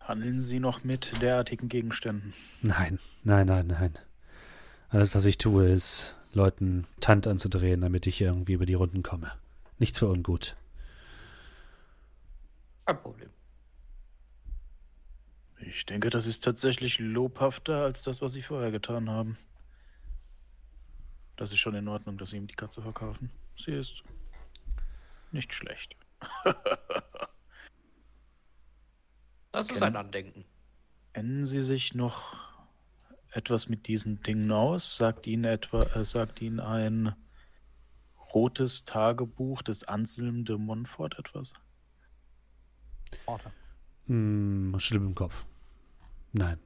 Handeln Sie noch mit derartigen Gegenständen? Nein, nein, nein, nein. Alles, was ich tue, ist, Leuten Tant anzudrehen, damit ich irgendwie über die Runden komme. Nichts für ungut. Kein Problem. Ich denke, das ist tatsächlich lobhafter als das, was Sie vorher getan haben. Das ist schon in Ordnung, dass Sie ihm die Katze verkaufen. Sie ist nicht schlecht. Das ist ein Andenken. Kennen Sie sich noch etwas mit diesen Dingen aus? Sagt Ihnen etwa, äh, sagt Ihnen ein rotes Tagebuch des Anselm de Montfort etwas? Orte. Hm, schlimm im Kopf. Nein.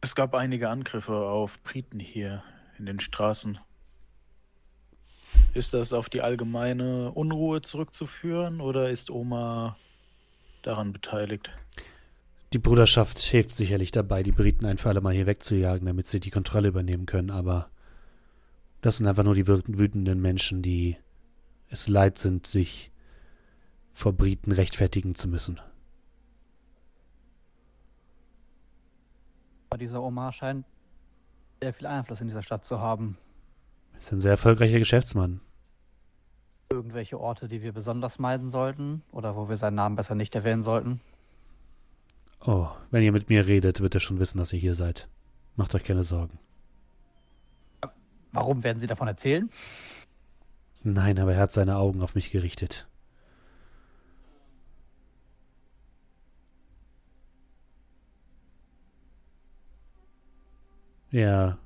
Es gab einige Angriffe auf Briten hier in den Straßen. Ist das auf die allgemeine Unruhe zurückzuführen oder ist Oma daran beteiligt? Die Bruderschaft hilft sicherlich dabei, die Briten ein für alle Mal hier wegzujagen, damit sie die Kontrolle übernehmen können, aber das sind einfach nur die wüt- wütenden Menschen, die es leid sind, sich vor Briten rechtfertigen zu müssen. Dieser Omar scheint sehr viel Einfluss in dieser Stadt zu haben. Er ist ein sehr erfolgreicher Geschäftsmann. Irgendwelche Orte, die wir besonders meiden sollten oder wo wir seinen Namen besser nicht erwähnen sollten. Oh, wenn ihr mit mir redet, wird er schon wissen, dass ihr hier seid. Macht euch keine Sorgen. Warum werden Sie davon erzählen? Nein, aber er hat seine Augen auf mich gerichtet. Er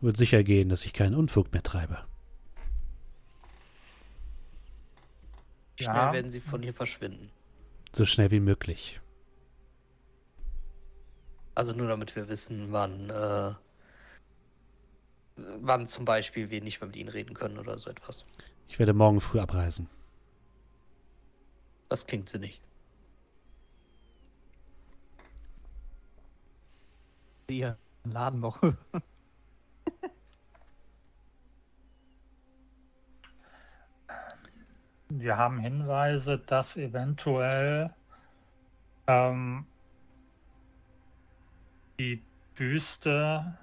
wird sicher gehen, dass ich keinen Unfug mehr treibe. Schnell Ja. werden sie von hier verschwinden. So schnell wie möglich. Also nur damit wir wissen, wann, äh, wann zum Beispiel wir nicht mehr mit ihnen reden können oder so etwas. Ich werde morgen früh abreisen. Das klingt sinnig. Sie Ihren Laden noch. Wir haben Hinweise, dass eventuell ähm, die Büste,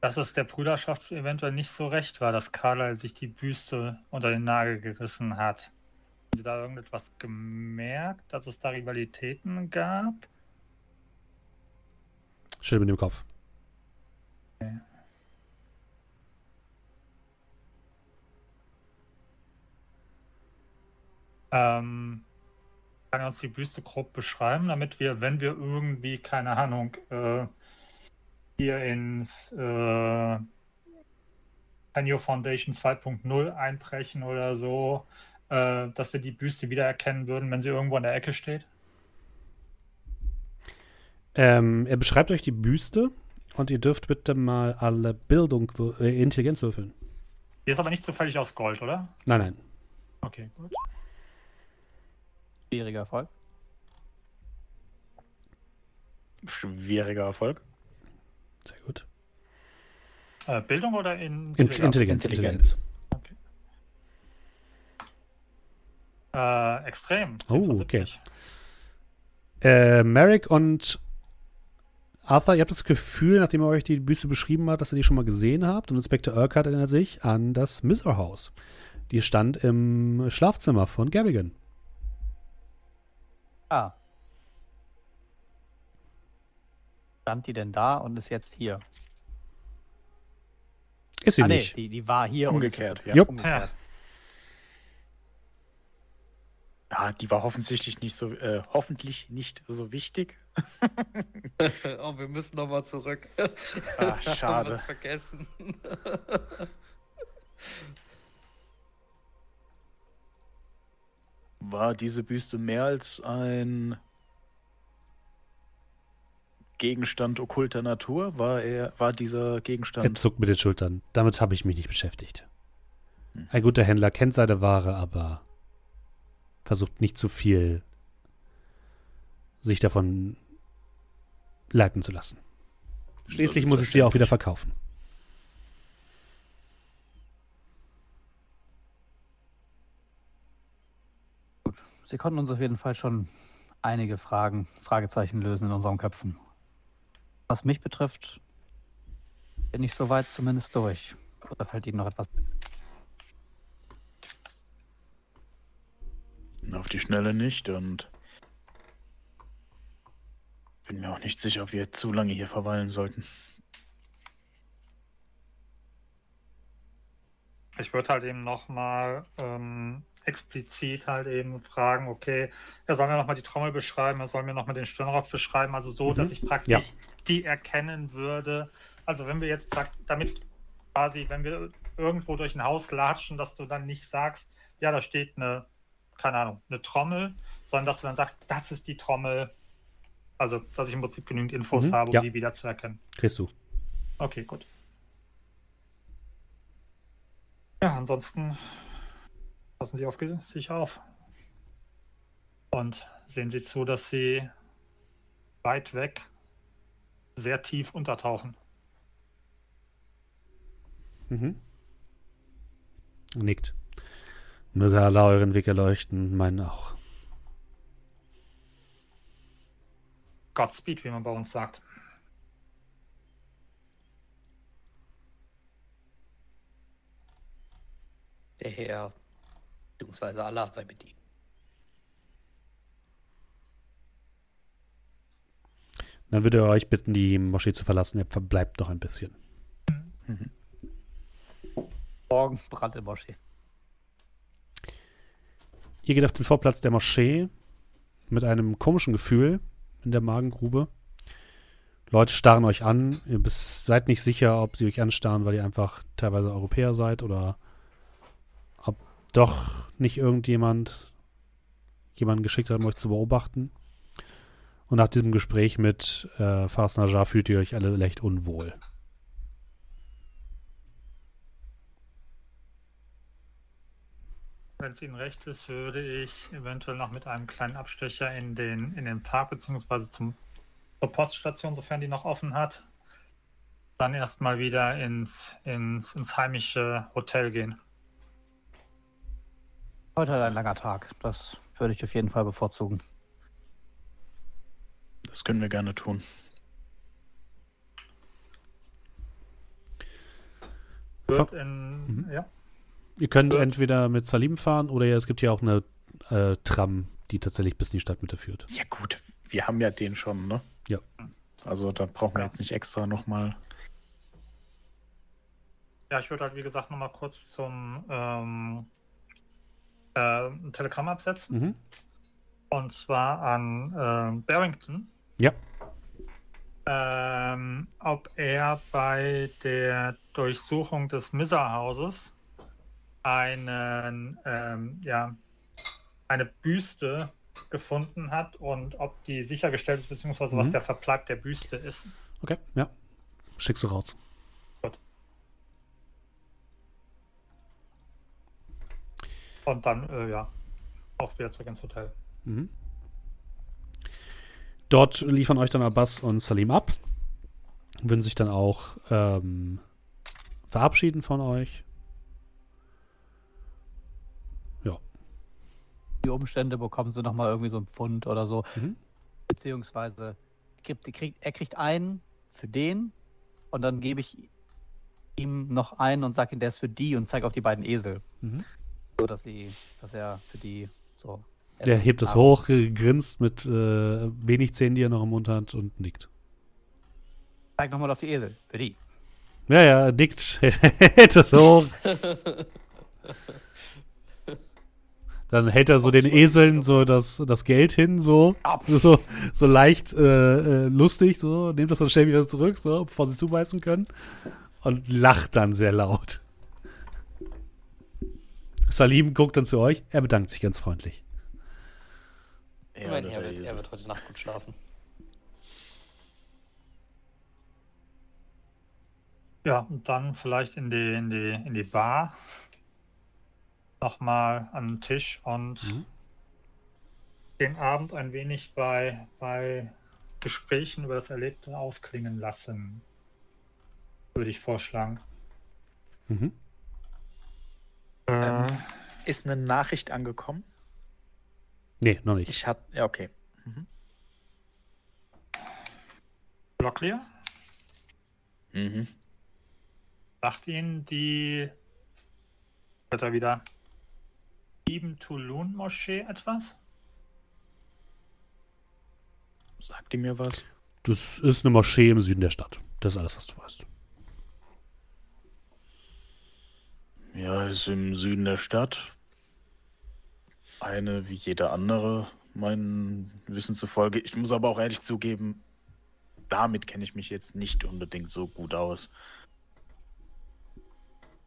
dass es der Brüderschaft eventuell nicht so recht war, dass Carlyle sich die Büste unter den Nagel gerissen hat. Haben Sie da irgendetwas gemerkt, dass es da Rivalitäten gab? Schüttel mit dem Kopf. Ähm, kann er uns die Büste grob beschreiben, damit wir, wenn wir irgendwie, keine Ahnung, äh, hier ins äh, Canyo Foundation 2.0 einbrechen oder so, äh, dass wir die Büste wiedererkennen würden, wenn sie irgendwo in der Ecke steht? Ähm, er beschreibt euch die Büste und ihr dürft bitte mal alle Bildung, äh, Intelligenz würfeln. Die ist aber nicht zufällig aus Gold, oder? Nein, nein. Okay, gut. Schwieriger Erfolg. Schwieriger Erfolg. Sehr gut. Äh, Bildung oder in In Intelligenz, Intelligenz. Intelligenz. Äh, extrem. Oh, 10 von okay. 70. Äh, Merrick und Arthur, ihr habt das Gefühl, nachdem er euch die Büste beschrieben hat, dass ihr die schon mal gesehen habt. Und Inspektor Urquhart erinnert sich an das Miser House. Die stand im Schlafzimmer von Gavigan. Ah. Stand die denn da und ist jetzt hier? Ist sie ah, nee, nicht. die, die war hier Umgekehrt, und ist ja. Umgekehrt. Ja, die war offensichtlich nicht so, äh, hoffentlich nicht so wichtig. oh, wir müssen nochmal zurück. Ah, Wir haben schade. vergessen. War diese Büste mehr als ein Gegenstand okkulter Natur? War er, war dieser Er Gegenstand? zuckt mit den Schultern. Damit habe ich mich nicht beschäftigt. Ein guter Händler kennt seine Ware, aber versucht nicht zu viel sich davon leiten zu lassen. Schließlich muss ich sie auch wieder verkaufen. Sie konnten uns auf jeden Fall schon einige Fragen, Fragezeichen lösen in unseren Köpfen. Was mich betrifft, bin ich soweit zumindest durch. Oder fällt Ihnen noch etwas? Auf die Schnelle nicht und bin mir auch nicht sicher, ob wir zu lange hier verweilen sollten. Ich würde halt eben nochmal ähm, explizit halt eben fragen, okay, er soll mir nochmal die Trommel beschreiben, er soll mir nochmal den Stirnrock beschreiben, also so, Mhm. dass ich praktisch Ja. die erkennen würde. Also wenn wir jetzt damit quasi, wenn wir irgendwo durch ein Haus latschen, dass du dann nicht sagst, ja, da steht eine, keine Ahnung, eine Trommel, sondern dass du dann sagst, das ist die Trommel. Also, dass ich im Prinzip genügend Infos Mhm, habe, um ja. die wieder zu erkennen. Kriegst du. Okay, gut. Ja, ansonsten passen Sie auf sich auf. Und sehen Sie zu, dass Sie weit weg sehr tief untertauchen. Mhm. Nickt. Möge Allah euren Weg erleuchten, meinen auch. Godspeed, wie man bei uns sagt. Der Herr, beziehungsweise Allah sei mit ihm. Dann würde er euch bitten, die Moschee zu verlassen. Er verbleibt noch ein bisschen. Morgen Brand in Moschee. Ihr geht auf den Vorplatz der Moschee mit einem komischen Gefühl in der Magengrube. Leute starren euch an. Ihr seid nicht sicher, ob sie euch anstarren, weil ihr einfach teilweise Europäer seid oder doch nicht irgendjemand jemanden geschickt hat, um euch zu beobachten. Und nach diesem Gespräch mit äh, Fars Najar fühlt ihr euch alle leicht unwohl. Wenn es Ihnen recht ist, würde ich eventuell noch mit einem kleinen Abstecher in den, in den Park zum, zur Poststation, sofern die noch offen hat, dann erstmal wieder ins, ins, ins heimische Hotel gehen. Heute halt ein langer Tag. Das würde ich auf jeden Fall bevorzugen. Das können wir gerne tun. Wird in, Mhm. ja, Ihr könnt Gut. entweder mit Salim fahren oder es gibt ja auch eine äh, Tram, die tatsächlich bis in die Stadtmitte führt. Ja gut, wir haben ja den schon, ne? Ja. Also da brauchen wir jetzt nicht extra nochmal. Ja, ich würde halt, wie gesagt, nochmal kurz zum ähm, äh, ein Telegramm absetzen. Mhm. Und zwar an ähm, Barrington. Ja. Ähm, ob er bei der Durchsuchung des Miser-Hauses einen, ähm, ja, eine Büste gefunden hat und ob die sichergestellt ist, beziehungsweise was Mhm. der Verbleib der Büste ist. Okay, ja. Schickst du raus. Und dann, äh, ja, auch wieder zurück ins Hotel. Mhm. Dort liefern euch dann Abbas und Salim ab. Würden sich dann auch ähm, verabschieden von euch. Die Umstände bekommen sie nochmal irgendwie so ein Pfund oder so. Mhm. Beziehungsweise kriegt, die kriegt, er kriegt einen für den und dann gebe ich ihm noch einen und sage ihm, der ist für die und zeige auf die beiden Esel. Mhm. So, dass sie, dass er für die so. Der hebt es hoch, grinst mit äh, wenig Zähnen, die er noch im Mund hat und nickt. Zeig nochmal auf die Esel. Für die. Ja, ja, er nickt, hält es hoch. Dann hält er so den Eseln so das, das Geld hin, so, so, so leicht äh, äh, lustig, so, nimmt das dann schnell wieder zurück, so, bevor sie zubeißen können. Und lacht dann sehr laut. Salim guckt dann zu euch, er bedankt sich ganz freundlich. Ich meine, er, wird, er wird heute Nacht gut schlafen. Ja, und dann vielleicht in die, in die, in die Bar. Nochmal an den Tisch und Mhm. den Abend ein wenig bei, bei Gesprächen über das Erlebte ausklingen lassen. Würde ich vorschlagen. Mhm. Ähm, ist eine Nachricht angekommen? Nee, noch nicht. Ich hatte. Ja, okay. Locklear Mhm. sagt Ihnen die wird er wieder Ibn Tulun Moschee etwas? Sagt ihr mir was? Das ist eine Moschee im Süden der Stadt. Das ist alles, was du weißt. Ja, ist im Süden der Stadt. Eine wie jede andere, meinem Wissen zufolge. Ich muss aber auch ehrlich zugeben, damit kenne ich mich jetzt nicht unbedingt so gut aus.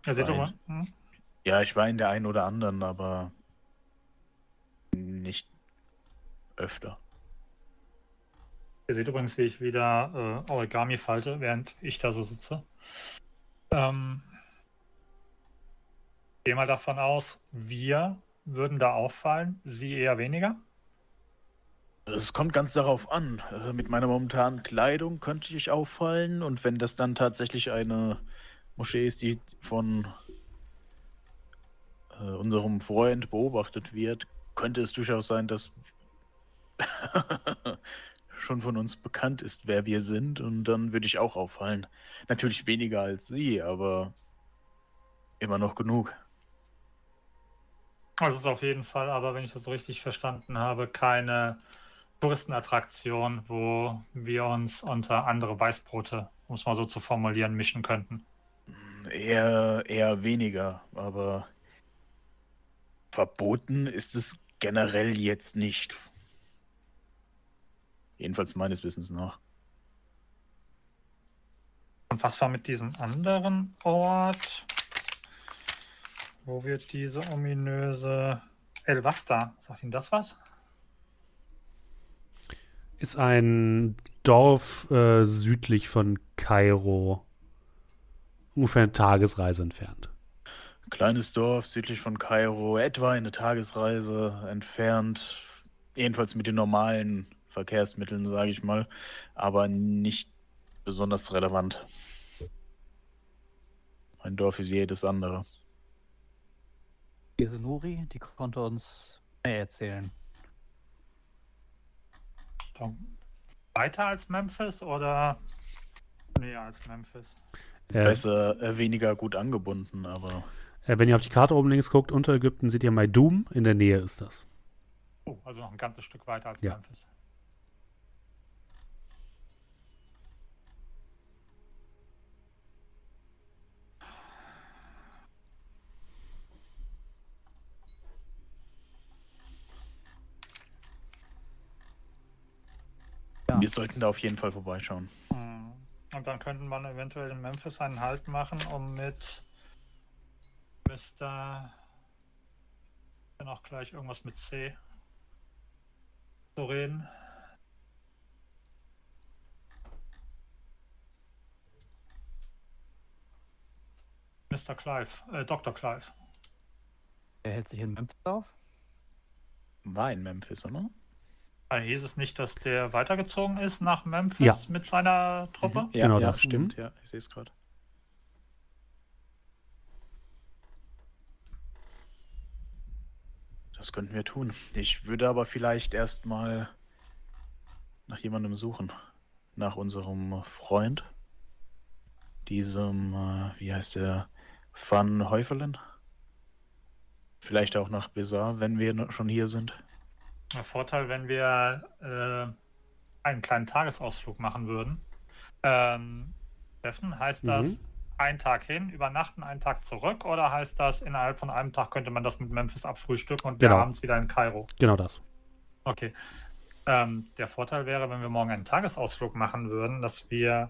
Ihr seht doch mal. Hm? Ja, ich war in der einen oder anderen, aber nicht öfter. Ihr seht übrigens, wie ich wieder äh, Origami falte, während ich da so sitze. Ähm, gehe mal davon aus, wir würden da auffallen, sie eher weniger. Es kommt ganz darauf an. Äh, Mit meiner momentanen Kleidung könnte ich auffallen und wenn das dann tatsächlich eine Moschee ist, die von äh, unserem Freund beobachtet wird, könnte es durchaus sein, dass schon von uns bekannt ist, wer wir sind und dann würde ich auch auffallen. Natürlich weniger als sie, aber immer noch genug. Das ist auf jeden Fall, aber wenn ich das so richtig verstanden habe, keine Touristenattraktion, wo wir uns unter andere Weißbrote, um es mal so zu formulieren, mischen könnten. Eher, eher weniger, aber verboten ist es generell jetzt nicht. Jedenfalls meines Wissens nach. Und was war mit diesem anderen Ort, wo wir diese ominöse El Vasta, sagt Ihnen das was? Ist ein Dorf äh, südlich von Kairo. Ungefähr eine Tagesreise entfernt. Kleines Dorf südlich von Kairo, etwa eine Tagesreise entfernt. Jedenfalls mit den normalen Verkehrsmitteln, sage ich mal, aber nicht besonders relevant. Ein Dorf wie jedes andere. Diese Nuri, die konnte uns mehr erzählen. Weiter als Memphis oder näher als Memphis? Äh, Besser, äh, weniger gut angebunden, aber äh, wenn ihr auf die Karte oben links guckt, unter Ägypten seht ihr Maidum. In der Nähe ist das. Oh, also noch ein ganzes Stück weiter als Ja. Memphis. Ja. wir sollten da auf jeden Fall vorbeischauen. Hm. Und dann könnte man eventuell in Memphis einen Halt machen, um mit Mr. Dann auch gleich irgendwas mit C zu reden. Mr. Clive, äh, Dr. Clive. Er hält sich in Memphis auf. War in Memphis, oder? Äh, hieß es nicht, dass der weitergezogen ist nach Memphis Ja. mit seiner Truppe? Ja, Genau ja, das. stimmt, Mhm. ja, ich sehe es gerade. Das könnten wir tun. Ich würde aber vielleicht erstmal nach jemandem suchen. nach unserem Freund, diesem, äh, wie heißt der, Van Heufelen. Vielleicht auch nach Bizarre, wenn wir schon hier sind. Der Vorteil, wenn wir äh, einen kleinen Tagesausflug machen würden. Ähm, Steffen, heißt das Mhm. einen Tag hin, übernachten, einen Tag zurück? Oder heißt das, innerhalb von einem Tag könnte man das mit Memphis abfrühstücken und Genau. wir abends wieder in Kairo? Genau das. Okay. Ähm, der Vorteil wäre, wenn wir morgen einen Tagesausflug machen würden, dass wir,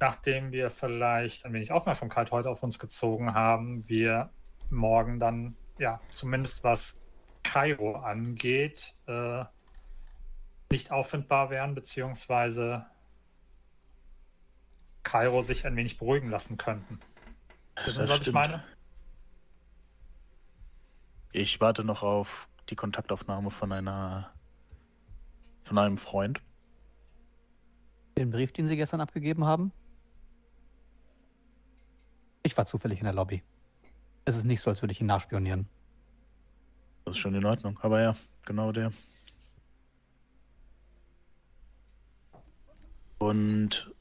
nachdem wir vielleicht ein wenig Aufmerksamkeit heute auf uns gezogen haben, wir morgen dann, ja, zumindest was Kairo angeht, äh, nicht auffindbar wären, beziehungsweise Kairo sich ein wenig beruhigen lassen könnten. Wissen Sie, was ich meine? Ich warte noch auf die Kontaktaufnahme von einer von einem Freund. Den Brief, den Sie gestern abgegeben haben? Ich war zufällig in der Lobby. Es ist nicht so, als würde ich ihn nachspionieren. Das ist schon in Ordnung. Aber ja, genau der. Und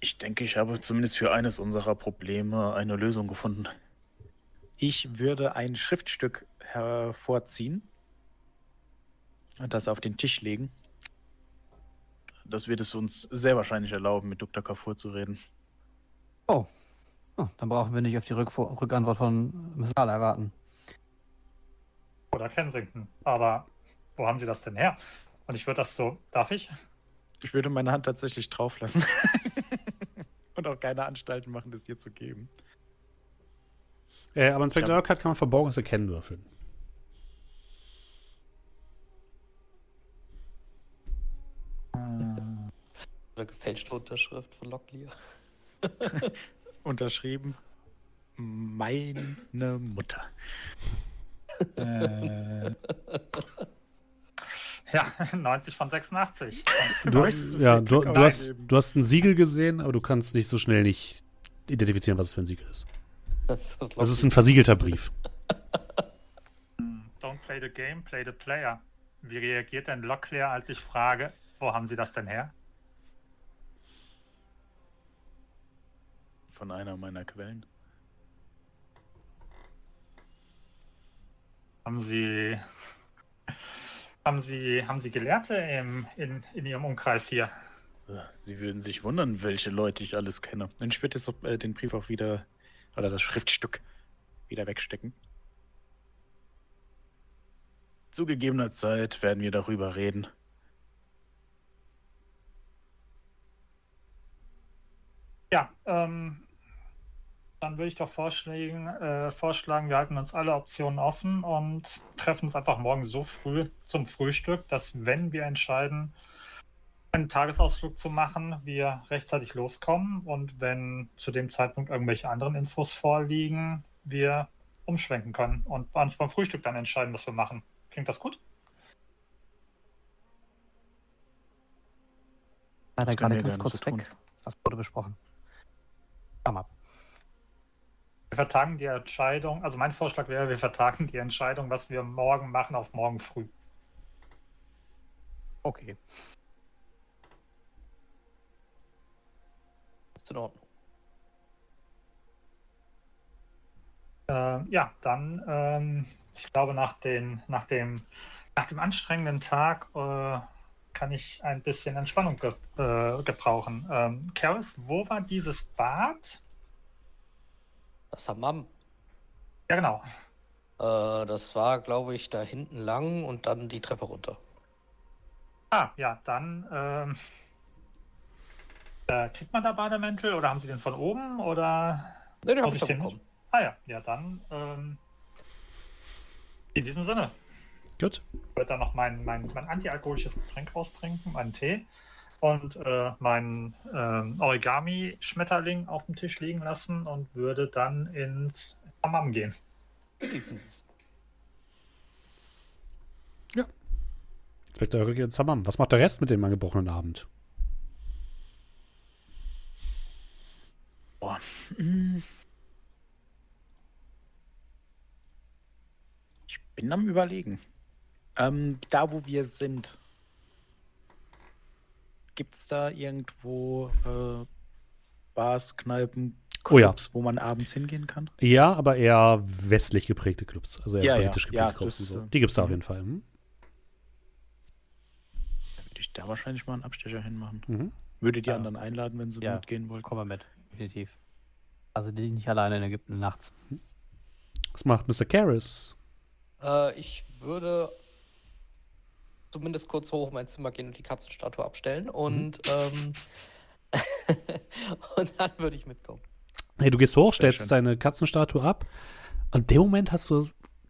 ich denke, ich habe zumindest für eines unserer Probleme eine Lösung gefunden. Ich würde ein Schriftstück hervorziehen und das auf den Tisch legen. Das wird es uns sehr wahrscheinlich erlauben, mit Dr. Kafur zu reden. Oh. Oh, dann brauchen wir nicht auf die Rückfu- Rückantwort von Miss Lala warten. Oder Kensington. Aber wo haben Sie das denn her? Und ich würde das so, darf ich? Ich würde meine Hand tatsächlich drauf lassen. und auch keine Anstalten machen, das dir zu geben. Äh, aber Inspector Ja. Urquhart kann man verborgenes Erkennen würfeln. Oder gefälschte Unterschrift von Locklear. Unterschrieben. Meine Mutter. äh, Ja, 90 von 86. Du, Möchtest du ja, du, du, hast, du hast ein Siegel gesehen, aber du kannst nicht so schnell nicht identifizieren, was es für ein Siegel ist. Das ist das Das ist ein versiegelter Brief. Don't play the game, play the player. Wie reagiert denn Locklear, als ich frage, wo haben Sie das denn her? Von einer meiner Quellen. Haben Sie, haben Sie, haben Sie Gelehrte im, in, in Ihrem Umkreis hier? Sie würden sich wundern, welche Leute ich alles kenne. Und ich würde jetzt auch, äh, den Brief auch wieder, oder das Schriftstück wieder wegstecken. Zu gegebener Zeit werden wir darüber reden. Ja, ähm, dann würde ich doch vorschlagen, äh, vorschlagen, wir halten uns alle Optionen offen und treffen uns einfach morgen so früh zum Frühstück, dass wenn wir entscheiden, einen Tagesausflug zu machen, wir rechtzeitig loskommen und wenn zu dem Zeitpunkt irgendwelche anderen Infos vorliegen, wir umschwenken können und uns beim Frühstück dann entscheiden, was wir machen. Klingt das gut? Leider gerade ganz kurz weg. Was wurde besprochen? Komm ab. Wir vertagen die Entscheidung, also mein Vorschlag wäre, wir vertagen die Entscheidung, was wir morgen machen, auf morgen früh. Okay. Ist in Ordnung. Äh, ja, dann, ähm, ich glaube, nach, den, nach, dem, nach dem anstrengenden Tag äh, kann ich ein bisschen Entspannung ge äh, gebrauchen. Ähm, Karis, wo war dieses Bad? Das Hammam. Ja, genau. Äh, das war, glaube ich, da hinten lang und dann die Treppe runter. Ah, ja, dann ähm, äh, kriegt man da Bademäntel oder haben Sie den von oben oder? Ne, den Muss habe ich ich den bekommen. Ah ja, ja, dann ähm, in diesem Sinne. Gut. Ich würde dann noch mein, mein, mein antialkoholisches Getränk austrinken, meinen Tee und äh, meinen ähm, Origami-Schmetterling auf dem Tisch liegen lassen und würde dann ins Hammam gehen. Genießen Sie es. Inspector Urquhart geht ins Hammam. Was macht der Rest mit dem angebrochenen Abend? Boah. Ich bin am Überlegen. Ähm, da, wo wir sind, Gibt es da irgendwo äh, Bars, Kneipen, Oh ja. Clubs, wo man abends hingehen kann? Ja, aber eher westlich geprägte Clubs. Also eher Ja, ja. politisch geprägte Ja, Clubs. das, und so. äh, Die gibt es da auf jeden Fall. Mhm. Da würde ich da wahrscheinlich mal einen Abstecher hinmachen. Mhm. Würde die Ja. anderen einladen, wenn sie Ja. mitgehen wollten. Kommen wir mit, definitiv. Also die nicht alleine in Ägypten nachts. Was macht Mr. Karras? Äh, ich würde zumindest kurz hoch in mein Zimmer gehen und die Katzenstatue abstellen und, ähm, und dann würde ich mitkommen. Hey, du gehst hoch, stellst schön. deine Katzenstatue ab. Und in dem Moment hast du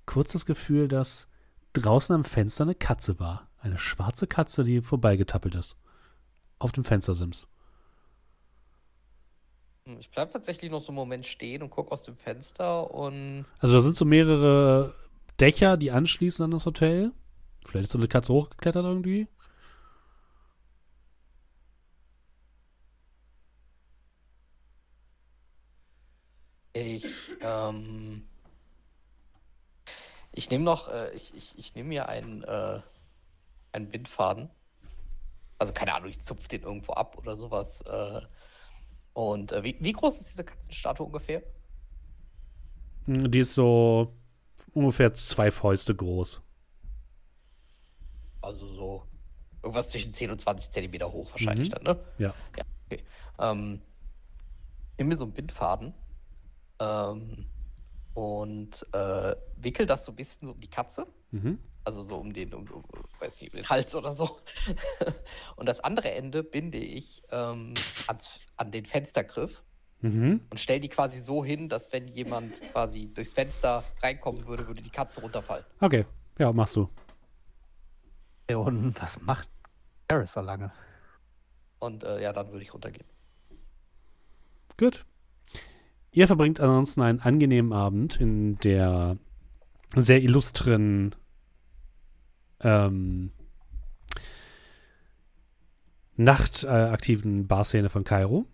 kurz das Gefühl, dass draußen am Fenster eine Katze war. Eine schwarze Katze, die vorbeigetappelt ist. Auf dem Fenstersims. Hm, Ich bleibe tatsächlich noch so einen Moment stehen und gucke aus dem Fenster und Also da sind so mehrere Dächer, die anschließen an das Hotel. Vielleicht ist so eine Katze hochgeklettert irgendwie. ich, ähm, ich nehme noch, äh, ich, ich, ich nehme mir einen, äh, einen Bindfaden. Also keine Ahnung, ich zupfe den irgendwo ab oder sowas. Äh, und äh, wie, wie groß ist diese Katzenstatue ungefähr? Die ist so ungefähr zwei Fäuste groß. Also so irgendwas zwischen 10 und 20 Zentimeter hoch wahrscheinlich Mhm. dann, ne? Ja. Ja, okay. Ähm, nimm mir so einen Bindfaden ähm, und äh, wickel das so ein bisschen so um die Katze. Mhm. Also so um den, um, um, weiß nicht, um den Hals oder so. und das andere Ende binde ich ähm, ans, an den Fenstergriff Mhm. und stelle die quasi so hin, dass wenn jemand quasi durchs Fenster reinkommen würde, würde die Katze runterfallen. Okay. Ja, machst du. Und was macht Harris so lange? Und äh, ja, dann würde ich runtergehen. Gut. Ihr verbringt ansonsten einen angenehmen Abend in der sehr illustren ähm, nachtaktiven Barszene von Kairo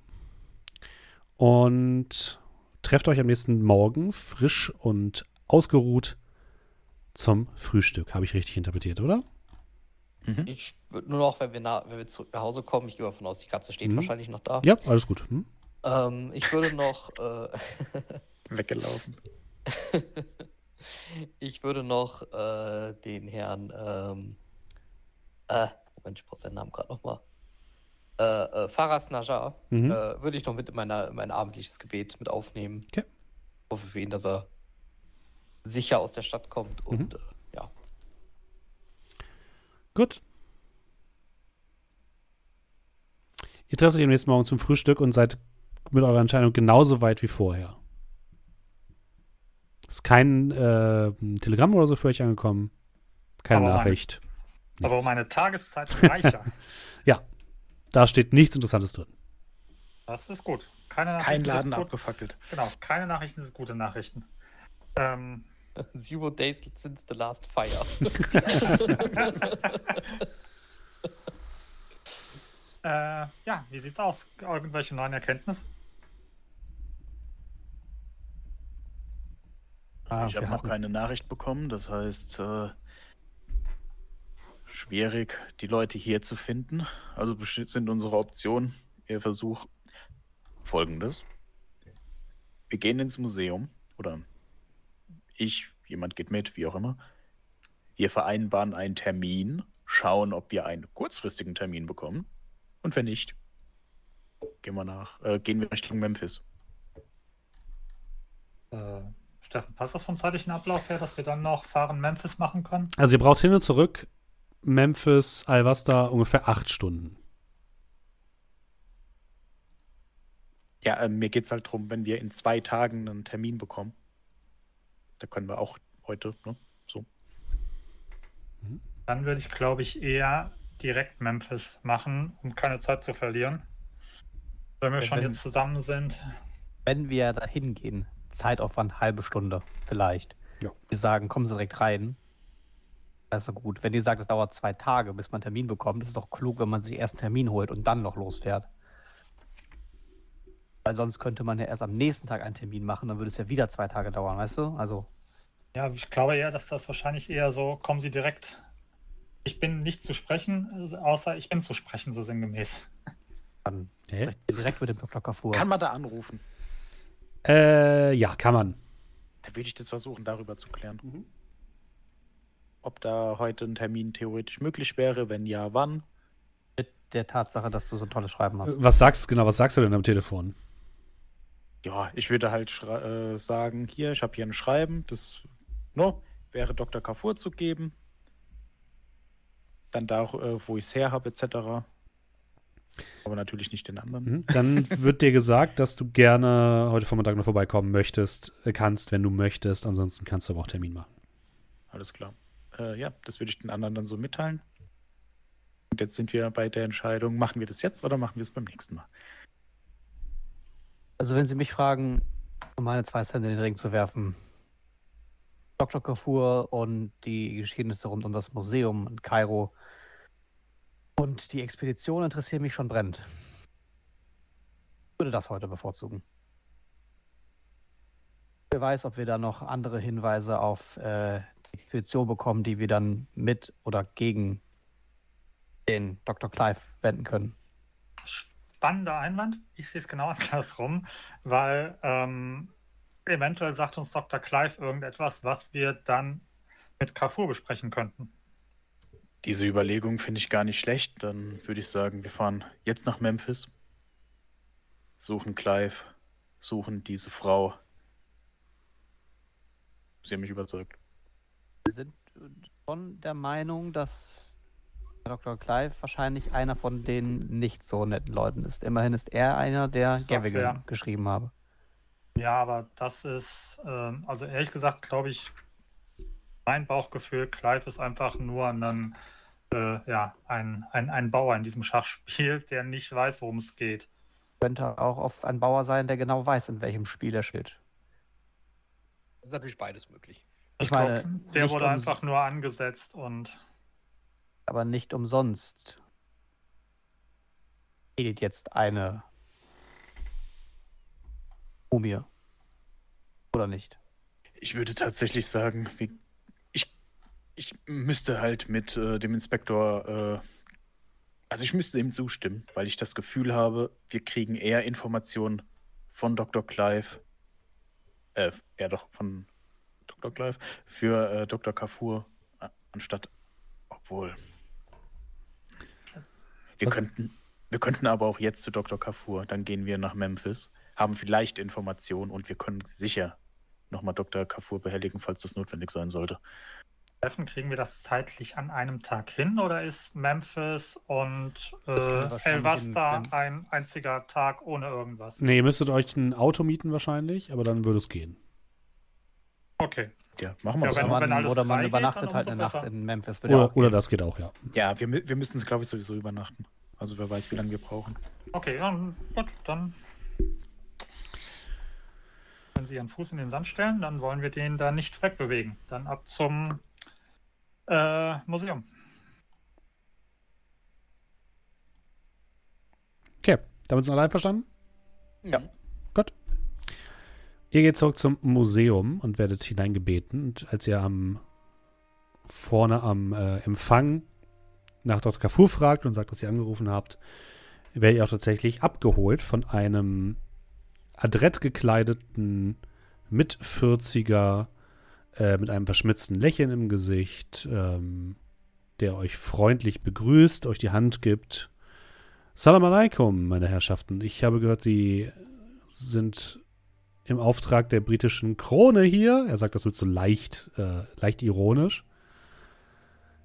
und trefft euch am nächsten Morgen frisch und ausgeruht zum Frühstück. Habe ich richtig interpretiert, oder? Mhm. Ich würde nur noch, wenn wir, nach, wenn wir zurück nach Hause kommen, ich gehe davon aus, die Katze steht Mhm. wahrscheinlich noch da. Ja, alles gut. Hm? Ähm, ich würde noch, äh, Weggelaufen. ich würde noch äh, den Herrn, ähm, äh, Moment, ich brauche seinen Namen gerade nochmal. Äh, äh, Faras Najar Mhm. äh, würde ich noch mit in meiner, in mein abendliches Gebet mit aufnehmen. Okay. Hoffe für ihn, dass er sicher aus der Stadt kommt und Mhm. Ja. Gut. Ihr trefft euch am nächsten Morgen zum Frühstück und seid mit eurer Entscheidung genauso weit wie vorher. Ist kein äh, Telegramm oder so für euch angekommen. Keine Aber meine- Nachricht. Aber Nichts. meine Tageszeit ist reicher. Da steht nichts Interessantes drin. das ist gut. Keine Nachrichten Kein Laden sind gut. abgefackelt. Genau, keine Nachrichten sind gute Nachrichten. Ähm, Zero days since the last fire. äh, ja, wie sieht's aus? Irgendwelche neuen Erkenntnisse? Ah, ich habe noch keine Nachricht bekommen. Das heißt, äh, schwierig, die Leute hier zu finden. Also sind unsere Optionen. Ihr Versuch folgendes. Wir gehen ins Museum oder ich, jemand geht mit, wie auch immer. Wir vereinbaren einen Termin, schauen, ob wir einen kurzfristigen Termin bekommen. Und wenn nicht, gehen wir nach, äh, gehen wir Richtung Memphis. Äh, Steffen, passt das vom zeitlichen Ablauf her, dass wir dann noch fahren Memphis machen können? Also ihr braucht hin und zurück Memphis, Alvasta ungefähr acht Stunden. Ja, äh, mir geht es halt darum, wenn wir in zwei Tagen einen Termin bekommen. Da können wir auch heute, ne? So. Dann würde ich, glaube ich, eher direkt Memphis machen, um keine Zeit zu verlieren. Wenn wir Ja, schon wenn- jetzt zusammen sind. Wenn wir da hingehen, Zeitaufwand halbe Stunde vielleicht. Ja. Wir sagen, kommen Sie direkt rein. Das ist doch gut. Wenn ihr sagt, es dauert zwei Tage, bis man einen Termin bekommt, ist es doch klug, wenn man sich erst einen Termin holt und dann noch losfährt. Weil sonst könnte man ja erst am nächsten Tag einen Termin machen, dann würde es ja wieder zwei Tage dauern, weißt du? Also, Ja, ich glaube eher, dass das wahrscheinlich eher so, kommen Sie direkt Ich bin nicht zu sprechen, außer ich bin zu sprechen, so sinngemäß. Dann Hä? direkt mit dem Dr. Kafur. Kann man da anrufen? Äh, ja, kann man. Da würde ich das versuchen, darüber zu klären. Mhm. Ob da heute ein Termin theoretisch möglich wäre, wenn ja, wann? mit der Tatsache, dass du so ein tolles Schreiben hast. Was sagst genau, was sagst du denn am Telefon? Ja, ich würde halt äh, sagen, hier, ich habe hier ein Schreiben, das no, wäre Dr. Kafur zu geben. Dann da, äh, wo ich es her habe, etc. Aber natürlich nicht den anderen. Mhm. Dann wird dir gesagt, dass du gerne heute Vormittag noch vorbeikommen möchtest, äh, kannst, wenn du möchtest. Ansonsten kannst du aber auch Termin machen. Alles klar. Äh, ja, das würde ich den anderen dann so mitteilen. Und jetzt sind wir bei der Entscheidung, machen wir das jetzt oder machen wir es beim nächsten Mal? Also wenn Sie mich fragen, um meine zwei Cent in den Ring zu werfen, Dr. Kafur und die Geschehnisse rund um das Museum in Kairo und die Expedition interessieren mich schon brennend. Ich würde das heute bevorzugen. Wer weiß, ob wir da noch andere Hinweise auf äh, die Expedition bekommen, die wir dann mit oder gegen den Dr. Clive wenden können. Spannender Einwand. Ich sehe es genau andersrum, weil ähm, eventuell sagt uns Dr. Clive irgendetwas, was wir dann mit Carrefour besprechen könnten. Diese Überlegung finde ich gar nicht schlecht. Dann würde ich sagen, wir fahren jetzt nach Memphis, suchen Clive, suchen diese Frau. Sie haben mich überzeugt. Wir sind schon der Meinung, dass Dr. Clive wahrscheinlich einer von den nicht so netten Leuten ist. Immerhin ist er einer, der Gavigan geschrieben habe. Ja, aber das ist, ähm, also ehrlich gesagt, glaube ich, mein Bauchgefühl, Clive ist einfach nur ein, äh, ja, ein, ein, ein Bauer in diesem Schachspiel, der nicht weiß, worum es geht. Könnte auch auf ein Bauer sein, der genau weiß, in welchem Spiel er spielt. Das ist natürlich beides möglich. Ich Ich glaube, meine, der nicht wurde einfach nur angesetzt und Aber nicht umsonst edit jetzt eine Mumie. Oder nicht? Ich würde tatsächlich sagen, ich, ich müsste halt mit äh, dem Inspektor, äh, also ich müsste ihm zustimmen, weil ich das Gefühl habe, wir kriegen eher Informationen von Dr. Clive, äh, ja doch, von Dr. Clive für äh, Dr. Kafur, a- anstatt, obwohl. Wir Was- könnten, wir könnten aber auch jetzt zu Dr. Kafur, dann gehen wir nach Memphis, haben vielleicht Informationen und wir können sicher nochmal Dr. Kafur behelligen, falls das notwendig sein sollte. Treffen, kriegen wir das zeitlich an einem Tag hin oder ist Memphis und äh, wir wahrscheinlich El Vasta in- ein einziger Tag ohne irgendwas? Nee, ihr müsstet euch ein Auto mieten wahrscheinlich, aber dann würde es gehen. Okay. Ja, machen wir Ja, so. wenn- oder man, oder geht, übernachtet dann halt eine Nacht besser. in Memphis. würde ja Oder, oder das geht auch, ja. Ja, wir, wir müssten es, glaube ich, sowieso übernachten. Also wer weiß, wie lange wir brauchen. Okay, dann, gut, dann. Wenn Sie Ihren Fuß in den Sand stellen, dann wollen wir den da nicht wegbewegen. Dann ab zum äh, Museum. Okay, damit sind alle einverstanden? Ja. Gut. Ihr geht zurück zum Museum und werdet hineingebeten. Und als ihr am vorne am äh, Empfang nach Dr. Kafur fragt und sagt, dass ihr angerufen habt, werdet ihr auch tatsächlich abgeholt von einem adrett gekleideten Mit-40er äh, mit einem verschmitzten Lächeln im Gesicht, ähm, der euch freundlich begrüßt, euch die Hand gibt. Salam alaikum, meine Herrschaften. Ich habe gehört, Sie sind im Auftrag der britischen Krone hier. Er sagt das mit so leicht, äh, leicht ironisch.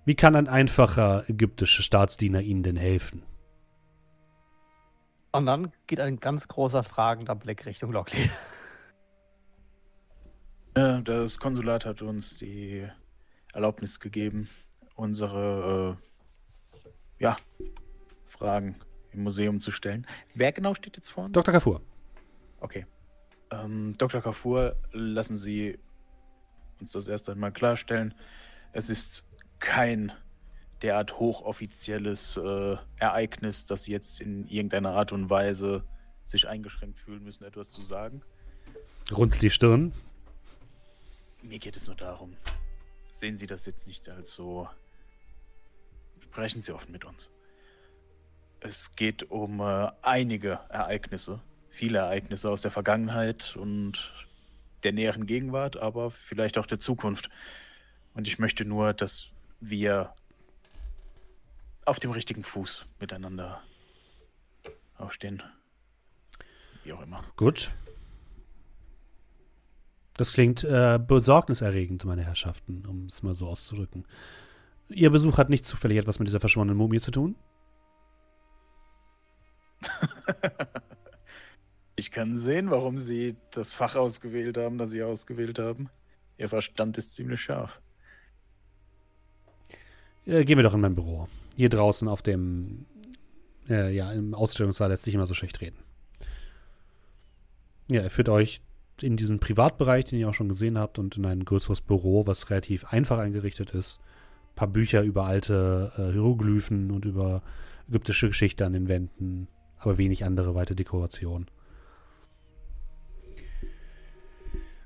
Wie kann ein einfacher ägyptischer Staatsdiener Ihnen denn helfen? Und dann geht ein ganz großer fragender Blick Richtung Lockley. Ja, das Konsulat hat uns die Erlaubnis gegeben, unsere äh, ja, Fragen im Museum zu stellen. Wer genau steht jetzt vor uns? Dr. Kafur. Okay. Ähm, Dr. Kafur, lassen Sie uns das erst einmal klarstellen. Es ist kein derart hochoffizielles äh, Ereignis, das Sie jetzt in irgendeiner Art und Weise sich eingeschränkt fühlen müssen, etwas zu sagen. Runzelt die Stirn. Mir geht es nur darum, sehen Sie das jetzt nicht als so Sprechen Sie offen mit uns. Es geht um äh, einige Ereignisse, viele Ereignisse aus der Vergangenheit und der näheren Gegenwart, aber vielleicht auch der Zukunft. Und ich möchte nur, dass wir auf dem richtigen Fuß miteinander aufstehen. Wie auch immer. Gut. Das klingt äh, besorgniserregend, meine Herrschaften, um es mal so auszudrücken. Ihr Besuch hat nicht zufällig etwas mit dieser verschwundenen Mumie zu tun? ich kann sehen, warum Sie das Fach ausgewählt haben, das Sie ausgewählt haben. Ihr Verstand ist ziemlich scharf. Äh, gehen wir doch in mein Büro. Hier draußen auf dem, äh, ja, im Ausstellungssaal lässt sich immer so schlecht reden. Ja, er führt euch in diesen Privatbereich, den ihr auch schon gesehen habt, und in ein größeres Büro, was relativ einfach eingerichtet ist. Ein paar Bücher über alte äh, Hieroglyphen und über ägyptische Geschichte an den Wänden, aber wenig andere weite Dekoration.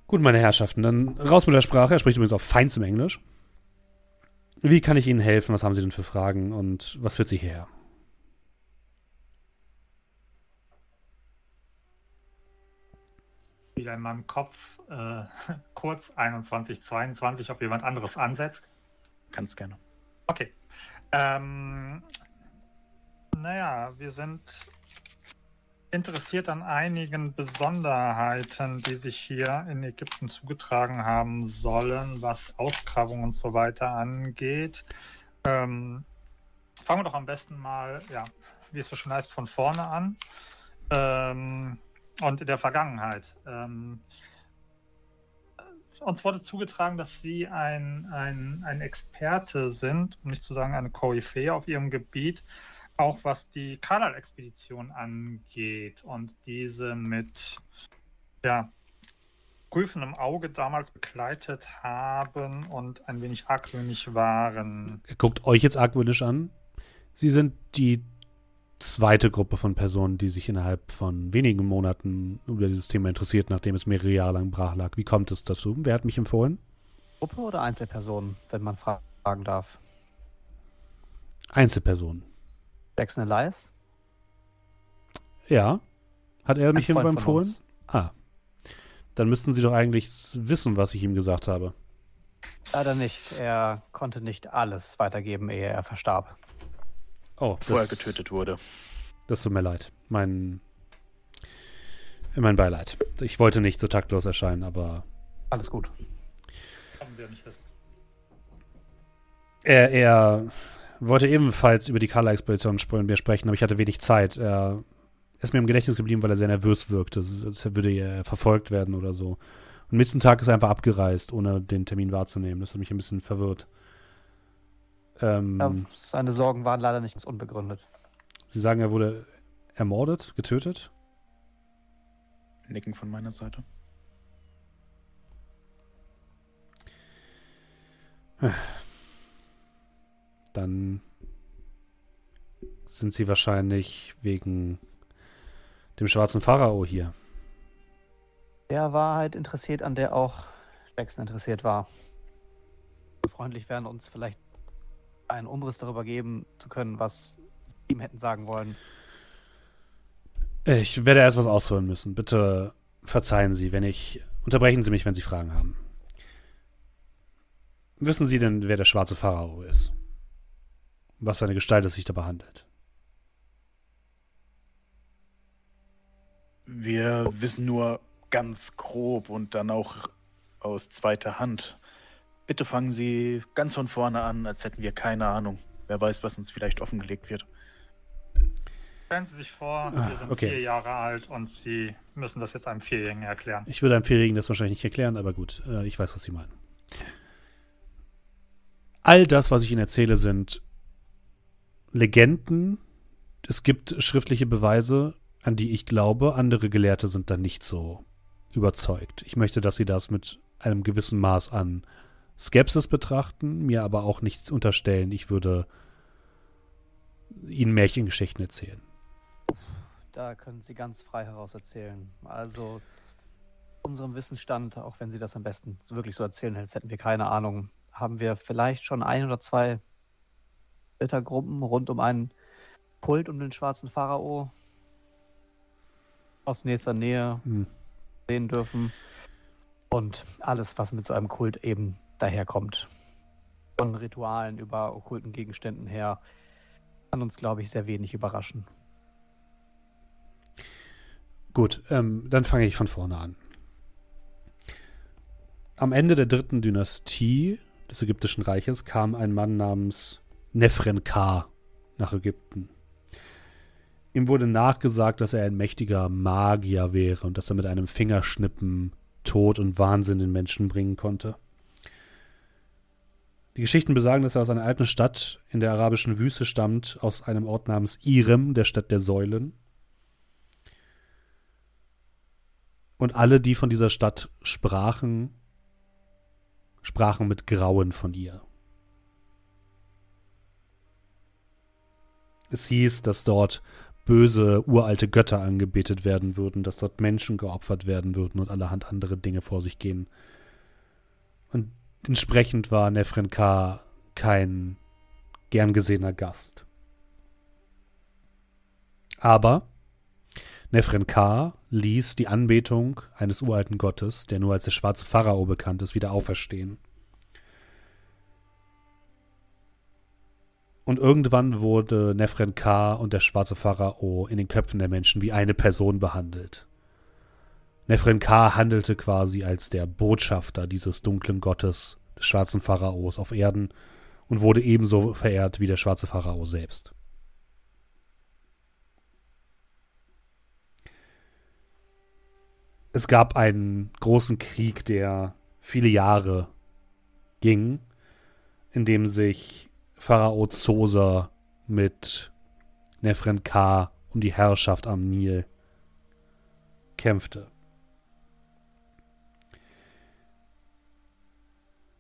Gut, meine Herrschaften, dann raus mit der Sprache. Er spricht übrigens auf feinstem Englisch. Wie kann ich Ihnen helfen? Was haben Sie denn für Fragen und was führt Sie her? Wieder in meinem Kopf äh, kurz 21, 22, ob jemand anderes ansetzt. Ganz gerne. Okay. Ähm, naja, wir sind interessiert an einigen Besonderheiten, die sich hier in Ägypten zugetragen haben sollen, was Ausgrabungen und so weiter angeht. Ähm, fangen wir doch am besten mal, ja, wie es so schon heißt, von vorne an. Ähm, und in der Vergangenheit. Ähm, uns wurde zugetragen, dass Sie ein, ein, ein Experte sind, um nicht zu sagen eine Koryphäe auf Ihrem Gebiet, auch was die Kanal-Expedition angeht und diese mit ja, prüfendem Auge damals begleitet haben und ein wenig argwöhnisch waren. Er guckt euch jetzt argwöhnisch an. Sie sind die zweite Gruppe von Personen, die sich innerhalb von wenigen Monaten über dieses Thema interessiert, nachdem es mehrere Jahre lang brach lag. Wie kommt es dazu? Wer hat mich empfohlen? Gruppe oder Einzelpersonen, wenn man fragen darf? Einzelpersonen. Jackson Elias? Ja. Hat er mich irgendwo empfohlen? Ah. Dann müssten Sie doch eigentlich wissen, was ich ihm gesagt habe. Leider nicht. Er konnte nicht alles weitergeben, ehe er verstarb. Oh, Bevor er getötet wurde. Das tut mir leid. Mein, mein Beileid. Ich wollte nicht so taktlos erscheinen, aber Alles gut. Haben Sie ja nicht wissen. er, er wollte ebenfalls über die mir sprechen, aber ich hatte wenig Zeit. Er ist mir im Gedächtnis geblieben, weil er sehr nervös wirkte, als würde er verfolgt werden oder so. Und am nächsten Tag ist er einfach abgereist, ohne den Termin wahrzunehmen. Das hat mich ein bisschen verwirrt. Ähm, Ja, seine Sorgen waren leider nicht unbegründet. Sie sagen, er wurde ermordet, getötet? Nicken von meiner Seite. Dann sind sie wahrscheinlich wegen dem schwarzen Pharao hier. Der war halt interessiert, an der auch Jackson interessiert war. Freundlich wären, uns vielleicht einen Umriss darüber geben zu können, was sie ihm hätten sagen wollen. Ich werde erst was ausholen müssen. Bitte verzeihen Sie, wenn ich. Unterbrechen Sie mich, wenn Sie Fragen haben. Wissen Sie denn, wer der schwarze Pharao ist? Was seine Gestalt es sich dabei handelt? Wir wissen nur ganz grob und dann auch aus zweiter Hand. Bitte fangen Sie ganz von vorne an, als hätten wir keine Ahnung. Wer weiß, was uns vielleicht offengelegt wird. Stellen Sie sich vor, Ah, wir sind okay. vier Jahre alt und Sie müssen das jetzt einem Vierjährigen erklären. Ich würde einem Vierjährigen das wahrscheinlich nicht erklären, aber gut, äh, ich weiß, was Sie meinen. All das, was ich Ihnen erzähle, sind Legenden. Es gibt schriftliche Beweise, an die ich glaube. Andere Gelehrte sind da nicht so überzeugt. Ich möchte, dass Sie das mit einem gewissen Maß an Skepsis betrachten, mir aber auch nichts unterstellen. Ich würde Ihnen Märchengeschichten erzählen. Da können Sie ganz frei heraus erzählen. Also, unserem Wissensstand, auch wenn Sie das am besten wirklich so erzählen, als hätten wir keine Ahnung, haben wir vielleicht schon ein oder zwei Rittergruppen rund um einen Kult um den schwarzen Pharao aus nächster Nähe Hm. sehen dürfen. Und alles, was mit so einem Kult eben daherkommt. Von Ritualen über okkulten Gegenständen her, kann uns, glaube ich, sehr wenig überraschen. Gut, ähm, dann fange ich von vorne an. Am Ende der dritten Dynastie des Ägyptischen Reiches kam ein Mann namens Nefren-Ka nach Ägypten. Ihm wurde nachgesagt, dass er ein mächtiger Magier wäre und dass er mit einem Fingerschnippen Tod und Wahnsinn den Menschen bringen konnte. Die Geschichten besagen, dass er aus einer alten Stadt in der arabischen Wüste stammt, aus einem Ort namens Irem, der Stadt der Säulen. Und alle, die von dieser Stadt sprachen, sprachen mit Grauen von ihr. Es hieß, dass dort böse, uralte Götter angebetet werden würden, dass dort Menschen geopfert werden würden und allerhand andere Dinge vor sich gehen. Und entsprechend war Nefren Ka kein gern gesehener Gast. Aber Nefren Ka ließ die Anbetung eines uralten Gottes, der nur als der schwarze Pharao bekannt ist, wieder auferstehen. Und irgendwann wurde Nefren Ka und der schwarze Pharao in den Köpfen der Menschen wie eine Person behandelt. Nefren Ka handelte quasi als der Botschafter dieses dunklen Gottes, des schwarzen Pharaos auf Erden und wurde ebenso verehrt wie der schwarze Pharao selbst. Es gab einen großen Krieg, der viele Jahre ging, in dem sich Pharao Zoser mit Nefren Ka um die Herrschaft am Nil kämpfte.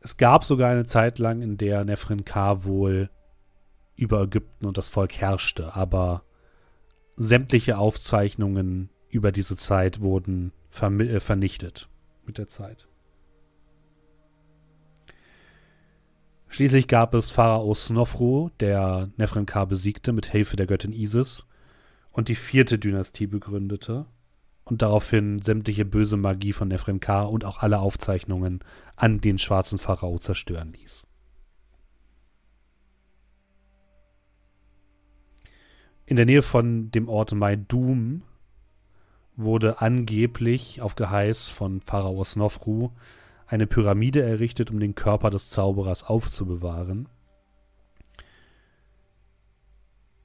Es gab sogar eine Zeit lang, in der Nefren Ka wohl über Ägypten und das Volk herrschte, aber sämtliche Aufzeichnungen über diese Zeit wurden äh, vernichtet mit der Zeit. Schließlich gab es Pharao Snofru, der Nefren Ka besiegte mit Hilfe der Göttin Isis und die vierte Dynastie begründete und daraufhin sämtliche böse Magie von Nefren Ka und auch alle Aufzeichnungen an den schwarzen Pharao zerstören ließ. In der Nähe von dem Ort Maidum wurde angeblich auf Geheiß von Pharao Snofru eine Pyramide errichtet, um den Körper des Zauberers aufzubewahren.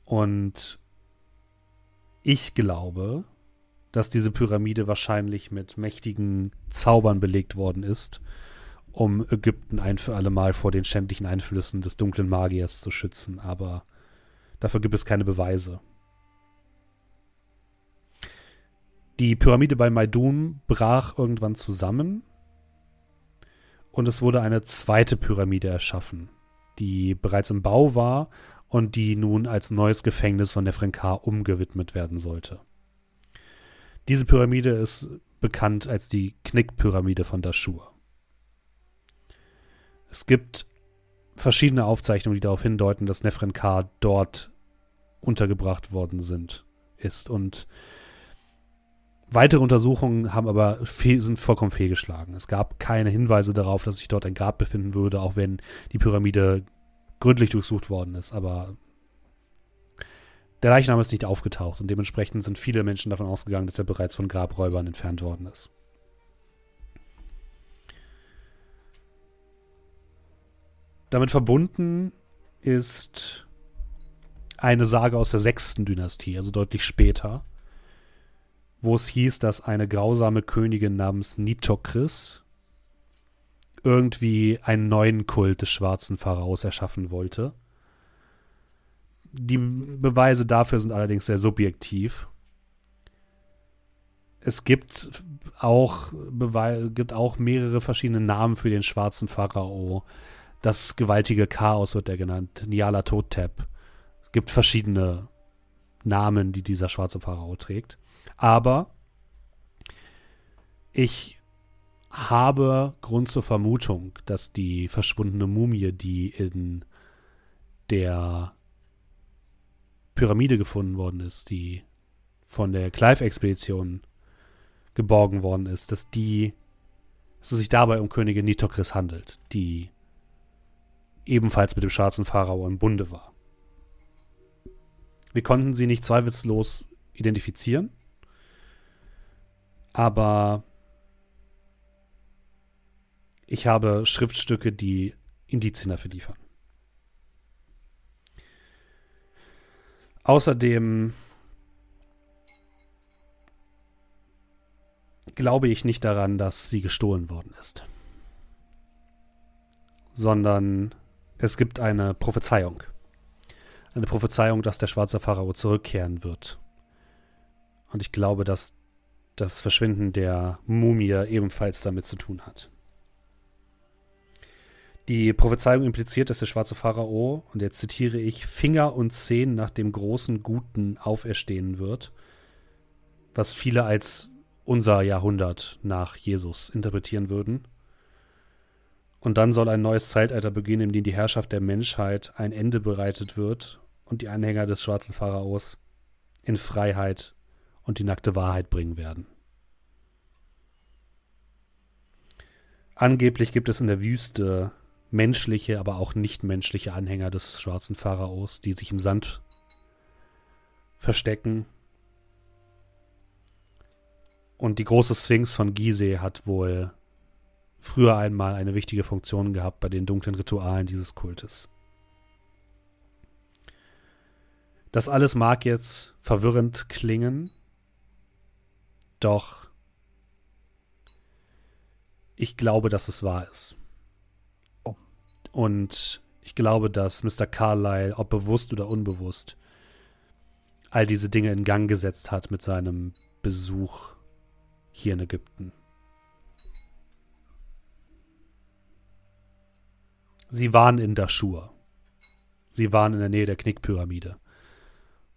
Und ich glaube, dass diese Pyramide wahrscheinlich mit mächtigen Zaubern belegt worden ist, um Ägypten ein für alle Mal vor den schändlichen Einflüssen des dunklen Magiers zu schützen, aber dafür gibt es keine Beweise. Die Pyramide bei Maidum brach irgendwann zusammen und es wurde eine zweite Pyramide erschaffen, die bereits im Bau war und die nun als neues Gefängnis von Nefrenkar umgewidmet werden sollte. Diese Pyramide ist bekannt als die Knickpyramide von Dashur. Es gibt verschiedene Aufzeichnungen, die darauf hindeuten, dass Nefrenkar dort untergebracht worden sind, ist. Und weitere Untersuchungen haben aber sind vollkommen fehlgeschlagen. Es gab keine Hinweise darauf, dass sich dort ein Grab befinden würde, auch wenn die Pyramide gründlich durchsucht worden ist. Aber der Leichnam ist nicht aufgetaucht und dementsprechend sind viele Menschen davon ausgegangen, dass er bereits von Grabräubern entfernt worden ist. Damit verbunden ist eine Sage aus der sechsten Dynastie, also deutlich später, wo es hieß, dass eine grausame Königin namens Nitokris irgendwie einen neuen Kult des schwarzen Pharaos erschaffen wollte. Die Beweise dafür sind allerdings sehr subjektiv. Es gibt auch, gibt auch mehrere verschiedene Namen für den schwarzen Pharao. Das gewaltige Chaos wird er genannt, Niala Totep. Es gibt verschiedene Namen, die dieser schwarze Pharao trägt. Aber ich habe Grund zur Vermutung, dass die verschwundene Mumie, die in der Pyramide gefunden worden ist, die von der Clive-Expedition geborgen worden ist, dass die, dass es sich dabei um Königin Nitokris handelt, die ebenfalls mit dem schwarzen Pharao im Bunde war. Wir konnten sie nicht zweifellos identifizieren, aber ich habe Schriftstücke, die Indizien dafür liefern. Außerdem glaube ich nicht daran, dass sie gestohlen worden ist. Sondern es gibt eine Prophezeiung. Eine Prophezeiung, dass der schwarze Pharao zurückkehren wird. Und ich glaube, dass das Verschwinden der Mumie ebenfalls damit zu tun hat. Die Prophezeiung impliziert, dass der schwarze Pharao, und jetzt zitiere ich, Finger und Zehen nach dem großen Guten auferstehen wird, was viele als unser Jahrhundert nach Jesus interpretieren würden. Und dann soll ein neues Zeitalter beginnen, in dem die Herrschaft der Menschheit ein Ende bereitet wird und die Anhänger des schwarzen Pharaos in Freiheit und die nackte Wahrheit bringen werden. Angeblich gibt es in der Wüste menschliche, aber auch nichtmenschliche Anhänger des schwarzen Pharaos, die sich im Sand verstecken. Und die große Sphinx von Gizeh hat wohl früher einmal eine wichtige Funktion gehabt bei den dunklen Ritualen dieses Kultes. Das alles mag jetzt verwirrend klingen, doch ich glaube, dass es wahr ist. Und ich glaube, dass Mr. Carlyle, ob bewusst oder unbewusst, all diese Dinge in Gang gesetzt hat mit seinem Besuch hier in Ägypten. Sie waren in Dashur. Sie waren in der Nähe der Knickpyramide.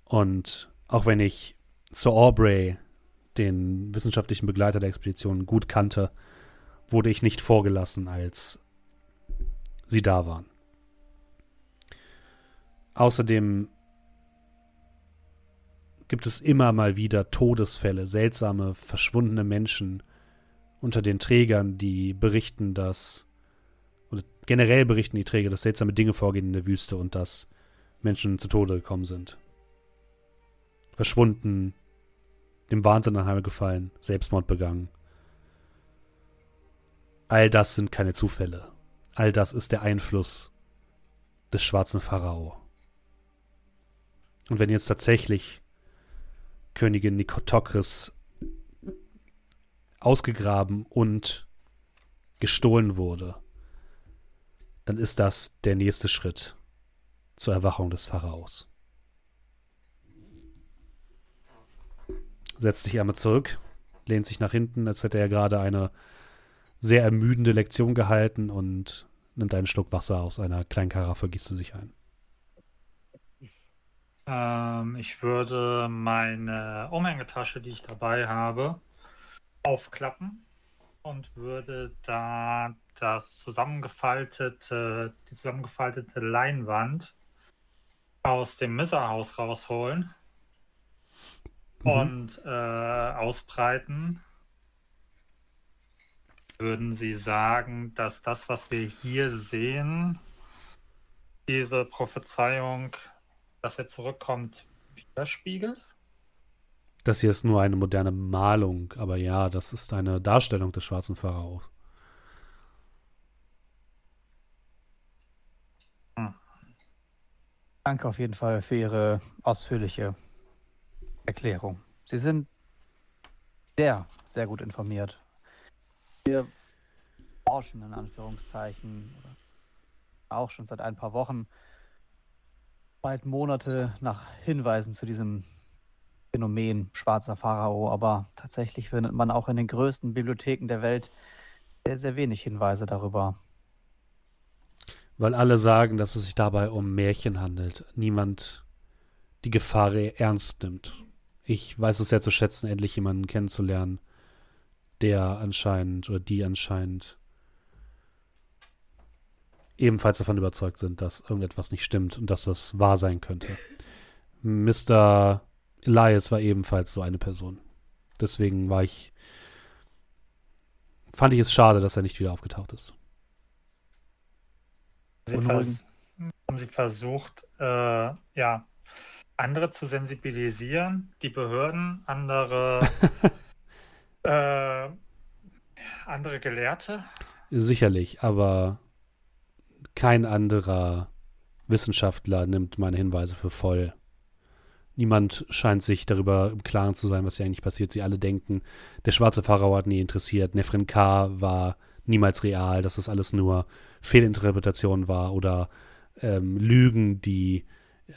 Und auch wenn ich Sir Aubrey, den wissenschaftlichen Begleiter der Expedition, gut kannte, wurde ich nicht vorgelassen, als sie da waren. Außerdem gibt es immer mal wieder Todesfälle, seltsame, verschwundene Menschen unter den Trägern, die berichten, dass, oder generell berichten die Träger, dass seltsame Dinge vorgehen in der Wüste und dass Menschen zu Tode gekommen sind. Verschwunden, dem Wahnsinn anheimgefallen, Selbstmord begangen. All das sind keine Zufälle. All das ist der Einfluss des schwarzen Pharao. Und wenn jetzt tatsächlich Königin Nikotokris ausgegraben und gestohlen wurde, dann ist das der nächste Schritt zur Erwachung des Pharaos. Setzt sich einmal zurück, lehnt sich nach hinten, als hätte er gerade eine sehr ermüdende Lektion gehalten und nimmt einen Schluck Wasser aus einer kleinen Karaffe, gießt sich ein. Ähm, ich würde meine Umhängetasche, die ich dabei habe, aufklappen und würde da das zusammengefaltete, die zusammengefaltete Leinwand aus dem Misserhaus rausholen mhm. und äh, ausbreiten würden Sie sagen, dass das, was wir hier sehen, diese Prophezeiung, dass er zurückkommt, widerspiegelt? Das hier ist nur eine moderne Malung, aber ja, das ist eine Darstellung des schwarzen Pharaos. Hm. Danke auf jeden Fall für Ihre ausführliche Erklärung. Sie sind sehr, sehr gut informiert wir forschen in Anführungszeichen auch schon seit ein paar Wochen, bald Monate nach Hinweisen zu diesem Phänomen schwarzer Pharao, aber tatsächlich findet man auch in den größten Bibliotheken der Welt sehr, sehr wenig Hinweise darüber. Weil alle sagen, dass es sich dabei um Märchen handelt. Niemand die Gefahr ernst nimmt. Ich weiß es sehr zu schätzen, endlich jemanden kennenzulernen, der anscheinend oder die anscheinend ebenfalls davon überzeugt sind, dass irgendetwas nicht stimmt und dass das wahr sein könnte. Mr. Elias war ebenfalls so eine Person. Deswegen war ich. Fand ich es schade, dass er nicht wieder aufgetaucht ist. Sie haben Sie versucht, äh, ja, andere zu sensibilisieren, die Behörden, andere, äh, andere Gelehrte? Sicherlich, aber kein anderer Wissenschaftler nimmt meine Hinweise für voll. Niemand scheint sich darüber im Klaren zu sein, was hier eigentlich passiert. Sie alle denken, der schwarze Pharao hat nie interessiert, Nefrin K. war niemals real, dass das alles nur Fehlinterpretation war oder ähm, Lügen, die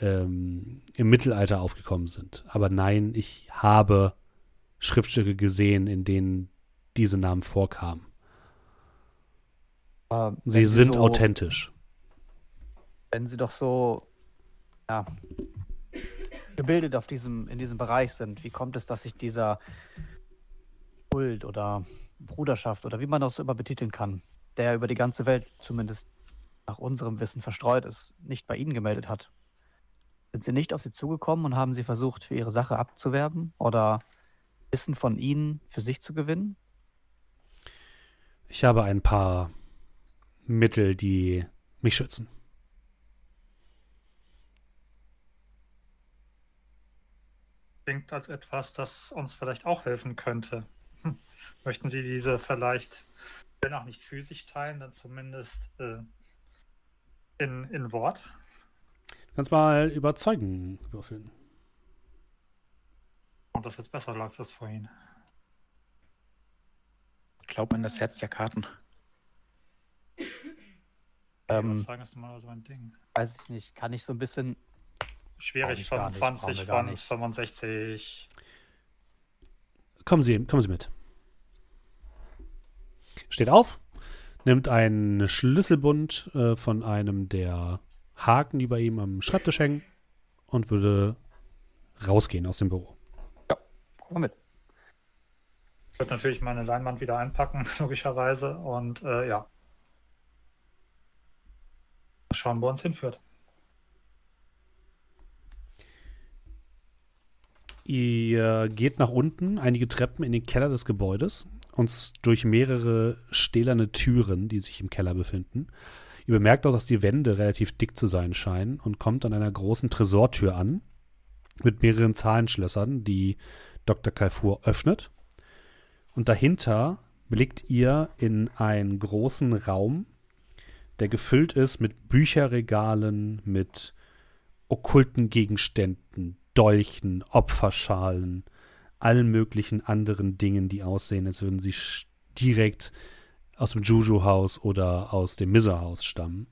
ähm, im Mittelalter aufgekommen sind. Aber nein, ich habe Schriftstücke gesehen, in denen diese Namen vorkamen. Äh, Sie wenn sind so, authentisch. Wenn Sie doch so ja, gebildet auf diesem, in diesem Bereich sind, wie kommt es, dass sich dieser Kult oder Bruderschaft oder wie man das immer betiteln kann, der über die ganze Welt zumindest nach unserem Wissen verstreut ist, nicht bei Ihnen gemeldet hat? Sind Sie nicht auf Sie zugekommen und haben Sie versucht, für Ihre Sache abzuwerben oder Wissen von Ihnen für sich zu gewinnen? Ich habe ein paar Mittel, die mich schützen. Klingt als etwas, das uns vielleicht auch helfen könnte. Hm. Möchten Sie diese vielleicht, wenn auch nicht physisch teilen, dann zumindest äh, in, in Wort? Kannst mal überzeugen würfeln. Und das jetzt besser läuft als vorhin. Glaub an das Herz der Karten. Ähm, Überzeugen ist immer so ein Ding. weiß ich nicht, kann ich so ein bisschen Schwierig Brauch ich gar von nicht, 20, brauchen wir gar von nicht. 65. Kommen Sie, kommen Sie mit. Steht auf, nimmt einen Schlüsselbund äh, von einem der Haken, die bei ihm am Schreibtisch hängen, und würde rausgehen aus dem Büro. Komm mal mit. Ich würde natürlich meine Leinwand wieder einpacken, logischerweise. Und äh, ja. Mal Schauen, wo uns hinführt. Ihr geht nach unten, einige Treppen in den Keller des Gebäudes und durch mehrere stählerne Türen, die sich im Keller befinden. Ihr bemerkt auch, dass die Wände relativ dick zu sein scheinen und kommt an einer großen Tresortür an mit mehreren Zahlenschlössern, die Dr. Kalfur öffnet. Und dahinter blickt ihr in einen großen Raum, der gefüllt ist mit Bücherregalen, mit okkulten Gegenständen, Dolchen, Opferschalen, allen möglichen anderen Dingen, die aussehen, als würden sie direkt aus dem Juju-Haus oder aus dem Mizzer-Haus stammen.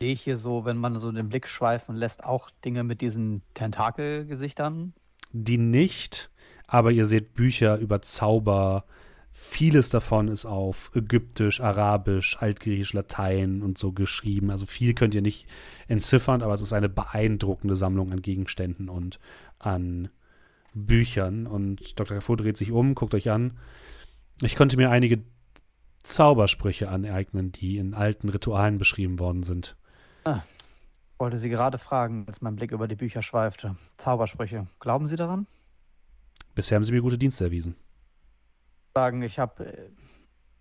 Sehe ich hier so, wenn man so den Blick schweifen lässt, auch Dinge mit diesen Tentakelgesichtern? Die nicht, aber ihr seht Bücher über Zauber. Vieles davon ist auf Ägyptisch, Arabisch, Altgriechisch, Latein und so geschrieben. Also viel könnt ihr nicht entziffern, aber es ist eine beeindruckende Sammlung an Gegenständen und an Büchern. Und Dr. Kafur dreht sich um, guckt euch an. Ich konnte mir einige Zaubersprüche aneignen, die in alten Ritualen beschrieben worden sind. Wollte Sie gerade fragen, als mein Blick über die Bücher schweifte. Zaubersprüche. Glauben Sie daran? Bisher haben sie mir gute Dienste erwiesen. Sagen, ich habe äh,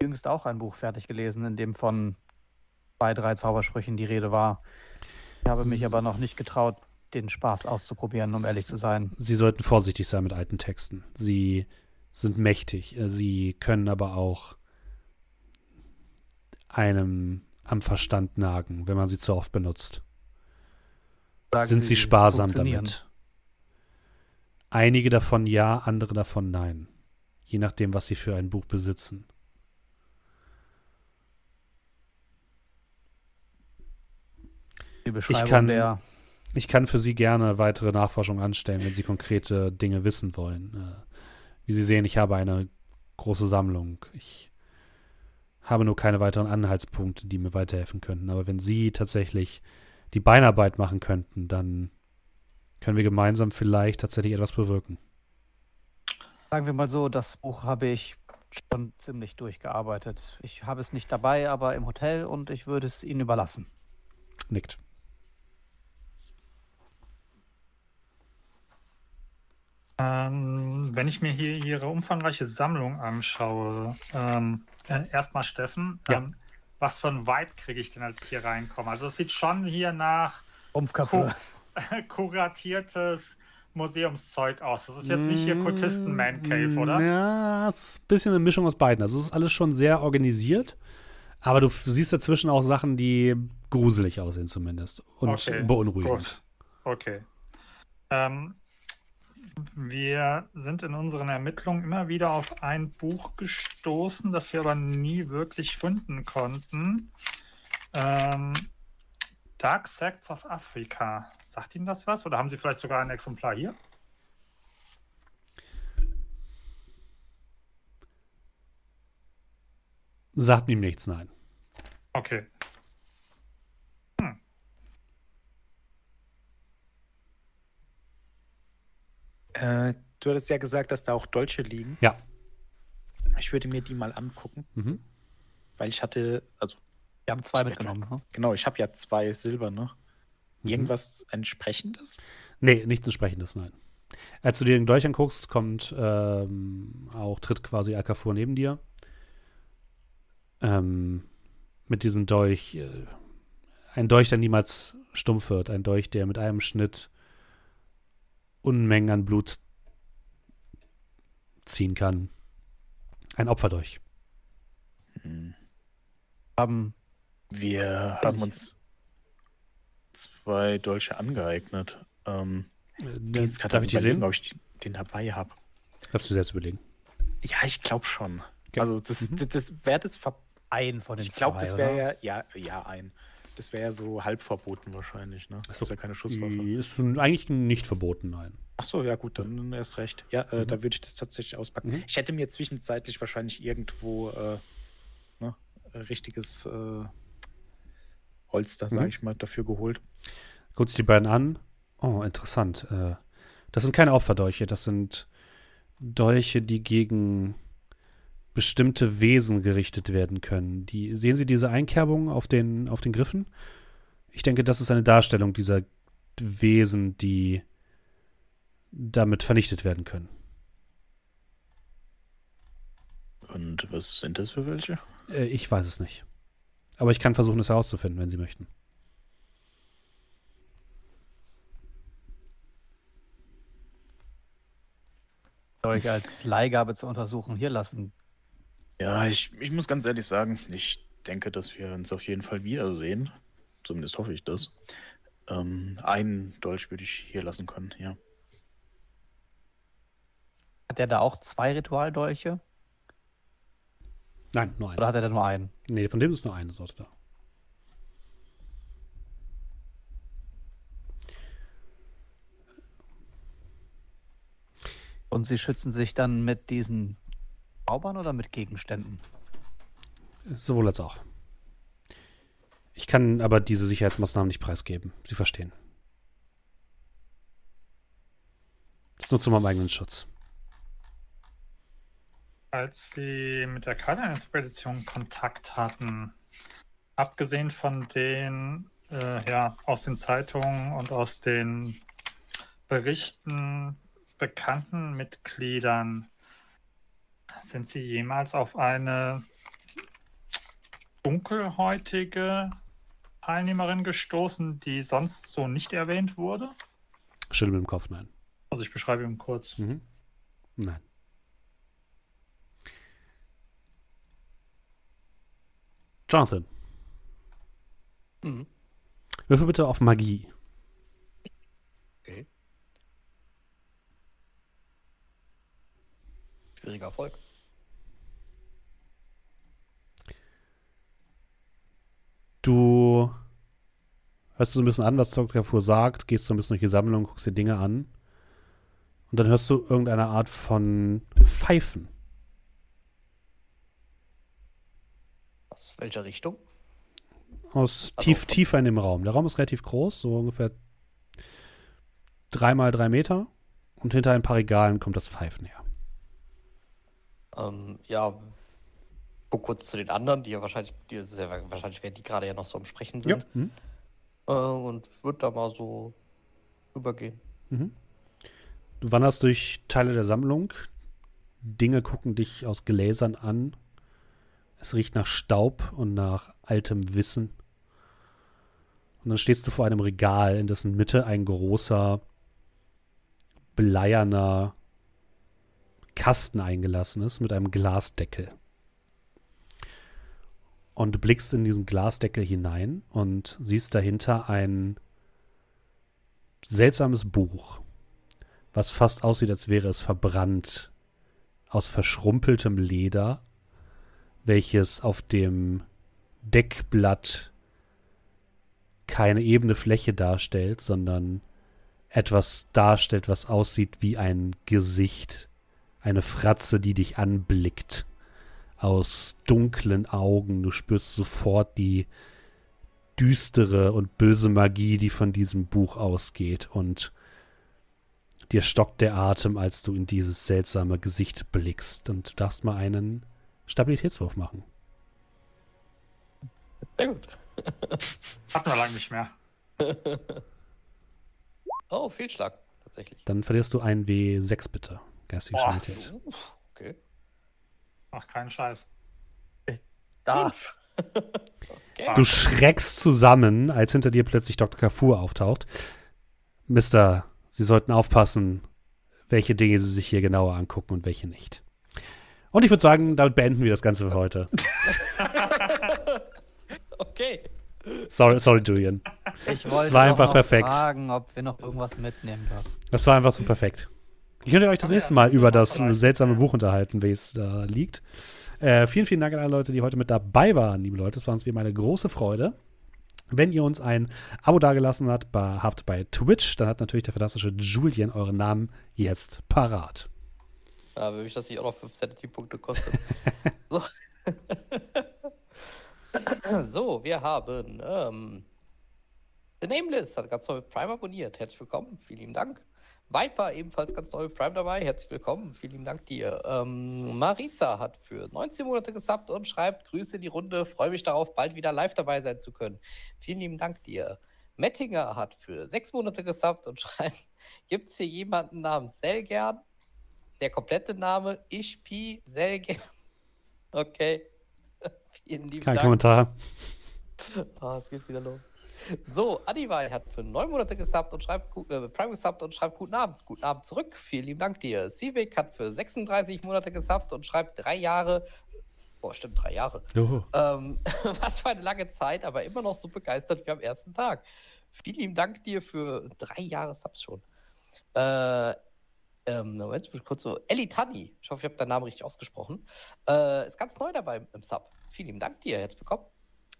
jüngst auch ein Buch fertig gelesen, in dem von zwei, drei Zaubersprüchen die Rede war. Ich habe mich aber noch nicht getraut, den Spaß auszuprobieren, um ehrlich zu sein. Sie sollten vorsichtig sein mit alten Texten. Sie sind mächtig. äh, Sie können aber auch einem am Verstand nagen, wenn man sie zu oft benutzt. Sagen sind Sie, sie sparsam damit? Einige davon ja, andere davon nein. Je nachdem, was sie für ein Buch besitzen. Die Beschreibung kann- der Ich kann für Sie gerne weitere Nachforschungen anstellen, wenn Sie konkrete Dinge wissen wollen. Äh, Wie Sie sehen, ich habe eine große Sammlung. Ich habe nur keine weiteren Anhaltspunkte, die mir weiterhelfen könnten. Aber wenn Sie tatsächlich die Beinarbeit machen könnten, dann können wir gemeinsam vielleicht tatsächlich etwas bewirken. Sagen wir mal so, das Buch habe ich schon ziemlich durchgearbeitet. Ich habe es nicht dabei, aber im Hotel und ich würde es Ihnen überlassen. Nickt. Ähm, wenn ich mir hier Ihre umfangreiche Sammlung anschaue, ähm, äh, erstmal Steffen, Ja. ähm, was für ein Vibe kriege ich denn, als ich hier reinkomme? Also es sieht schon hier nach Rumpfköpfe. kuratiertes Museumszeug aus. Das ist jetzt nicht hier Kultisten-Man-Cave, oder? Mm, Ja, es ist ein bisschen eine Mischung aus beiden. Also es ist alles schon sehr organisiert, aber du siehst dazwischen auch Sachen, die gruselig aussehen zumindest und Okay, beunruhigend. Gut. Okay. Ähm, wir sind in unseren Ermittlungen immer wieder auf ein Buch gestoßen, das wir aber nie wirklich finden konnten. Ähm, Dark Sects of Africa. Sagt Ihnen das was? Oder haben Sie vielleicht sogar ein Exemplar hier? Sagt ihm nichts, nein. Okay. Äh, du hattest ja gesagt, dass da auch Dolche liegen. Ja. Ich würde mir die mal angucken, Mhm. weil ich hatte, also Wir haben zwei mitgenommen. Ne? genau, ich habe ja zwei silberne. Mhm. Irgendwas entsprechendes? Nee, nichts entsprechendes, nein. Als du dir den Dolch anguckst, kommt ähm, auch, tritt quasi Alcafur neben dir. Ähm, mit diesem Dolch, äh, ein Dolch, der niemals stumpf wird, ein Dolch, der mit einem Schnitt Unmengen an Blut ziehen kann. Ein Opferdolch. Hm. Haben Wir haben uns zwei Dolche angeeignet. Ähm, Äh, jetzt gerade darf ich die sehen? ob ich die, den dabei habe. Darfst du selbst überlegen. Ja, ich glaube schon. Okay. Also das, Mhm. das, das wäre das ver einen von den Ich glaube, zwei, das wäre ja, ja, ja, ein. Das wäre ja so halb verboten wahrscheinlich, ne? Das so. ist ja keine Schusswaffe. Ist eigentlich nicht verboten, nein. Ach so, ja gut, dann erst recht. Ja, äh, Mhm. da würde ich das tatsächlich auspacken. Mhm. Ich hätte mir zwischenzeitlich wahrscheinlich irgendwo äh, ne, richtiges äh, Holster, sage Mhm. ich mal, dafür geholt. Guckt sich die beiden an. Oh, interessant. Äh, das sind keine Opferdolche, das sind Dolche, die gegen bestimmte Wesen gerichtet werden können. Die, sehen Sie diese Einkerbung auf den, auf den Griffen? Ich denke, das ist eine Darstellung dieser Wesen, die damit vernichtet werden können. Und was sind das für welche? Äh, ich weiß es nicht. Aber ich kann versuchen, es herauszufinden, wenn Sie möchten. euch als Leihgabe zur Untersuchung hier lassen. Ja, ich, ich muss ganz ehrlich sagen, ich denke, dass wir uns auf jeden Fall wiedersehen. Zumindest hoffe ich das. Ähm, einen Dolch würde ich hier lassen können, ja. Hat er da auch zwei Ritualdolche? Nein, nur eins. Oder hat er da nur einen? nee, von dem ist nur eine Sorte da. Und sie schützen sich dann mit diesen Zaubern oder mit Gegenständen? Sowohl als auch. Ich kann aber diese Sicherheitsmaßnahmen nicht preisgeben. Sie verstehen. Das ist nur zu meinem eigenen Schutz. Als Sie mit der Kader-Expedition Kontakt hatten, abgesehen von den äh, ja, aus den Zeitungen und aus den Berichten bekannten Mitgliedern, sind Sie jemals auf eine dunkelhäutige Teilnehmerin gestoßen, die sonst so nicht erwähnt wurde? Schüttel mit dem Kopf, nein. Also ich beschreibe ihn kurz. Mhm. Nein. Jonathan, Mhm. würfel bitte auf Magie. Okay. Schwieriger Erfolg. Du hörst du so ein bisschen an, was Dr. Sagt, gehst so ein bisschen durch die Sammlung, guckst dir Dinge an. Und dann hörst du irgendeine Art von Pfeifen. Aus welcher Richtung? Aus Also tief, tiefer in dem Raum. Der Raum ist relativ groß, so ungefähr drei mal drei Meter. Und hinter ein paar Regalen kommt das Pfeifen her. Ähm, ja, guck kurz zu den anderen, die ja wahrscheinlich, die ist ja, wahrscheinlich werden die gerade ja noch so am Sprechen sind. Hm? Äh, und würde da mal so rübergehen. Mhm. Du wanderst durch Teile der Sammlung. Dinge gucken dich aus Gläsern an. Es riecht nach Staub und nach altem Wissen. Und dann stehst du vor einem Regal, in dessen Mitte ein großer, bleierner Kasten eingelassen ist mit einem Glasdeckel. Und du blickst in diesen Glasdeckel hinein und siehst dahinter ein seltsames Buch, was fast aussieht, als wäre es verbrannt, aus verschrumpeltem Leder, welches auf dem Deckblatt keine ebene Fläche darstellt, sondern etwas darstellt, was aussieht wie ein Gesicht, eine Fratze, die dich anblickt aus dunklen Augen. Du spürst sofort die düstere und böse Magie, die von diesem Buch ausgeht und dir stockt der Atem, als du in dieses seltsame Gesicht blickst und du darfst mal einen Stabilitätswurf machen. Sehr gut. Hatten wir lange nicht mehr. oh, Fehlschlag, tatsächlich. Dann verlierst du einen W6 bitte. Geistige Boah. Stabilität. Uff, okay. Ach, keinen Scheiß. Da. okay. Du schreckst zusammen, als hinter dir plötzlich Dr. Kafur auftaucht. Mister, Sie sollten aufpassen, welche Dinge Sie sich hier genauer angucken und welche nicht. Und ich würde sagen, damit beenden wir das Ganze für heute. okay. Sorry, sorry Julian. Ich wollte war doch einfach noch perfekt. fragen, ob wir noch irgendwas mitnehmen dürfen. Das war einfach so perfekt. Ich könnte euch das nächste Mal über das seltsame Buch unterhalten, wie es da liegt. Äh, vielen, vielen Dank an alle Leute, die heute mit dabei waren, liebe Leute. Es war uns wie immer eine große Freude. Wenn ihr uns ein Abo dagelassen habt bei, habt bei Twitch, dann hat natürlich der fantastische Julian euren Namen jetzt parat. Ja, wenn mich das nicht auch noch 5 Sanity-Punkte kostet. so. so, wir haben ähm, The Nameless hat ganz neu mit Prime abonniert. Herzlich willkommen, vielen lieben Dank. Viper ebenfalls ganz neu Prime dabei. Herzlich willkommen, vielen lieben Dank dir. Ähm, Marisa hat für 19 Monate gesubbt und schreibt Grüße in die Runde. Freue mich darauf, bald wieder live dabei sein zu können. Vielen lieben Dank dir. Mettinger hat für 6 Monate gesubbt und schreibt: Gibt es hier jemanden namens Selgern? Der komplette Name Ishpi Selgern. Okay. Vielen lieben Kein Dank. Kommentar. Ah, es geht wieder los. So, Adival hat für neun Monate gesubbt und schreibt, äh, Prime gesubbt und schreibt guten Abend. Guten Abend zurück. Vielen lieben Dank dir. Civic hat für 36 Monate gesubbt und schreibt drei Jahre. Boah, stimmt, drei Jahre. Ähm, was für eine lange Zeit, aber immer noch so begeistert wie am ersten Tag. Vielen lieben Dank dir für drei Jahre Subs schon. Äh, ähm, Moment, ich kurz so. Ellie Tanni, ich hoffe, ich habe deinen Namen richtig ausgesprochen, äh, ist ganz neu dabei im Sub. Vielen lieben Dank dir, herzlich willkommen.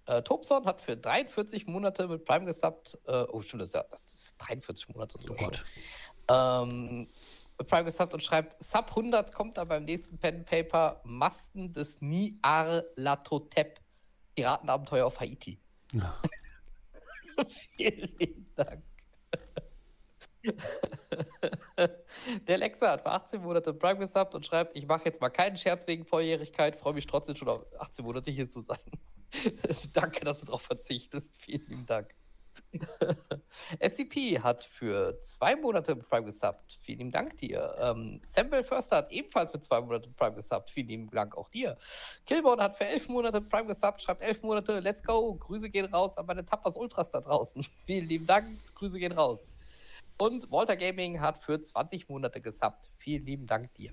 Äh, Tobson hat für 43 Monate mit Prime gesubbt. Äh, oh, stimmt, das ist, ja, das ist 43 Monate. Oh Gott. Ähm, mit Prime gesubbt und schreibt: Sub 100 kommt dann beim nächsten Pen Paper Masten des Niarlatotep. Piratenabenteuer auf Haiti. Ja. Vielen lieben Dank. Der Lexa hat für 18 Monate Prime gesubbt und schreibt, ich mache jetzt mal keinen Scherz wegen Volljährigkeit, freue mich trotzdem schon auf 18 Monate hier zu sein. Danke, dass du darauf verzichtest. Vielen lieben Dank. SCP hat für zwei Monate Prime gesubbt. Vielen lieben Dank dir. Ähm, Samuel Förster hat ebenfalls mit zwei Monaten mit Prime gesubbt. Vielen lieben Dank auch dir. Killborn hat für elf Monate Prime gesubbt, schreibt elf Monate. Let's go. Grüße gehen raus an meine Tapas Ultras da draußen. Vielen lieben Dank. Grüße gehen raus. Und Walter Gaming hat für 20 Monate gesubbt. Vielen lieben Dank dir.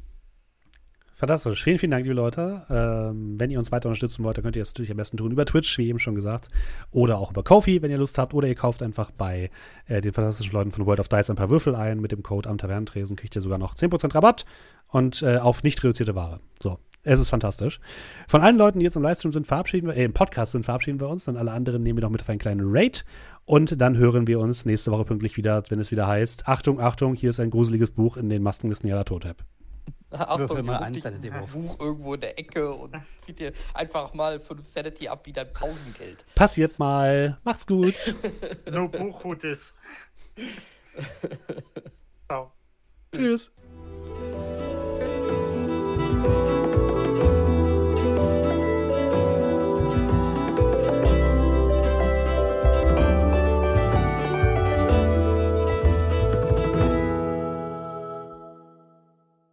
Fantastisch. Vielen, vielen Dank, liebe Leute. Ähm, wenn ihr uns weiter unterstützen wollt, dann könnt ihr das natürlich am besten tun über Twitch, wie eben schon gesagt. Oder auch über Kofi, wenn ihr Lust habt. Oder ihr kauft einfach bei äh, den fantastischen Leuten von World of Dice ein paar Würfel ein. Mit dem Code am Tavernentresen kriegt ihr sogar noch 10% Rabatt und äh, auf nicht reduzierte Ware. So. Es ist fantastisch. Von allen Leuten, die jetzt im Livestream sind, verabschieden wir, äh, im Podcast sind, verabschieden wir uns. Dann alle anderen nehmen wir noch mit auf einen kleinen Raid. Und dann hören wir uns nächste Woche pünktlich wieder, wenn es wieder heißt: Achtung, Achtung, hier ist ein gruseliges Buch in den Masken des Nyarlathotep. Achtung, mal dich ein Sanity-Wurf. Buch irgendwo in der Ecke und zieht dir einfach mal 5 Sanity ab wie dein Pausengeld. Passiert mal. Macht's gut. No Buchhutes. Ciao. Tschüss. Ciao.